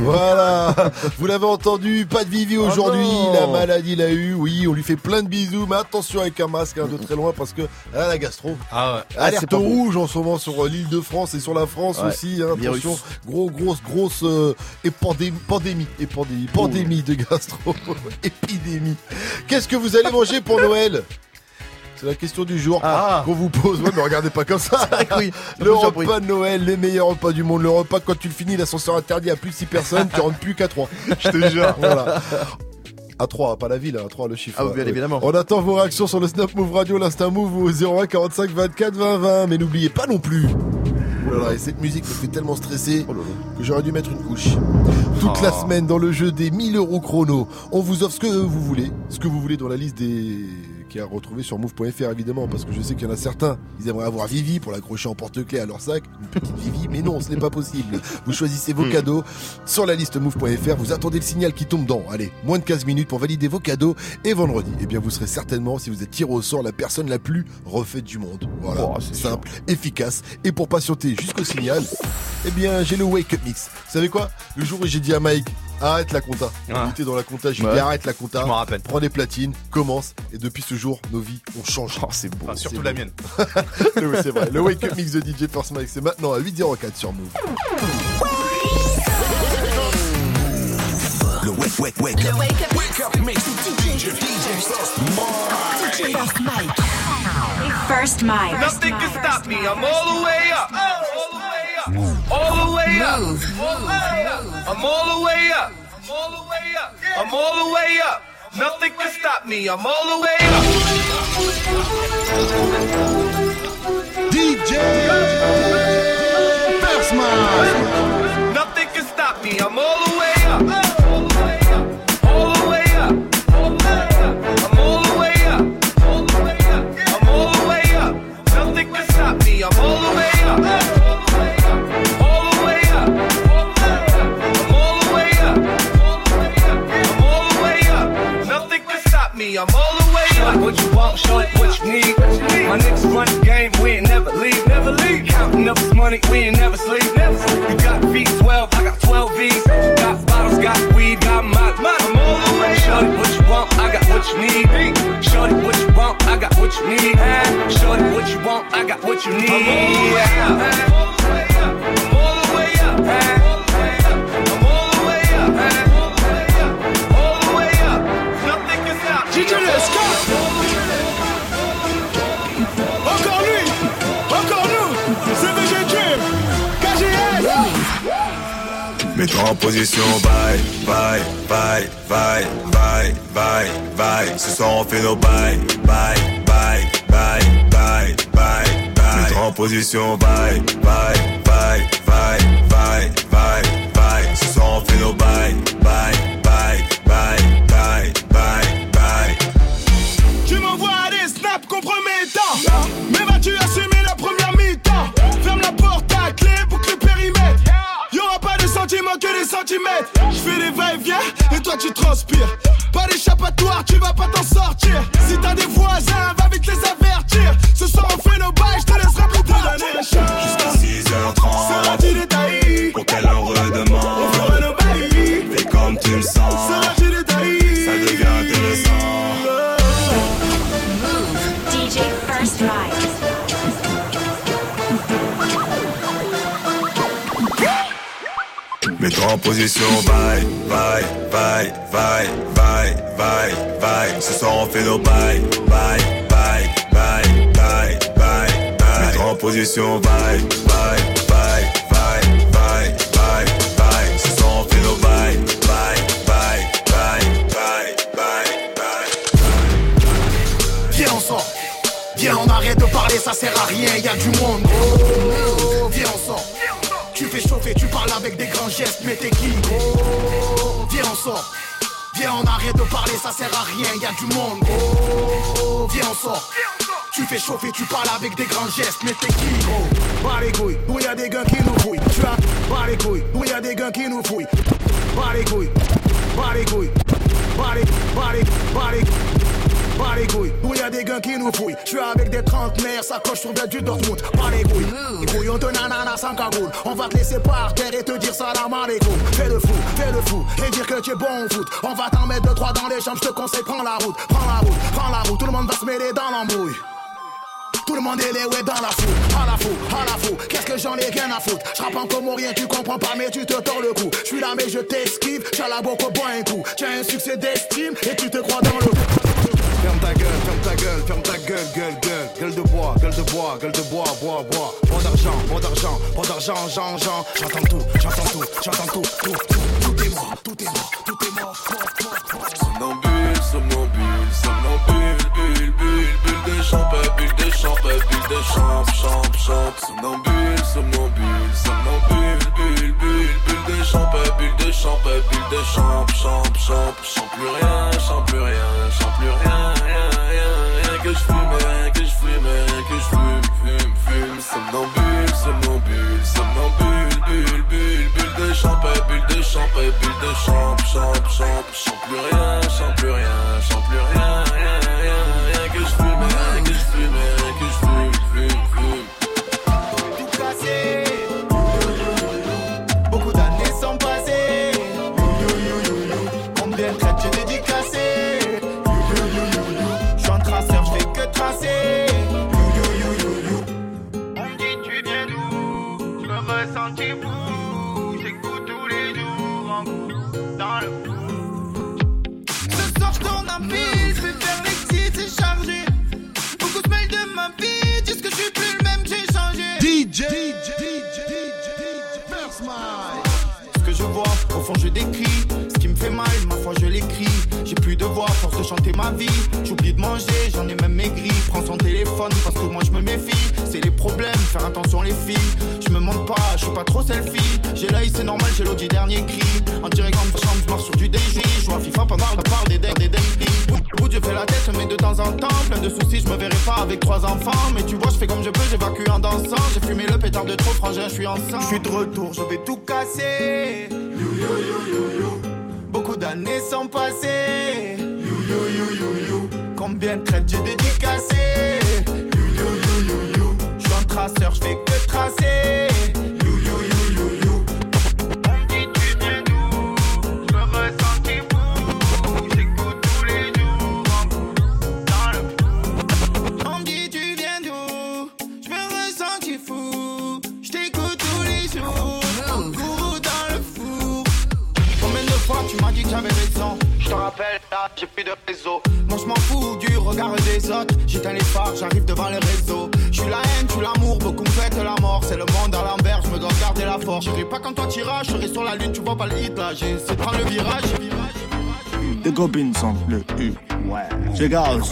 Voilà. Vous l'avez entendu, pas de Vivi aujourd'hui. non. la maladie l'a eu. Oui, on lui fait plein de bisous, mais attention avec un masque hein, de très loin parce que a la gastro. Ah ouais. Alerte rouge en ce moment sur euh, l'île de France et sur la France Ouais. aussi. hein, attention, gros, grosse, grosse euh, et pandémie, pandémie, et pandémie, pandémie de gastro, [LAUGHS] épidémie. Qu'est-ce que vous allez manger pour Noël? C'est la question du jour qu'on vous pose. Ouais, mais regardez pas comme ça. [LAUGHS] oui. [LAUGHS] Le repas de Noël, les meilleurs repas du monde. Le repas, quand tu le finis, l'ascenseur interdit à plus de 6 personnes, tu rentres plus qu'à 3. Je te jure. Voilà. À 3, pas la ville, à 3 le chiffre. Ah oui, bien évidemment. On attend vos réactions sur le Snap Move Radio, l'Insta Move ou au 01 45 24 20 20. Mais n'oubliez pas non plus. Oh là là, et cette musique me fait tellement stresser que j'aurais dû mettre une couche. Toute la Oh. semaine dans le jeu des 1000 euros chrono, on vous offre ce que vous voulez, ce que vous voulez dans la liste des qui est à retrouver sur move.fr évidemment parce que je sais qu'il y en a certains ils aimeraient avoir Vivi pour l'accrocher en porte-clés à leur sac. Une petite Vivi mais non ce n'est pas possible. Vous choisissez vos cadeaux sur la liste move.fr vous attendez le signal qui tombe dans allez moins de 15 minutes pour valider vos cadeaux. Et vendredi eh bien vous serez certainement si vous êtes tiré au sort la personne la plus refaite du monde. Voilà. C'est simple efficace. Et pour patienter jusqu'au signal eh bien j'ai le wake up mix. Vous savez quoi? Le jour où j'ai dit à Mike arrête la compta on était dans la compta dit Ouais. arrête la compta Je m'en rappelle. prends des platines commence et depuis ce jour nos vies ont changé c'est beau C'est surtout beau. la mienne. [LAUGHS] oui, c'est vrai. Le Wake Up Mix de DJ First Mike, c'est maintenant à 8h04 sur Move. Le wake, wake, wake up. Wake up mix. DJ, DJ First Mike. First Mike. Nothing can stop me. I'm all the way up. All the way up. All all the way up. I'm all the way up. I'm all the way up. I'm all the way up. Nothing can stop me. I'm all the way up. DJ Persman. Nothing can stop me. I'm all the way up. Me. I'm all the way up. What you want, show it what you need. My niggas run the game, we ain't never leave, never leave. Counting up this money, we ain't never sleep. Never sleep. You got V12, I got 12 V's. Got bottles, got weed, got my, my. I'm all the way up. Shorty, what you want, I got what you need. Shorty, what you want, I got what you need. Shorty, what you want, I got what you need. I'm all the way up. I'm all the way up. I'm Encore lui, encore nous, Dream, KGS. Mets-toi en position, bye, bye, bye, bye, bye, bye, bye. Ce soir on fait nos bye, bye, bye, bye, bye, bye, bye. Mets-toi en position, bye, bye, bye, bye, bye, bye, bye. Ce soir on fait nos bye, bye, bye, bye, bye, bye. Compromettants. Mais vas-tu assumer la première mi-temps? Ferme la porte à clé, boucle le périmètre. Y'aura pas de sentiments que des centimètres. Je fais des va-et-vient et toi tu transpires. Pas d'échappatoire, tu vas pas t'en sortir. Si t'as des voisins, va vite les avertir. Ce soir on fait nos bails, je te laisserai plus tard. Jusqu'à 6h30. Sera-t-il détaillé Pour qu'elle en redemande. On fera nos bails. Fais comme tu le sens. Sera-t-il détaillé Ça devient intéressant. Mets-toi en position, bye, bye, bye, bye, bye, bye, bye. Ce soir on fait nos bye, bye, bye, bye, bye, bye, bye. Mets-toi en position, bye, bye, bye, bye, bye, bye, bye. Ce soir on fait nos bye, bye, bye, bye, bye, bye, bye. Viens on sort, viens on arrête de parler, ça sert à rien, y a du monde. Oh, tu fais chauffer, tu parles avec des grands gestes, mais t'es qui viens on sort, viens on arrête de parler, ça sert à rien, y a du monde. Viens on sort. Tu fais chauffer, tu parles avec des grands gestes, mais t'es qui gros? Bas les couilles, où y a des gars qui nous fouillent. Tu as bas les couilles, où y a des gars qui nous fouillent. Bas les couilles, bas les couilles, bas les, bas les Bas les couilles, où y a des gars qui nous fouillent. Je suis avec des trentenaires, ça coche sur des du Dortmund. Bas les couilles, les couilles, on te nanana sans cagoule. On va te laisser par terre et te dire salam alaikum. Fais le fou, fais le fou, et dire que tu es bon au foot. On va t'en mettre deux, trois dans les jambes, je te conseille, prends la route, prends la route, prends la route. Tout le monde va se mêler dans l'embrouille. Tout le monde est les ouais dans la foule, à la fou, à la fou. Qu'est-ce que j'en ai rien à foutre? Je rappe en comorien, tu comprends pas, mais tu te tords le cou. Je suis là, mais je t'esquive. J'ai la boca, bois un coup. Tu as un succès d'estime et tu te crois dans le Ferme ta gueule, ferme ta gueule, ferme ta gueule, gueule, gueule, gueule de bois, gueule de bois, gueule de bois, bois, bois. Pas d'argent, pas d'argent, pas d'argent, Jean, Jean. J'entends tout, j'entends tout, j'entends tout, tout, tout. Tout est mort, tout est mort, tout est mort. Somnambule, somnambule, somnambule, bulle, bulle, bulle de champ, bulle de champ, bulle de champ, champ, champ. Somnambule, somnambule, somnambule, bulle, bulle, bulle de champ, bulle de champ, bulle de champ, champ, champ. Chante plus rien, chante plus rien, chante plus rien que je fume, rien que je fume, rien que je fume, fume, fume. Somnambule, somnambule, somnambule, bulle, bulle, bulle de champ, bulle de champ, bulle de champ, champ, champ.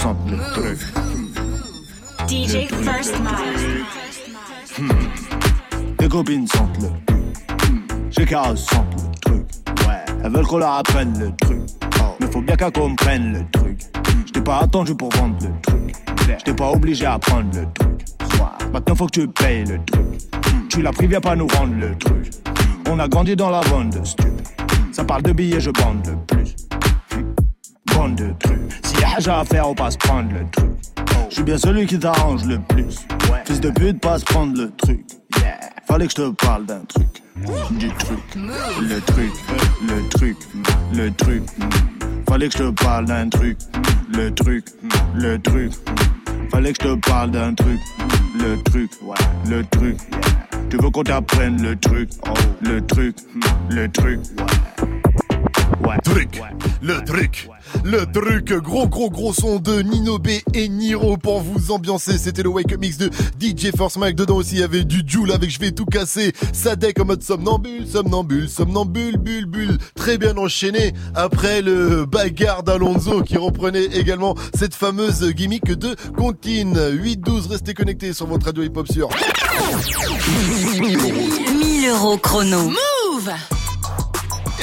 Tes gars sentent le truc. DJ First Mike. Tes copines sentent le U. Tes gars sentent le truc. Ouais. Elles veulent qu'on leur apprenne le truc. Mais faut bien qu'elles comprennent le truc. Je t'ai pas attendu pour vendre le truc. Je t'ai pas obligé à prendre le truc. Maintenant faut que tu payes le truc. Tu l'as pris, viens pas nous rendre le truc. On a grandi dans la bande de stup. Ça parle de billets, je bande le À faire, on passe prendre le truc. Je suis bien celui qui t'arrange le plus. Fils de pute, passe prendre le truc. Fallait que je te parle d'un truc. Du truc. Le truc. Le truc. Le truc. Fallait que je te parle d'un truc. Le truc. Le truc. Fallait que je te parle d'un truc. Le truc. Le truc. Tu veux qu'on t'apprenne le truc. Le truc. Le truc. Truc, le truc, le truc, gros gros gros son de Nino B et Niro pour vous ambiancer. C'était le Wake Up Mix de DJ Force Mike. Dedans aussi il y avait du Joule avec Je vais tout casser. Sadek en mode somnambule, somnambule, somnambule, bulle, bulle. Très bien enchaîné après le bagarre d'Alonso qui reprenait également cette fameuse gimmick de Contine. 8-12, restez connectés sur votre radio hip-hop sur 1000 euros chrono. Move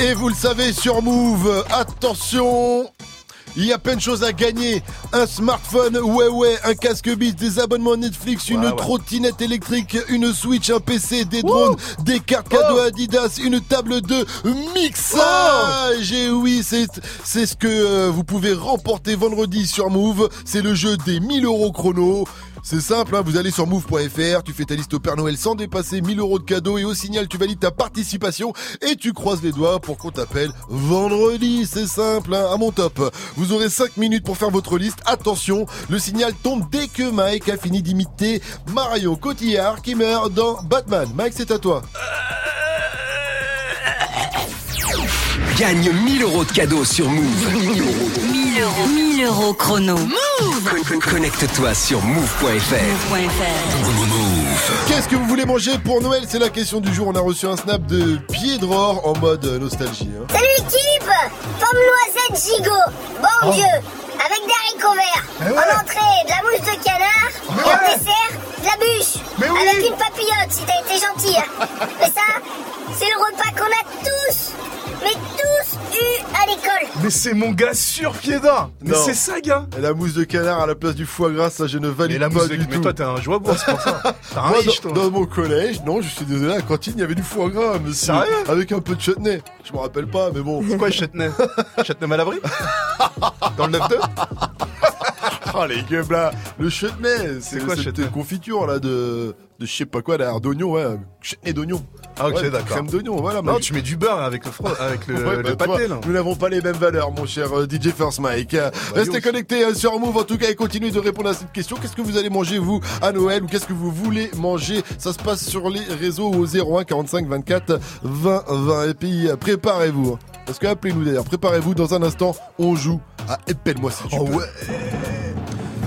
Et vous le savez sur Move, attention il y a plein de choses à gagner. Un smartphone, ouais ouais, un casque Beats, des abonnements Netflix, une ouais. trottinette électrique, une Switch, un PC, des drones, des cartes cadeaux Adidas, une table de mixage. Et oui, c'est c'est ce que euh, vous pouvez remporter vendredi sur Move. C'est le jeu des 1000 euros chrono. C'est simple, hein, vous allez sur move.fr, tu fais ta liste au Père Noël sans dépasser 1000 euros de cadeaux et au signal tu valides ta participation et tu croises les doigts pour qu'on t'appelle vendredi. C'est simple, hein, à mon top. Vous aurez 5 minutes pour faire votre liste. Attention, le signal tombe dès que Mike a fini d'imiter Mario Cotillard qui meurt dans Batman. Mike, c'est à toi. Gagne 1000 euros de cadeaux sur Move. 1000 euros. 1000 euros chrono. Con- Connecte-toi sur move.fr. Qu'est-ce que vous voulez manger pour Noël? C'est la question du jour. On a reçu un snap de Piedror en mode euh, nostalgie. hein. Salut l'équipe Pomme noisette gigot Bon Dieu Avec des haricots verts En entrée, de la mousse de canard Et en dessert, de la bûche Avec une papillote si t'as été gentil hein. Mais ça, c'est le repas qu'on a tous Mais tous eu à l'école Mais c'est mon gars sur pied d'or Mais Non. c'est ça, gars Et la mousse de canard à la place du foie gras, ça je ne valide Et la pas mousse de- du mais tout. toi, t'es un joueur c'est pour ça. [LAUGHS] T'as un Moi, riche, dans, toi. dans mon collège, non, je suis désolé, à la cantine, il y avait du foie gras, monsieur. Sérieux Avec un peu de chutney. Je me rappelle pas, mais bon. Quoi, chutney [LAUGHS] Chutney mal abri Dans le 9-2 [LAUGHS] Oh les gueules là Le chutney, c'est quoi, cette chutney confiture là de, de je sais pas quoi, d'ailleurs d'oignon, ouais. Chutney d'oignon. Ah, ok, Ouais, d'accord. Crème d'oignon, voilà. Non, mais- tu mets du beurre avec le, fro- avec le, [LAUGHS] Ouais, le bah, pâté, toi, là. Nous n'avons pas les mêmes valeurs, mon cher euh, DJ First Mike. Euh, Restez connectés euh, sur Move en tout cas et continuez de répondre à cette question. Qu'est-ce que vous allez manger vous à Noël ou qu'est-ce que vous voulez manger? Ça se passe sur les réseaux au 01 45 24 20 20. Et puis euh, préparez-vous. hein. Parce que appelez-nous d'ailleurs. Préparez-vous. Dans un instant, on joue à Épelle-moi si tu Oh peux. ouais.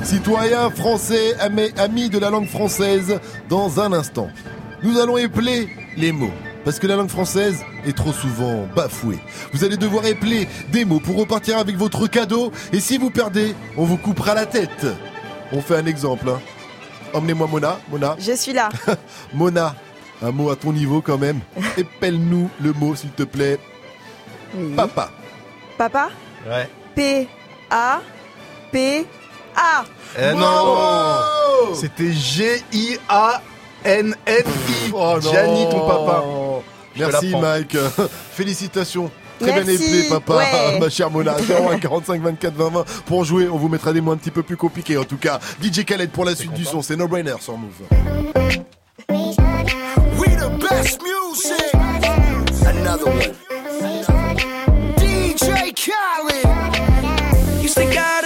Citoyens français, ami- amis de la langue française, dans un instant, nous allons épeler les mots. parce que la langue française est trop souvent bafouée. Vous allez devoir épeler des mots pour repartir avec votre cadeau, et si vous perdez, on vous coupera la tête. On fait un exemple. Hein. Emmenez-moi Mona. Mona. Je suis là. [LAUGHS] Mona, un mot à ton niveau quand même. [LAUGHS] Épelle-nous le mot s'il te plaît. Papa. Papa? Ouais. P A P A. Eh non C'était G-I-A-N-N-I. Oh non. Gianni, ton papa. Merci. Mike. [LAUGHS] Félicitations. Très bien éplé, papa, Ouais. ma chère Mona. 01 45 24 20 20. Pour jouer, on vous mettra des mots un petit peu plus compliqués. En tout cas, DJ Khaled pour la suite du son. C'est No Brainer sur Move. We the best music. Another one. DJ Khaled. You stick out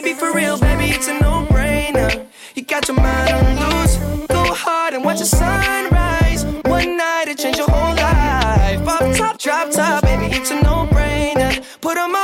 be for real, baby, it's a no-brainer. You got your mind on loose. Go hard and watch the sunrise. One night it change your whole life. Pop top, drop top, baby, it's a no-brainer. Put 'em up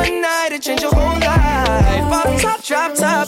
One night it change your whole life. Pop top, drop top,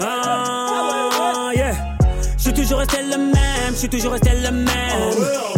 Ah, yeah. Je suis toujours resté le même, je suis toujours resté le même.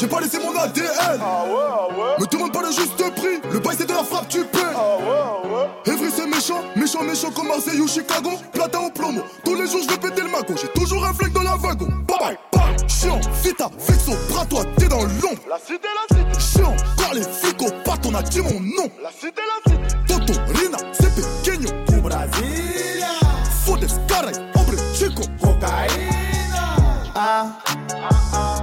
J'ai pas laissé mon ADN. Me demande pas le juste prix, le bail c'est de la frappe, tu paies. Evry c'est méchant, méchant, méchant comme Marseille ou Chicago. Platin au plomo, tous les jours je vais péter le mago. J'ai toujours un flingue dans la wagon. Bye bye, bye. Chiant, vita, vexo, bras toi, t'es dans l'ombre. La cité, la cité. Chiant, quand les flics au pattes, on a dit mon nom. La cité, la cité. Toto, Rina, c'est pequeño. Du Brasilia. Fodes, caray, hombre, chico. Cocaïna. Ah,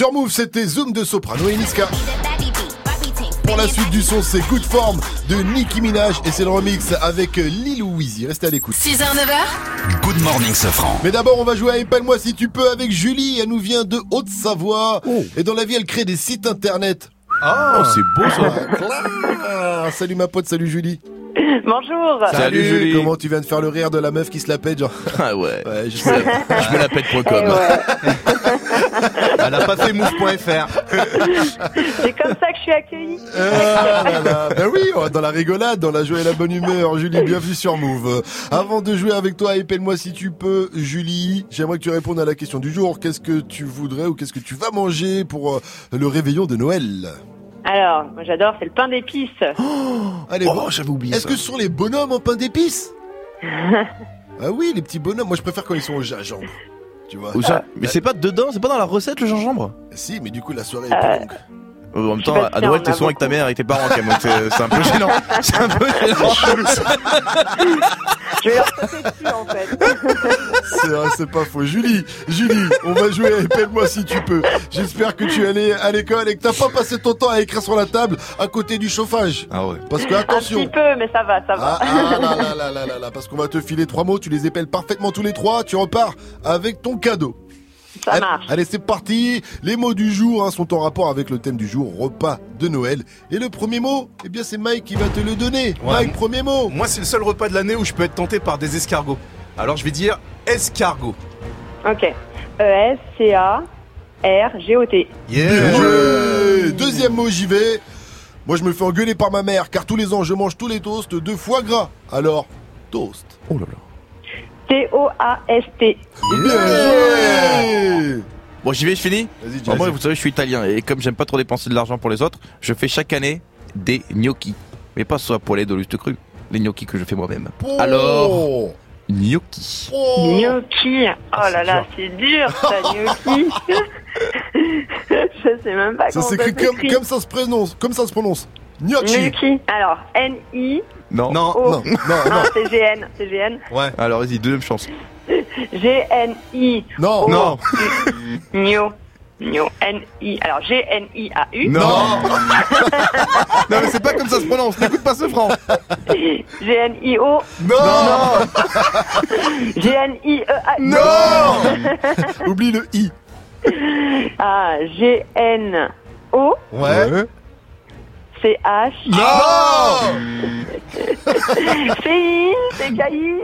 Sur Move, c'était Zoom de Soprano et Niska. Pour la suite du son, c'est Good Form de Nicki Minaj et c'est le remix avec Lil Weezy. Restez à l'écoute. 6h, 9h. Good morning, Safran. Mais d'abord, on va jouer à Épelle-moi si tu peux avec Julie. Elle nous vient de Haute-Savoie. Et dans la vie, elle crée des sites internet. Oh, c'est beau ça. Ah, salut ma pote, salut Julie. [COUGHS] Bonjour. Salut, Julie. Comment tu viens de faire le rire de la meuf qui se la pète, genre Ah ouais. [LAUGHS] je, Je me la [LAUGHS] pète.com. [LAUGHS] [LAUGHS] Elle a pas fait move.fr. [LAUGHS] C'est comme ça que je suis accueillie. Ah là là. Ben oui, va dans la rigolade, dans la joie et la bonne humeur. Julie, bienvenue sur Move. Avant de jouer avec toi, épelle-moi si tu peux, Julie. J'aimerais que tu répondes à la question du jour. Qu'est-ce que tu voudrais ou qu'est-ce que tu vas manger pour euh, le réveillon de Noël? Alors, moi j'adore, c'est le pain d'épices. [GASPS] Allez, oh, j'avais oublié. Est-ce que ce sont les bonhommes en pain d'épices? [LAUGHS] Ah oui, les petits bonhommes. Moi, je préfère quand ils sont au gingembre. Tu vois Ou ça- Mais c'est pas dedans, c'est pas dans la recette le gingembre? Si, mais du coup, la soirée est plus longue. En même temps, à Noël, t'es souvent avec ta mère et tes parents quand même, c'est c'est un peu gênant. [LAUGHS] C'est un peu gênant. Je vais leur sauter dessus en fait. C'est vrai, c'est pas faux. Julie, Julie, on va jouer à Épelle-moi si tu peux. J'espère que tu es allé à l'école et que t'as pas passé ton temps à écrire sur la table à côté du chauffage. Ah ouais. Parce que Un attention. petit peu, mais ça va, ça va. Ah, ah là, là, là, là, là, là, parce qu'on va te filer trois mots, tu les épelles parfaitement tous les trois, tu repars avec ton cadeau. Ça allez, marche. Allez, c'est parti. Les mots du jour hein, sont en rapport avec le thème du jour, repas de Noël. Et le premier mot, eh bien, c'est Mike qui va te le donner. Mike, premier mot. Moi, c'est le seul repas de l'année où je peux être tenté par des escargots. Alors, je vais dire escargot. Ok. E E-S-C-A-R-G-O-T. Bien joué. Deuxième mot, j'y vais. Moi, je me fais engueuler par ma mère, car tous les ans, je mange tous les toasts de foie gras. Alors, toast. Oh là là. T-O-A-S-T. Bien joué. Bon, j'y vais, je finis Vas-y, Moi, vous savez, je suis italien et comme j'aime pas trop dépenser de l'argent pour les autres, je fais chaque année des gnocchi. Mais pas soit poêlés de lustre cru. Les gnocchis que je fais moi-même. Alors, gnocchi. Gnocchi. Oh là là, c'est dur ça, gnocchi. [LAUGHS] je sais même pas Ça comment s'écrit comme, s'écrit. comme ça se prononce. Comme ça se prononce. Gnocchi. Gnocchi. Alors, N-I. Non. Non, O. [LAUGHS] non, non, non. c'est G-N. C'est G-N. Ouais. Alors, vas-y, deuxième chance. G-N-I. Non. O. Non. Gno. Gno. N-I. Alors, G-N-I-A-U. Non. non, mais c'est pas comme ça se prononce. N'écoute pas ce franc. G-N-I-O. Non. G-N-I-E-A. Non. Oublie le i. Ah, G-N-O. Ouais. C-H. Non. [LAUGHS] C-I. C-K-I.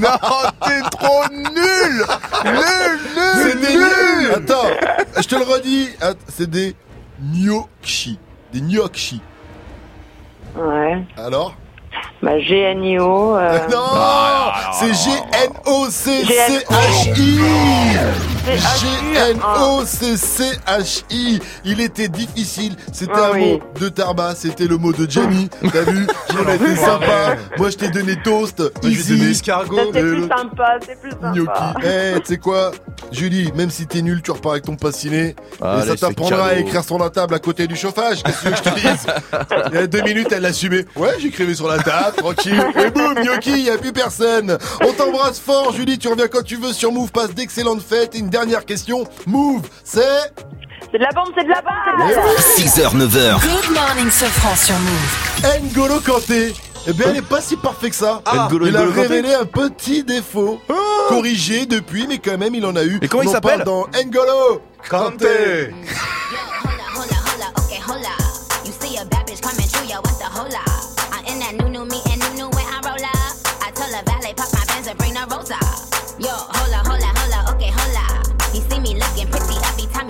non, t'es trop nul. Nul, nul. C'est des nuls. Attends, je te le redis. C'est des gnocchi. Des gnocchi. Ouais. Alors Bah, G-N-I-O. euh, Non C'est G-N-O-C-C-H-I G-N-O-C-C-H-I Il était difficile, c'était Ah un oui. mot de Tarba, c'était le mot de Jamie, t'as vu On a été sympa, moi je t'ai donné toast, je vais donner easy, escargot. C'est plus le- sympa, c'est plus gnocchi. sympa. Eh, tu sais quoi Julie, même si t'es nul, tu repars avec ton passiné. Allez, et ça t'apprendra à écrire sur la table à côté du chauffage. Qu'est-ce que tu veux que je te dise [LAUGHS] Il y a deux minutes, elle l'assumait. Ouais, j'écrivais sur la table, tranquille. [LAUGHS] Et boum, gnocchi, il y a plus personne. On t'embrasse fort, Julie. Tu reviens quand tu veux sur Move. Passe d'excellentes fêtes. Et une dernière question. Move, c'est? C'est de la bombe, c'est de la bombe, c'est de la bombe. 6h, 9h. Good morning, Sofran sur Move. N'Golo Kanté. Eh bien, elle est pas si parfait que ça. Ah, N'Golo- il a N'Golo révélé un petit défaut. Corrigé depuis, mais quand même, il en a eu. Et comment On il s'appelle parle Dans N'Golo Kanté. [LAUGHS]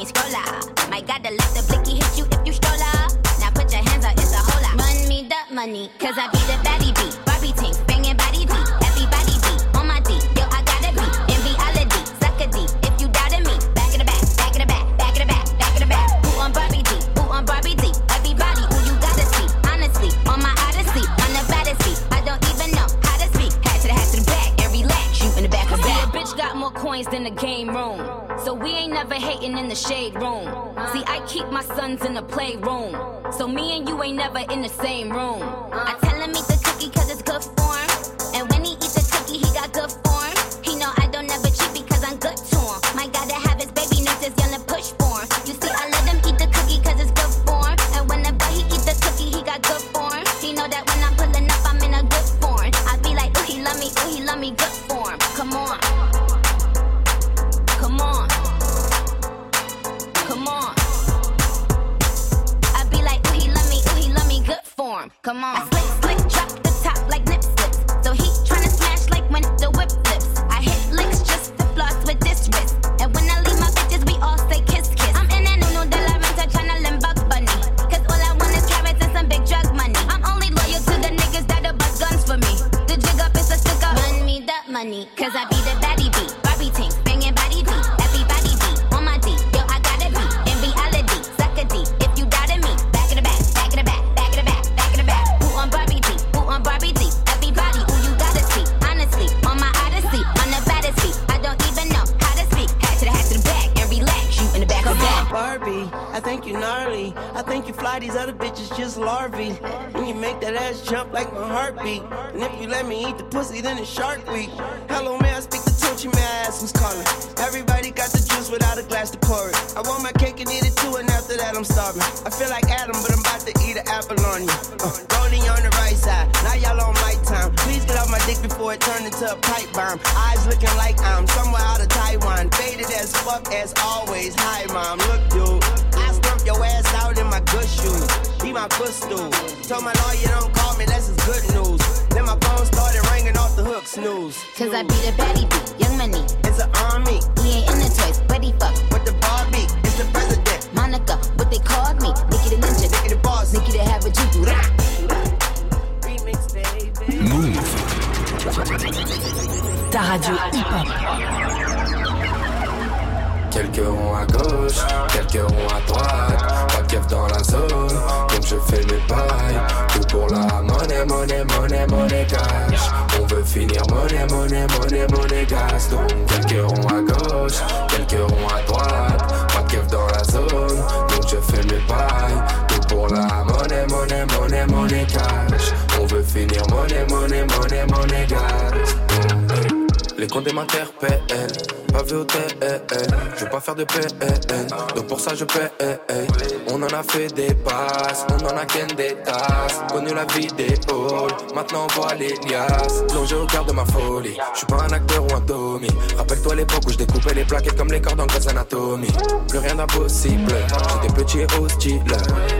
every time he scroll up. Might gotta the blicky hit you if you stroll up. Now put your hands up, it's a hola. Run me the money, cause I be the baddie beat. Than the game room. So we ain't never hating in the shade room. See, I keep my sons in the playroom. So me and you ain't never in the same room. I tell him eat the cookie cause it's good for good form. Come on. I slick, slick, drop the top like nip slips. So he tryna smash like when the whip flips. I hit licks just to floss with this wrist. And when I leave my bitches, we all say kiss, kiss. I'm in that no de la renta tryna limb bug bunny. Cause all I want is carrots and some big drug money. I'm only loyal to the niggas that'll bust guns for me. The jig up is a stick up. Run me that money. Cause I be larvae. When you make that ass jump like my heartbeat. And if you let me eat the pussy, then it's shark week. Hello, may I speak to Tunchi? May I ask who's calling? Everybody got the juice without a glass to pour it. I want my cake and eat it too, and after that I'm starving. I feel like Adam, but I'm about to eat an apple on you. Uh, Goldie on the right side. Now y'all on my time. Please get off my dick before it turn into a pipe bomb. Eyes looking like I'm somewhere out of Taiwan. Faded as fuck as always. Hi, mom. Look, dude. I stump your ass out in my good shoes. Be my footstool. Told my lawyer don't call me, that's his good news. Then my phone started ringing off the hook, snooze. Cause I be the baddie beat. Young money. It's an army. He ain't in the toys, but he fuck. With the Barbie, it's the president. Monica, what they called me. Nikki the ninja. Nikki the boss. Nikki the have a. Remix, baby. Move. Ta radio hip-hop. Quelques ronds à gauche, quelques ronds à droite. Pas de dans la zone, donc je fais mes pailles. Tout pour la monnaie, monnaie, monnaie, monnaie cash. On veut finir monnaie, monnaie, monnaie, monnaie gas. Donc quelques ronds à gauche, quelques ronds à droite. Pas de dans la zone, donc je fais mes pailles. Tout pour la monnaie, monnaie, monnaie, monnaie cash. On veut finir monnaie, monnaie, monnaie, monnaie gas. Les comptes m'interpellent, pas vu au TL. Je veux pas faire de PN, donc pour ça je paie. On en a fait des passes, on en a qu'un des tasses. Connu la vidéo, maintenant on voit les liasses. Plongé au cœur de ma folie, je suis pas un acteur ou un Tommy. Rappelle-toi l'époque où je découpais les plaquettes comme les cordes en Grey's Anatomy. Plus rien d'impossible, j'étais petit et hostile.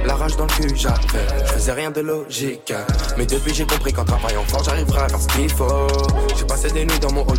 La rage dans le cul j'avais, je faisais rien de logique. Mais depuis j'ai compris qu'en travaillant fort j'arriverai à faire ce qu'il faut. J'ai passé des nuits dans mon hall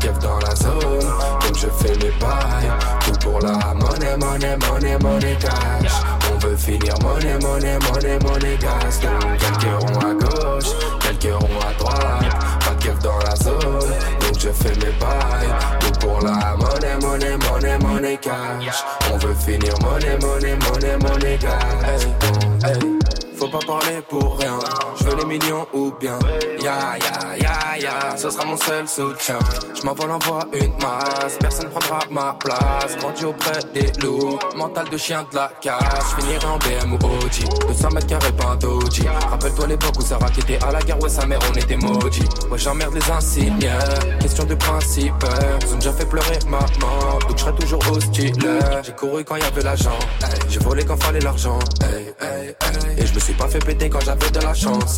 Keuf dans la zone. Donc je fais mes bails. Tout pour la monnaie, monnaie, monnaie, monnaie cash. On veut finir monnaie, monnaie, monnaie, monnaie gas. Quelques ronds à gauche, quelques ronds à droite. Pas de dans la zone. Donc je fais mes bails. Tout pour la monnaie, monnaie, monnaie, monnaie cash. On veut finir monnaie, monnaie, monnaie, monnaie gas. Faut pas parler pour rien. Les millions ou bien? Ya ya ya ya, ce sera mon seul soutien. Je m'envole envoie une masse, personne prendra ma place. Grandi auprès des loups, mental de chien de la casse. Finirai en BM ou OG, 200 mètres carrés pas un. Rappelle-toi l'époque où Sarah qui était à la guerre, ouais sa mère on était maudits. Ouais j'emmerde les insignes, question de principe. Ils ont déjà fait pleurer maman, donc je serai toujours hostile. J'ai couru quand y avait l'argent, j'ai volé quand fallait l'argent. Et je me suis pas fait péter quand j'avais de la chance.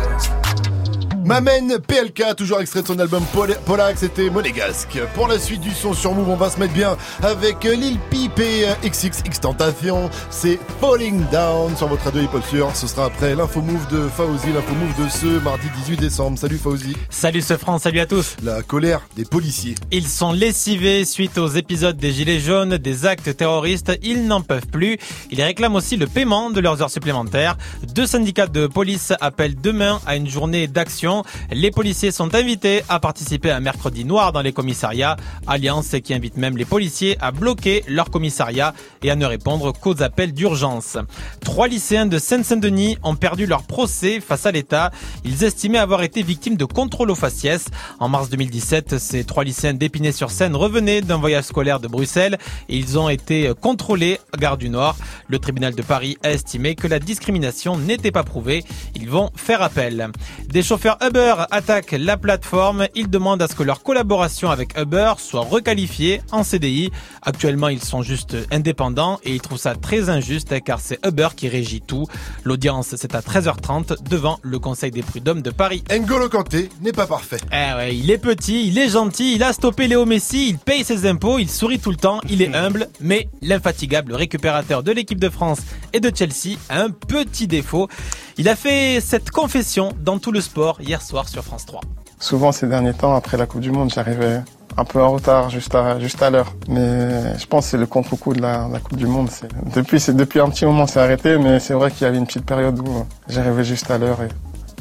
M'amène PLK, toujours extrait de son album Pol- Polak, c'était Monégasque. Pour la suite du son sur Move, on va se mettre bien avec euh, Lil Peep et euh, XXX Tentation. C'est Falling Down sur votre radio hip hop sûr. Ce sera après l'info move de Fauzi, l'info move de ce mardi 18 décembre. Salut Fauzi. Salut ce France, salut à tous. La colère des policiers. Ils sont lessivés suite aux épisodes des Gilets jaunes, des actes terroristes. Ils n'en peuvent plus. Ils réclament aussi le paiement de leurs heures supplémentaires. Deux syndicats de police appellent demain à une journée d'action. Les policiers sont invités à participer à un mercredi noir dans les commissariats. Alliance qui invite même les policiers à bloquer leur commissariat et à ne répondre qu'aux appels d'urgence. Trois lycéens de Seine-Saint-Denis ont perdu leur procès face à l'État. Ils estimaient avoir été victimes de contrôle aux faciès. En mars 2017, ces trois lycéens d'Épinay-sur-Seine revenaient d'un voyage scolaire de Bruxelles et ils ont été contrôlés à Gare du Nord. Le tribunal de Paris a estimé que la discrimination n'était pas prouvée. Ils vont faire appel. Des chauffeurs attaquent la plateforme. Ils demandent à ce que leur collaboration avec Uber soit requalifiée en CDI. Actuellement, ils sont juste indépendants et ils trouvent ça très injuste car c'est Uber qui régit tout. L'audience, c'est à 13h30 devant le Conseil des prud'hommes de Paris. N'Golo Kanté n'est pas parfait. Eh ouais, il est petit, il est gentil, il a stoppé Léo Messi, il paye ses impôts, il sourit tout le temps, il est [LAUGHS] humble, mais l'infatigable récupérateur de l'équipe de France et de Chelsea a un petit défaut. Il a fait cette confession dans tout le sport hier soir sur France 3. Souvent ces derniers temps, après la Coupe du Monde, j'arrivais un peu en retard, juste à, juste à l'heure. Mais je pense que c'est le contre-coup de la, la Coupe du Monde. C'est- Depuis, c'est, depuis un petit moment, c'est arrêté, mais c'est vrai qu'il y avait une petite période où j'arrivais juste à l'heure et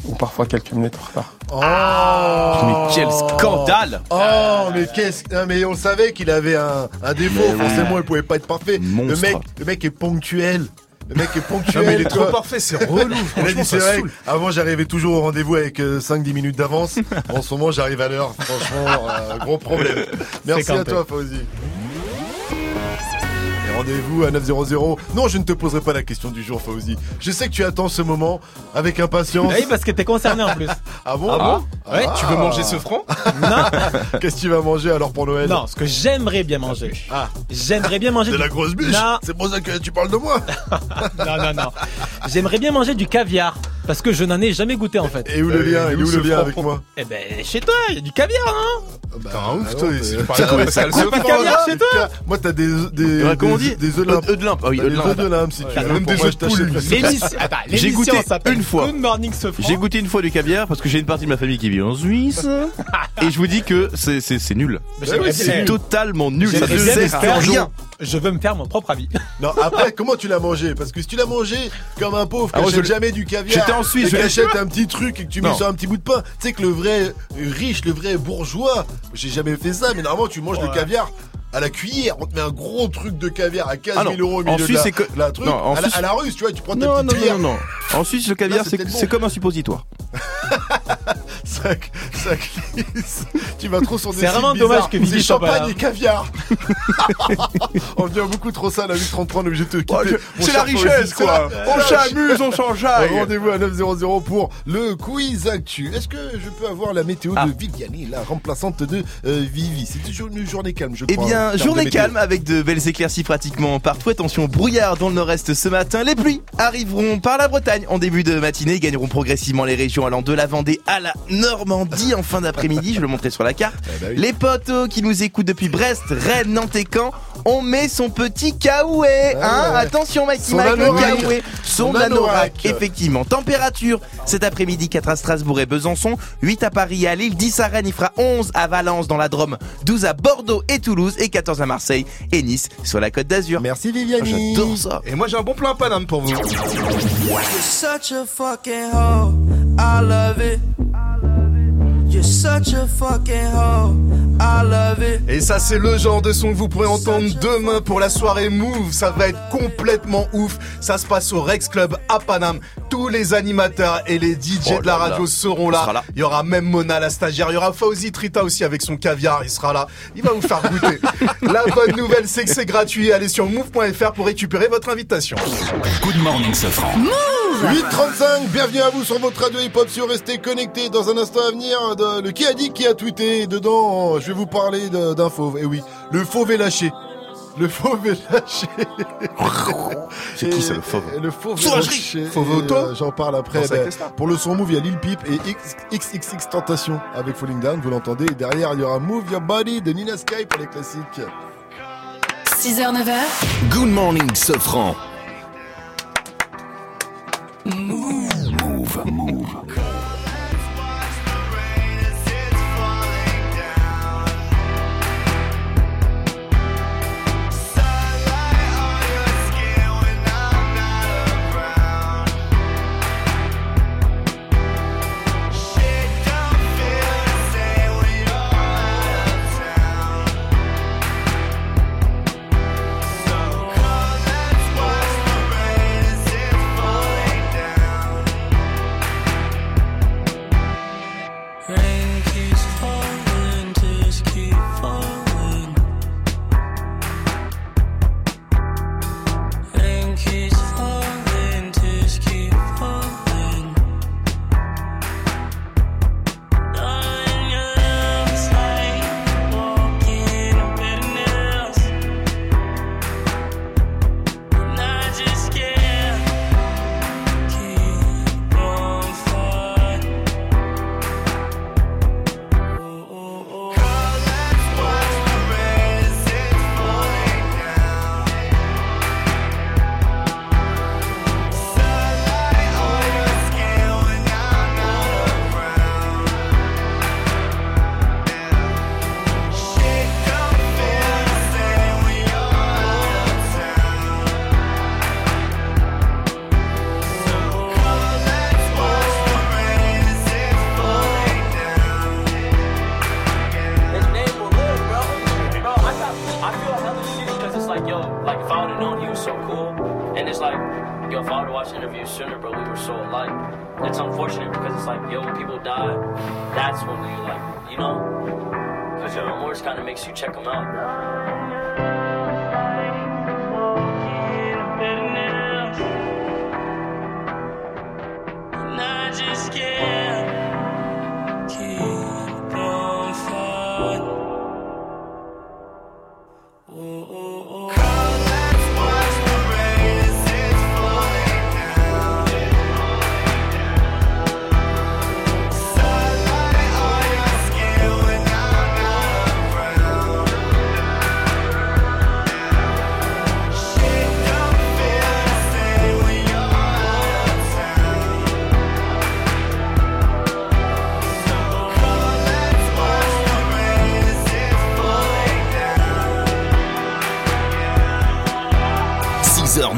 ou parfois quelques minutes en retard. Oh Mais quel scandale Oh, mais qu'est-ce mais on savait qu'il avait un, un défaut, Mais oui. forcément il pouvait pas être parfait. Le Monstre. mec, le mec est ponctuel. Le mec est ponctuel. Non, mais il est trop parfait, c'est relou, [LAUGHS] Il a franchement, dit, c'est vrai, avant j'arrivais toujours au rendez-vous avec euh, 5-10 minutes d'avance. [LAUGHS] en ce moment j'arrive à l'heure. Franchement, euh, gros problème. Merci à toi Fauzi. Et rendez-vous à 900. Non, je ne te poserai pas la question du jour, Fauzi. Je sais que tu attends ce moment avec impatience. Oui, parce que t'es concerné en plus. [LAUGHS] Ah bon Ah bon Ouais. Ah. Tu veux manger ce franc Non, [LAUGHS] Qu'est-ce que tu vas manger alors pour Noël? Non, ce que j'aimerais bien manger. Ah, J'aimerais bien manger de du- la grosse bûche Non, C'est pour ça que tu parles de moi [LAUGHS] non, non, non. J'aimerais bien manger du caviar parce que je n'en ai jamais goûté en fait. Et où le lien Euh, Il est où le lien avec moi? Eh ben, chez toi, il y a du caviar, non bah, T'es un ouf, ah toi, Ah, secret. pas, caviar là, chez toi? Moi, t'as des, des, Ouais, comment on des, dit des œufs de œufs. Ah oui, des de œufs de lympe, si tu veux. Même des œufs de poule. J'ai goûté une fois. Good Morning Sofran. J'ai goûté une fois du caviar parce que j'ai une partie de ma famille qui vit en Suisse [LAUGHS] et je vous dis que c'est nul. C'est totalement nul. Ça ne sert à rien. Je veux me faire mon propre avis. Non, après, comment tu l'as mangé? Parce que si tu l'as mangé comme un pauvre qui Ah, je achète jamais du caviar, J'étais en Suisse, et je qui l'ai- achète un petit truc et que tu mets sur un petit bout de pain, tu sais que le vrai riche, le vrai bourgeois, j'ai jamais fait ça, mais normalement tu manges le caviar à la cuillère. On te met un gros truc de caviar à 15 Ah 000 non, euros au en milieu Suisse, de c'est la, que- de la truc. non, en à, la, Suisse- à la russe, tu vois, tu prends ta Non, non, petite non, cuillère. non, non. En Suisse, le caviar, c'est comme un suppositoire. [LAUGHS] ça, ça glisse. Tu vas trop sur des C'est vraiment dommage que Vivi C'est soit pas champagne là. et caviar. [LAUGHS] On devient beaucoup trop ça, la 833, on est obligé de te quitter. Oh, je- Mon C'est la richesse, quoi. On s'amuse, on s'enjaille. [LAUGHS] Rendez-vous à 900 pour le quiz actu. Est-ce que je peux avoir la météo Ah. de Viviani, la remplaçante de euh, Vivi? C'est toujours une journée calme, je Eh crois. en bien, journée calme avec de belles éclaircies pratiquement partout. Attention, brouillard dans le nord-est ce matin. Les pluies arriveront par la Bretagne en début de matinée. Ils gagneront progressivement les régions allant de la Vendée à la Normandie en fin d'après-midi. Je le montrer sur la carte. Eh ben oui. Les potos qui nous écoutent depuis Brest, Rennes, Nantes et Caen, on met son petit kaoué. Ah Hein ouais. Attention, Mike, le anorak. kaoué. Son Son anorak, effectivement. Température cet après-midi 4 à Strasbourg et Besançon, 8 à Paris et à Lille, 10 à Rennes, il fera 11 à Valence dans la Drôme, 12 à Bordeaux et Toulouse et 14 à Marseille et Nice sur la côte d'Azur. Merci Viviani. J'adore ça. Et moi j'ai un bon plan Paname pour vous. You're such a fucking hoe. I love it. I love it. Et ça, c'est le genre de son que vous pourrez entendre demain pour la soirée Move. Ça va être complètement ouf. Ça se passe au Rex Club à Paname. Tous les animateurs et les DJ Oh de la radio là. seront On là. Il y aura même Mona, la stagiaire. Il y aura Fauzi Trita aussi avec son caviar. Il sera là. Il va vous faire goûter. [LAUGHS] la bonne nouvelle, c'est que c'est gratuit. Allez sur move.fr pour récupérer votre invitation. Good morning, Sofran. 8.35, bienvenue à vous sur votre radio hip-hop sur Restez connectés. Dans un instant à venir, de- le qui a dit qui a tweeté. Dedans, je vais vous parler d'un fauve. Et oui, le fauve est lâché. Le fauve est lâché. [LAUGHS] C'est qui, ça, le fauve Le fauve est lâché. Fauve Et, auto euh, J'en parle après. Ben, pour le son move, il y a Lil Peep et X- XXX Tentation avec Falling Down, vous l'entendez. Et derrière, il y aura Move Your Body de Nina Sky pour les classiques. 6h, 9h. Good morning, Sofran. Move, move. Rain watched interviews sooner, but we were so alike. It's unfortunate because it's like, yo, when people die, that's when you like, you know, because your remorse kind of makes you check them out.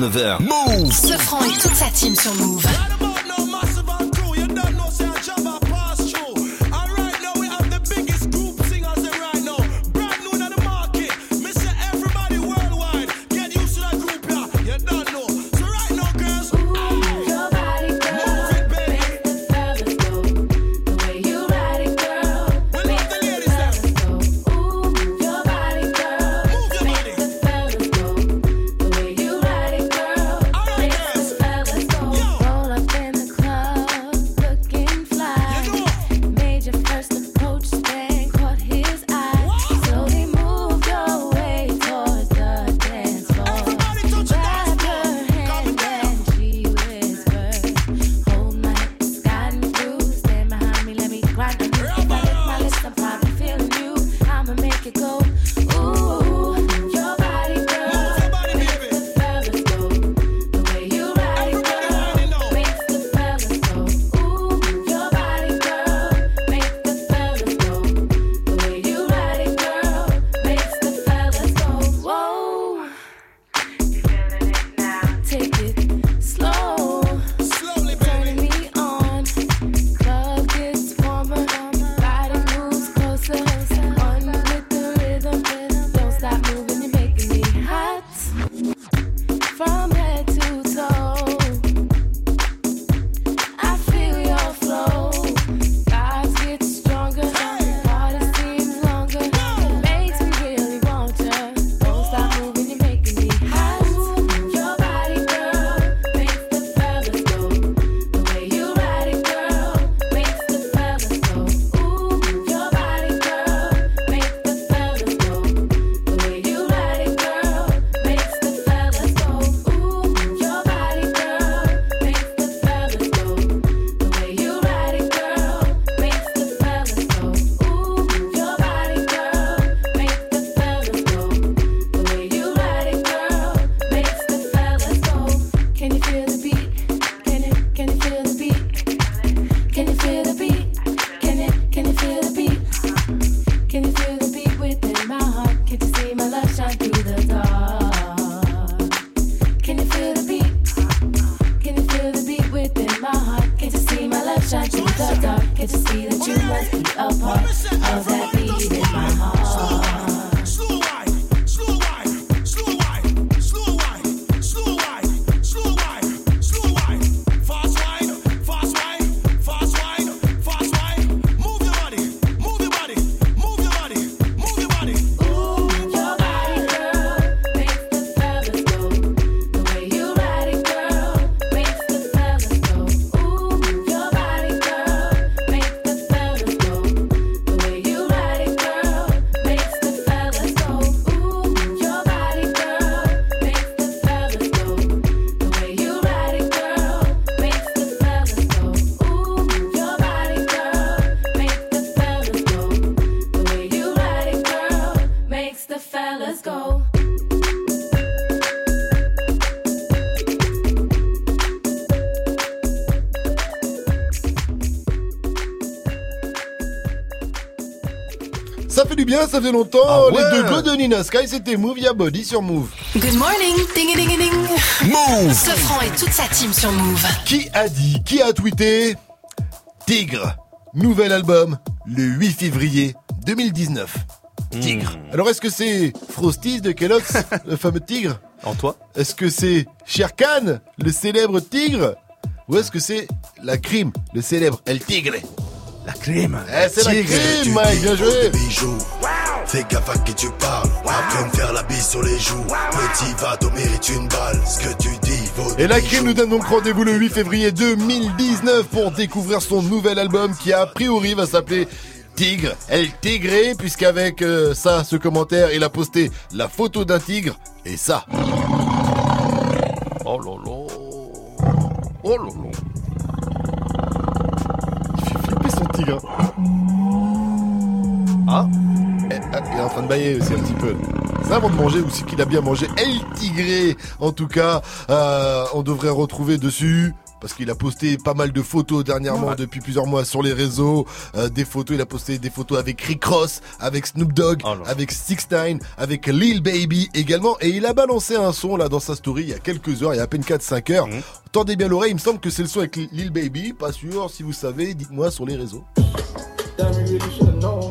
9h. Move Ce franc et toute sa team sur Move. Bien, ça fait longtemps. Ah ouais. Les deux go de Nina Sky, c'était Move Ya Body sur Move. Good morning, ding ding ding. Move. Sofran et toute sa team sur Move. Qui a dit, qui a tweeté Tigre, nouvel album, le 8 février 2019. Tigre. Alors est-ce que c'est Frosties de Kellogg's, [LAUGHS] le fameux tigre? En toi Est-ce que c'est Sherkan, le célèbre tigre? Ou est-ce que c'est la crime, le célèbre El Tigre? La crime Eh, c'est la crime, Mike, bien joué. Fais gaffe à qui tu parles. Après me faire la bise sur les joues. Petit va, t'en mérites une balle. Ce que tu dis vaut Et la crime nous donne donc rendez-vous le 8 février 2019 pour découvrir son nouvel album qui a priori va s'appeler Tigre, El Tigré, puisqu'avec euh, ça, ce commentaire, il a posté la photo d'un tigre et ça. Oh là là. Oh là là. Il fait flipper son tigre. Ah, Il est en train de bailler aussi un petit peu. C'est avant de manger ou c'est qu'il a bien mangé El Tigré. En tout cas, euh, on devrait retrouver dessus. Parce qu'il a posté pas mal de photos dernièrement depuis plusieurs mois sur les réseaux. Euh, des photos, il a posté des photos avec Rick Ross, avec Snoop Dogg, avec Six Nine, avec Lil Baby également. Et il a balancé un son là dans sa story il y a quelques heures, il y a à peine 4-5 heures. Tendez bien l'oreille, il me semble que c'est le son avec Lil Baby. Pas sûr, si vous savez, dites-moi sur les réseaux.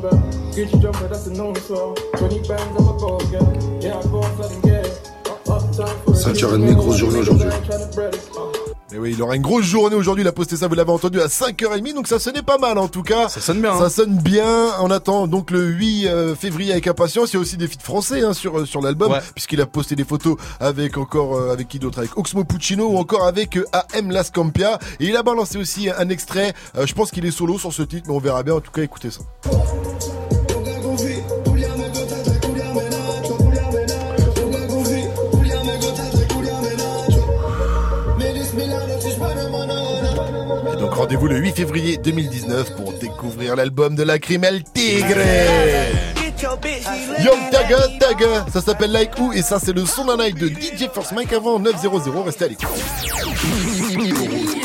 Girl. Gucci jumper, that's a known song. 20 bands, I'm a gold girl. Yeah, I go outside and get it. Up, up, time for it. 5h30, grosse journée aujourd'hui. Uh. Et oui, il aura une grosse journée aujourd'hui. Il a posté ça, vous l'avez entendu, à 5h30. Donc ça sonnait pas mal en tout cas. Ça sonne bien. Ça sonne bien. On attend donc le 8 euh, février avec impatience. Il y a aussi des feats français hein, sur, euh, sur l'album. Ouais. Puisqu'il a posté des photos avec encore, euh, avec qui d'autre? Avec Oxmo Puccino ou encore avec AM Las Campia. Et il a balancé aussi un extrait. Je pense qu'il est solo sur ce titre, mais on verra bien. En tout cas, écoutez ça. Rendez-vous le 8 février 2019 pour découvrir l'album de la Crimel Tigre. Young Taga Taga, ça s'appelle Like Who et ça c'est le son d'un night de DJ First Mike avant 900, restez à l'écoute.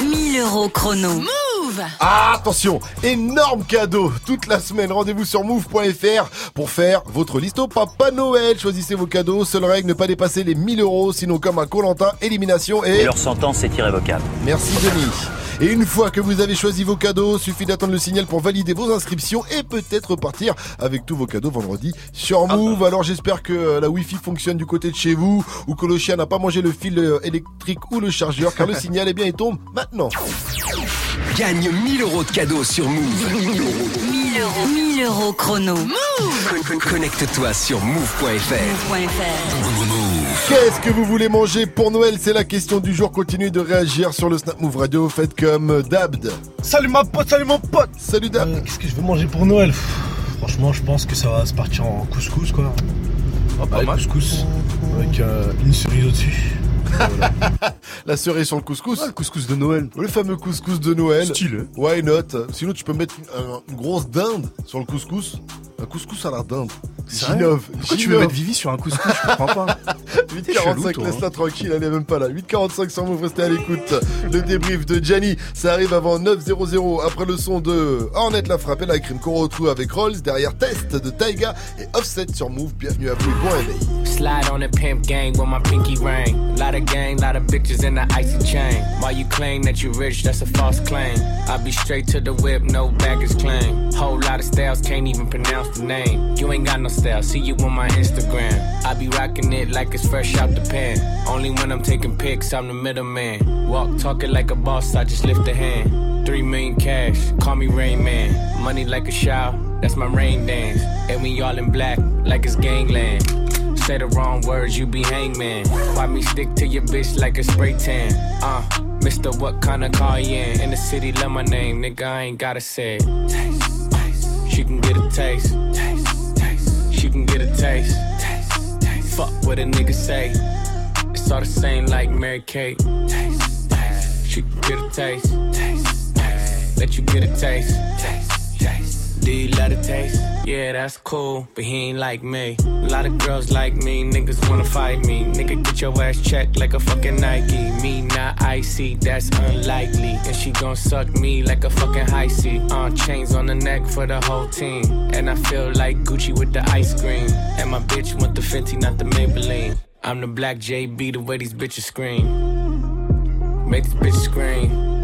1000 euros chrono. Move Ah, attention, énorme cadeau toute la semaine. Rendez-vous sur move.fr pour faire votre liste au Papa Noël. Choisissez vos cadeaux. Seule règle, ne pas dépasser les 1000 euros. Sinon, comme à Colanta, élimination et... Et leur sentence est irrévocable. Merci Denis. Et une fois que vous avez choisi vos cadeaux, suffit d'attendre le signal pour valider vos inscriptions et peut-être repartir avec tous vos cadeaux vendredi sur Move. Alors j'espère que euh, la Wi-Fi fonctionne du côté de chez vous ou que le chien n'a pas mangé le fil euh, électrique ou le chargeur car le [LAUGHS] signal, eh bien, il tombe maintenant. Gagne 1000 euros de cadeaux sur Move. 1000 euros. 1000 euros chrono. Move Con- Connecte-toi sur move.fr. Qu'est-ce que vous voulez manger pour Noël? C'est la question du jour. Continuez de réagir sur le Snap Move Radio. Faites comme Dabd. Salut ma pote, salut mon pote Salut Dab Qu'est-ce que je veux manger pour Noël? Pff, Franchement, je pense que ça va se partir en couscous quoi. Oh, pas Avec mal. couscous, avec euh, une cerise au-dessus. [LAUGHS] La cerise sur le couscous. le couscous de Noël. Le fameux couscous de Noël. Stylé. Why not? Sinon, tu peux mettre une, un- une grosse dinde sur le couscous. Un couscous à la dinde. Ginov. Pourquoi tu veux mettre Vivi sur un couscous Je comprends pas. [LAUGHS] T'es chelou, 8h45, toi, laisse-la hein. tranquille, elle est même pas là. 8h45 sur Move, restez à l'écoute. Le débrief de Gianni, ça arrive avant 9h00 après le son de Hornet la frappe et la crime qu'on retrouve avec Rolls derrière Test de Taiga et Offset sur Move. Bienvenue à vous réveil. Slide on the pimp gang with my pinky ring. Lot of gang, lot of bitches in the icy chain. While you claim that you rich, that's a false claim. I be straight to the whip, no baggage claim. Whole lot of styles, can't even pronounce the name. You ain't got no style, see you on my Instagram. I be rocking it like it's fresh out the pan. Only when I'm taking pics, I'm the middleman. Walk talking like a boss, I just lift a hand. Three million cash, call me Rain Man. Money like a shower, that's my rain dance. And we all in black, like it's gangland. Say the wrong words, you be hangman. Why me stick to your bitch like a spray tan? Uh, Mister, what kind of car you in? In the city, love my name, nigga, I ain't gotta say it. Taste, taste. She can get a taste. Taste, taste. She can get a taste. Taste, taste. Fuck what a nigga say. It's all the same like Mary Kate. Taste, taste. She can get a taste. Taste, taste. Let you get a taste. Taste, taste. Do you love the taste? Yeah, that's cool, but he ain't like me. A lot of girls like me, niggas wanna fight me. Nigga, get your ass checked like a fucking Nike. Me not icy, that's unlikely. And she gon' suck me like a fucking high C. Uh, chains on the neck for the whole team. And I feel like Gucci with the ice cream. And my bitch want the Fenty, not the Maybelline. I'm the black JB, the way these bitches scream. Make these bitches scream.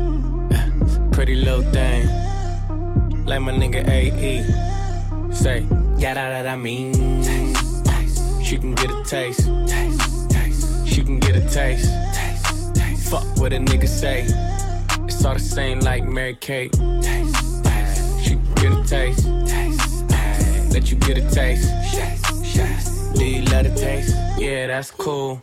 Pretty little thing. Like my nigga AE. Say, yeah, that, that I mean. Taste, taste. She can get a taste. Taste, taste. She can get a taste. Taste, taste. Fuck what a nigga say. It's all the same like Mary Kate. Taste, taste. She can get a taste. Taste, taste. Let you get a taste. Taste, taste. Do you love the taste? Yeah, that's cool.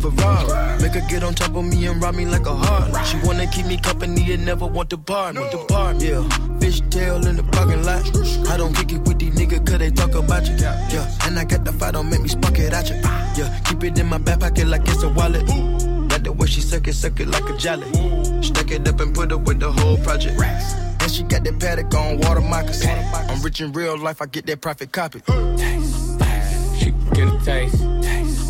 Ferrari. Make her get on top of me and rob me like a heart. She wanna keep me company and never want to bar me. Yeah. Fish tail in the parking lot. I don't kick it with these niggas cause they talk about you. Yeah, and I got the fight, don't make me spark it at you. Yeah, keep it in my back pocket like it's a wallet. Like the way she suck it, suck it like a jelly. Stack it up and put it with the whole project. And she got that paddock on water moccasins. I'm rich in real life, I get that profit copy. Taste, She can taste. taste, taste.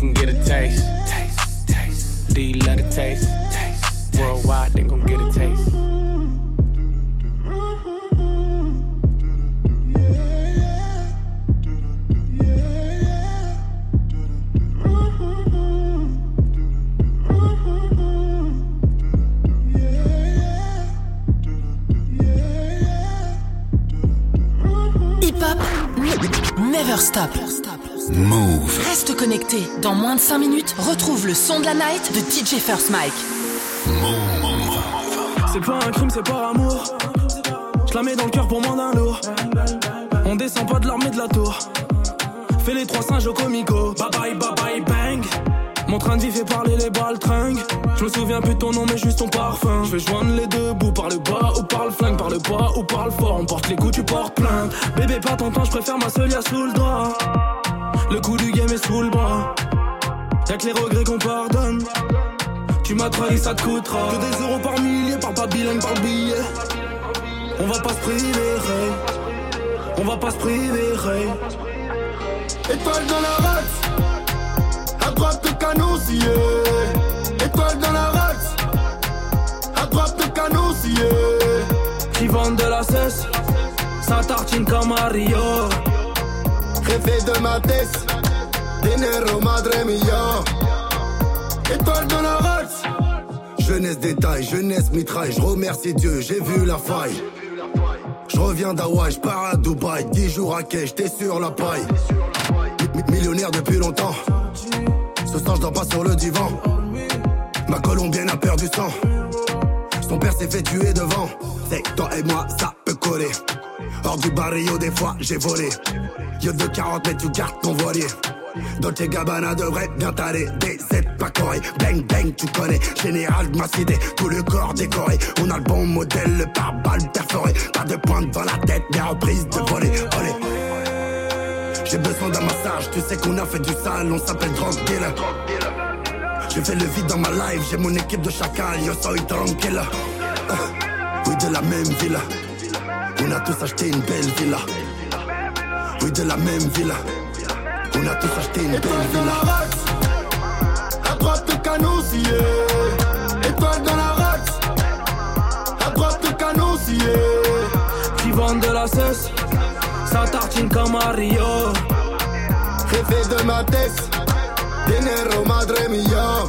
Can get a taste. taste. taste. Do you love the taste? taste. Worldwide, they gon' get a taste. Never stop. Move. Reste connecté. Dans moins de 5 minutes, retrouve le son de la night de DJ First Mike. C'est pas un crime, c'est par amour. Je la mets dans le cœur pour moins d'un lourd. On descend pas de l'armée de la tour. Fais les trois singes au comico. Bye bye, bye bye, bang. Mon train de vie fait parler les balles tringues. Je me souviens plus de ton nom, mais juste ton parfum. Je vais joindre les deux bouts par le bas ou par le flingue, par le bas ou par le fort. On porte les coups, tu portes plainte. Bébé, pas ton temps, je préfère ma seule sous le doigt. Le coup du game est sous le bras. Y'a que les regrets qu'on pardonne. Tu m'as trahi, ça te coûtera. Que des euros par millier, par pas bilingue, par billet. On va pas se priver. On va pas se priver. Étoile dans la race, à droite le canon scié. Étoile dans la race, à droite le canon scié. Qui vendent de la cesse, ça tartine comme à Rêver de ma tête, dinero madre mia. Étoile dans la race, jeunesse détail, jeunesse mitraille. Je remercie Dieu, j'ai vu la faille. Je reviens d'Hawaï, je pars à Dubaï, 10 jours à quai, j'étais sur la paille. Mi- mi- Millionnaire depuis longtemps. Ce soir, je dors pas sur le divan. Ma colombienne a perdu sang. Son père s'est fait tuer devant. C'est toi et moi, ça peut coller. Hors du barrio, des fois, j'ai volé. Yo de 40 mètres, tu gardes ton voilier. Dolce Gabbana devrait bien t'aller. Des pas coré. Bang bang, tu connais. Général de ma cité, tout le corps décoré. On a le bon modèle, le pare-balles perforé. Pas de pointe dans la tête, des reprises de voler. Olé. J'ai besoin d'un massage, tu sais qu'on a fait du sale, on s'appelle drug dealer. J'ai fait le vide dans ma life, j'ai mon équipe de chacal, yo soy tranquille. Euh, Oui, de la même villa. On a tous acheté une belle villa. Oui, de la même villa. On a tous acheté une belle villa. À droite le canon scié. Étoile dans la race. À droite le canon scié. Qui vendent de la cesse, ça tartine comme à Rio. Rêver de ma tête. Dinero, madre mia.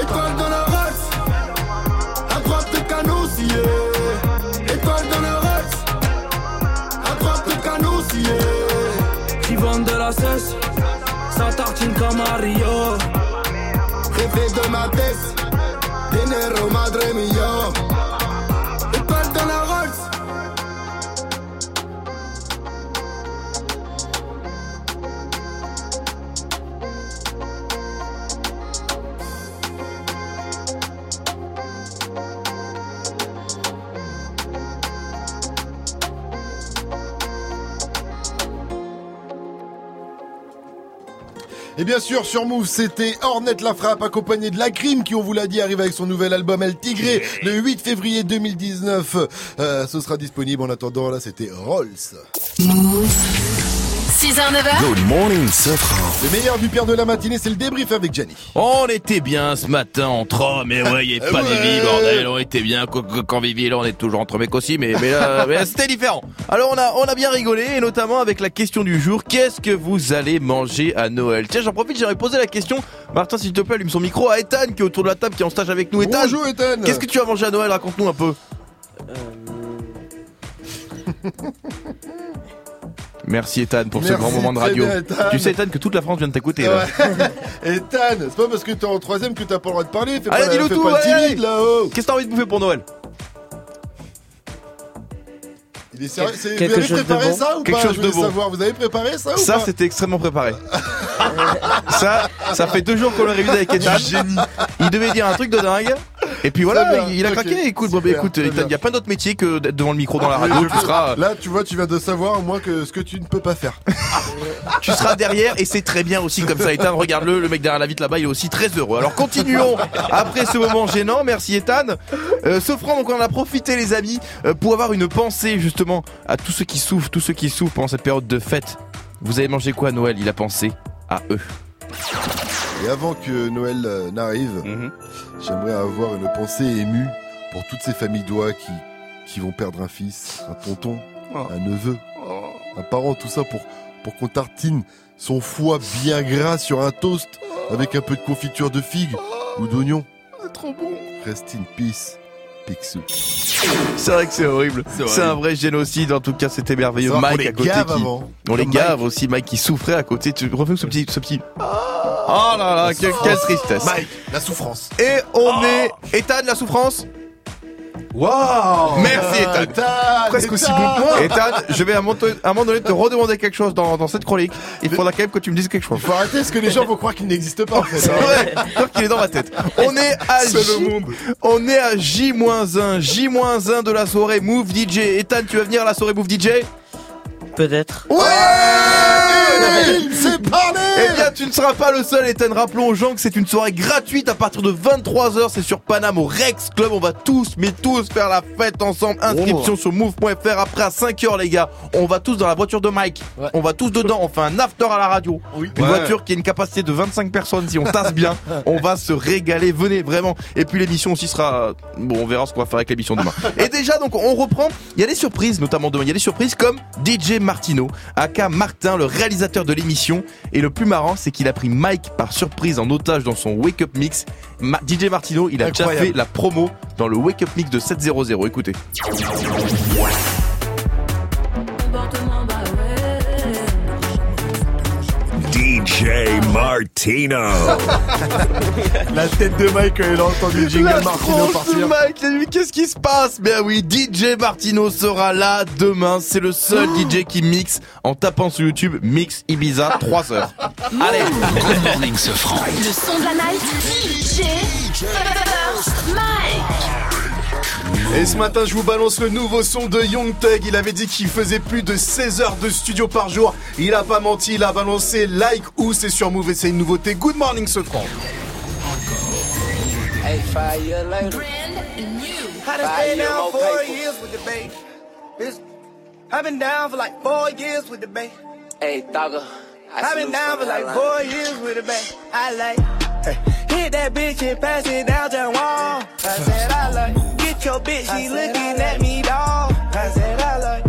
Étoile dans le Rex, la cesse, ça tartine comme à Rio. Rêver de ma tête, Dinero, madre mia. Et bien sûr, sur Move, c'était Ornette la frappe, accompagné de la crime qui, on vous l'a dit, arrive avec son nouvel album El Tigré le 8 février 2019. Euh, ce sera disponible en attendant. Là, c'était Rolls. 6h, 9h. Good morning, Safran. Le meilleur du pire de la matinée, c'est le débrief avec Gianni. On était bien ce matin entre hommes, mais ouais, il pas [LAUGHS] Ouais. Vivi, bordel, on était bien. Quand, Vivi est là, on est toujours entre mecs aussi, mais, mais là, [LAUGHS] mais là, c'était différent. Alors on a, on a bien rigolé, et notamment avec la question du jour, qu'est-ce que vous allez manger à Noël? Tiens, j'en profite, j'aurais posé la question, Martin, s'il te plaît, allume son micro à Ethan, qui est autour de la table, qui est en stage avec nous. Ethan, Bonjour, Ethan. Qu'est-ce que tu vas manger à Noël? Raconte-nous un peu. Merci Ethan pour ce grand moment de radio. Ethan. Tu sais Ethan que toute la France vient de t'écouter là. Ouais. [LAUGHS] Ethan, c'est pas parce que t'es en troisième que t'as pas le droit de parler. Fais Allez, pas, fais tout, pas le allez, timide allez. là-haut. Qu'est-ce que t'as envie de bouffer pour Noël? Il est sérieux c'est- Quelque Vous avez chose de préparé bon. ça ou Quelque pas chose Je voulais de bon. savoir. Vous avez préparé ça ou Ça, pas c'était extrêmement préparé. [LAUGHS] ça, ça fait deux jours qu'on l'a révisé avec Ethan. Il devait dire un truc de dingue. Et puis voilà, bien, il, il a ok. craqué. Écoute, bon, bah, Super, écoute, très Ethan, il n'y a pas d'autre métier que d'être devant le micro dans la Mais radio. je- Tu seras, Là, tu vois, tu viens de savoir au moins que ce que tu ne peux pas faire. [LAUGHS] tu seras derrière et c'est très bien aussi comme ça. Ethan, regarde-le, le mec derrière la vitre là-bas, il est aussi très heureux. Alors continuons après ce moment gênant. Merci Ethan. Euh, Sofran, donc on en a profité les amis euh, pour avoir une pensée justement à tous ceux qui souffrent, tous ceux qui souffrent pendant cette période de fête. Vous avez mangé quoi à Noël? Il a pensé à eux. Et avant que Noël euh, n'arrive, Mhm. j'aimerais avoir une pensée émue pour toutes ces familles d'oies qui, qui vont perdre un fils, un tonton, Oh. un neveu, un parent, tout ça pour, pour qu'on tartine son foie bien gras sur un toast avec un peu de confiture de figue ou d'oignon. C'est trop bon. Rest in peace, Picsou. C'est vrai que c'est horrible. C'est un vrai génocide. En tout cas, c'était merveilleux. Mike les à côté gave qui, avant. on les gave aussi. Mike qui souffrait à côté. Tu refais ce petit, ce petit. Oh là là, quelle, quelle tristesse. Mike, la souffrance. Et on est Ethan la souffrance? Waouh Merci Ethan. Ethan, Presque aussi bon que moi. Ethan, je vais à un moment à un moment donné te redemander quelque chose dans, dans cette chronique. Il faudra quand même que tu me dises quelque chose. Faut arrêter parce que les gens vont croire qu'il n'existe pas en fait. C'est vrai, qu'il est dans ma tête. On est à J, le monde. on est à J-1, J-1 de la soirée Move DJ. Ethan, tu vas venir à la soirée Move DJ Peut-être. Ouais C'est parlé Eh bien, tu ne seras pas le seul, Ethan. Rappelons aux gens que c'est une soirée gratuite à partir de 23h. C'est sur Paname au Rex Club. On va tous, mais tous faire la fête ensemble. Inscription sur move.fr. Après, à 5h, les gars, on va tous dans la voiture de Mike. On va tous dedans. On fait un after à la radio. Une Ouais. voiture qui a une capacité de 25 personnes. Si on tasse bien, [LAUGHS] on va se régaler. Venez, vraiment. Et puis, l'émission aussi sera, bon, on verra ce qu'on va faire avec l'émission demain. [LAUGHS] Et déjà, donc, on reprend. Il y a des surprises, notamment demain. Il y a des surprises comme DJ Martino, aka Martin, le réalisateur de l'émission. Et le plus marrant, c'est qu'il a pris Mike par surprise en otage dans son Wake Up Mix. Ma- DJ Martino, il a déjà fait la promo dans le Wake Up Mix de 700. Écoutez. DJ Martino. [LAUGHS] La tête de Mike quand il a entendu le jingle La Martino tronche de partir. Mike, il a dit, qu'est-ce qui se passe? Ben oui, DJ Martino sera là demain. C'est le seul DJ qui mixe en tapant sur YouTube Mix Ibiza [LAUGHS] 3 heures. Allez, Good morning, Sofran. Le son de la night. DJ First Mike. Et ce matin, je vous balance le nouveau son de Young Thug. Il avait dit qu'il faisait plus de 16 heures de studio par jour. Il a pas menti, il a balancé Like Who, c'est sur Move et c'est une nouveauté. Good morning, ce franc. Hey, five years later. Had to stay down four years with the. Bitch, I've been down for like four years with the. Hey, Thugger. I've been down for like four years with the bay. I like, hey, hit that bitch and pass it down to wall. I said I like, get your bitch, she looking at me, dawg. I said I like,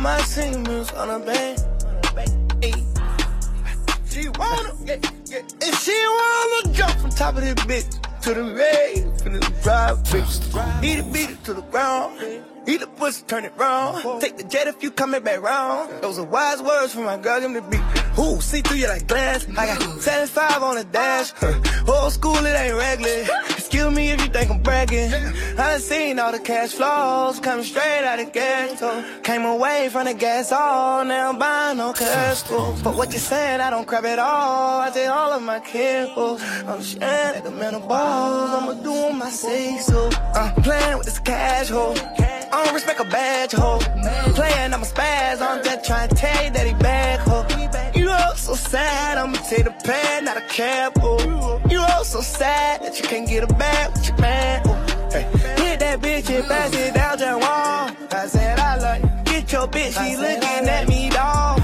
my singles on a bank. She wanna, yeah, yeah. and she wanna jump from top of this bitch to the rave, finna drive, bitch. Beat it, beat it to the ground. Eat the pussy, turn it round. Take the jet if you coming back round. Those are wise words from my girl, give me the beat. Ooh, see through you like glass. I got 75 on the dash. Old school, it ain't regular. Excuse me if you think I'm bragging. I done seen all the cash flows coming straight out of ghetto. Came away from the gas all, now I'm buying no cash flow. But what you saying, I don't crap at all. I take all of my cables. I'm sharing like a man of balls. I'ma do my say so. I'm playing with this cash hole. I don't respect a badge hoe. Playing, I'm a spaz. I'm just trying to tell you that he bad hoe. You look so sad, I'ma take the pen, not a cab. Oh. You look so sad that you can't get a bag with your man. Oh. Hey. Hit that bitch and pass it down the wall. I said I like. Get your bitch, she looking at me, dog.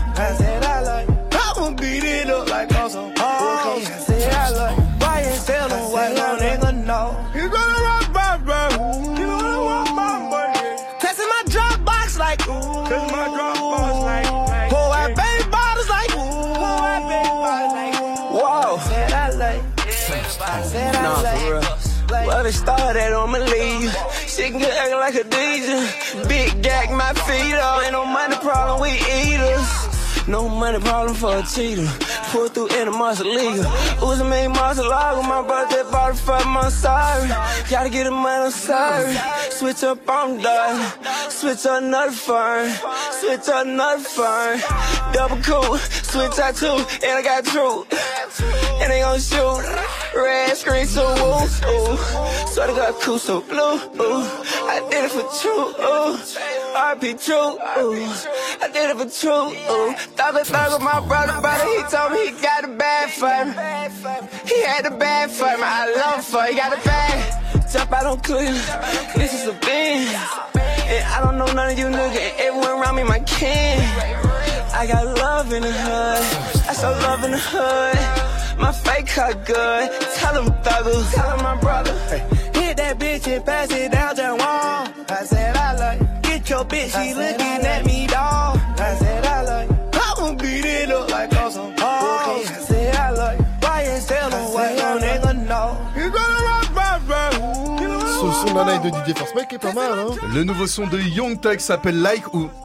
Nah, for real. Well, it started on my leave. She can acting like a DJ. Big gag my feet up. Ain't no money problem, we eaters. No money problem for a cheater. Pull through in a league. Uzi made lago. My birthday party for my sorry. Gotta get a man, I'm sorry. Switch up, I'm done. Switch up another firm. Switch up another firm. Double cool. Switch tattoo. And I got truth. And they gon' shoot. Red screen so woo. Swear to God, cool so blue. Ooh. I did it for true. Ooh. RP true. Ooh. I did it for true. Ooh. Thug a thug with my brother, brother. He told me he got a bad for. He had a bad for. I love him for he got a bad. Jump out on Cleveland. This is a Benz. And I don't know none of you niggas. And everyone around me my kin. I got love in the hood. I show love in the hood. My fake cut good. Tell them thuggers. Tell them my brother. Hit that bitch and pass it down the wall. I said I like. Get your bitch, she looking at me, hein. Le nouveau son de Young Thug s'appelle Like ou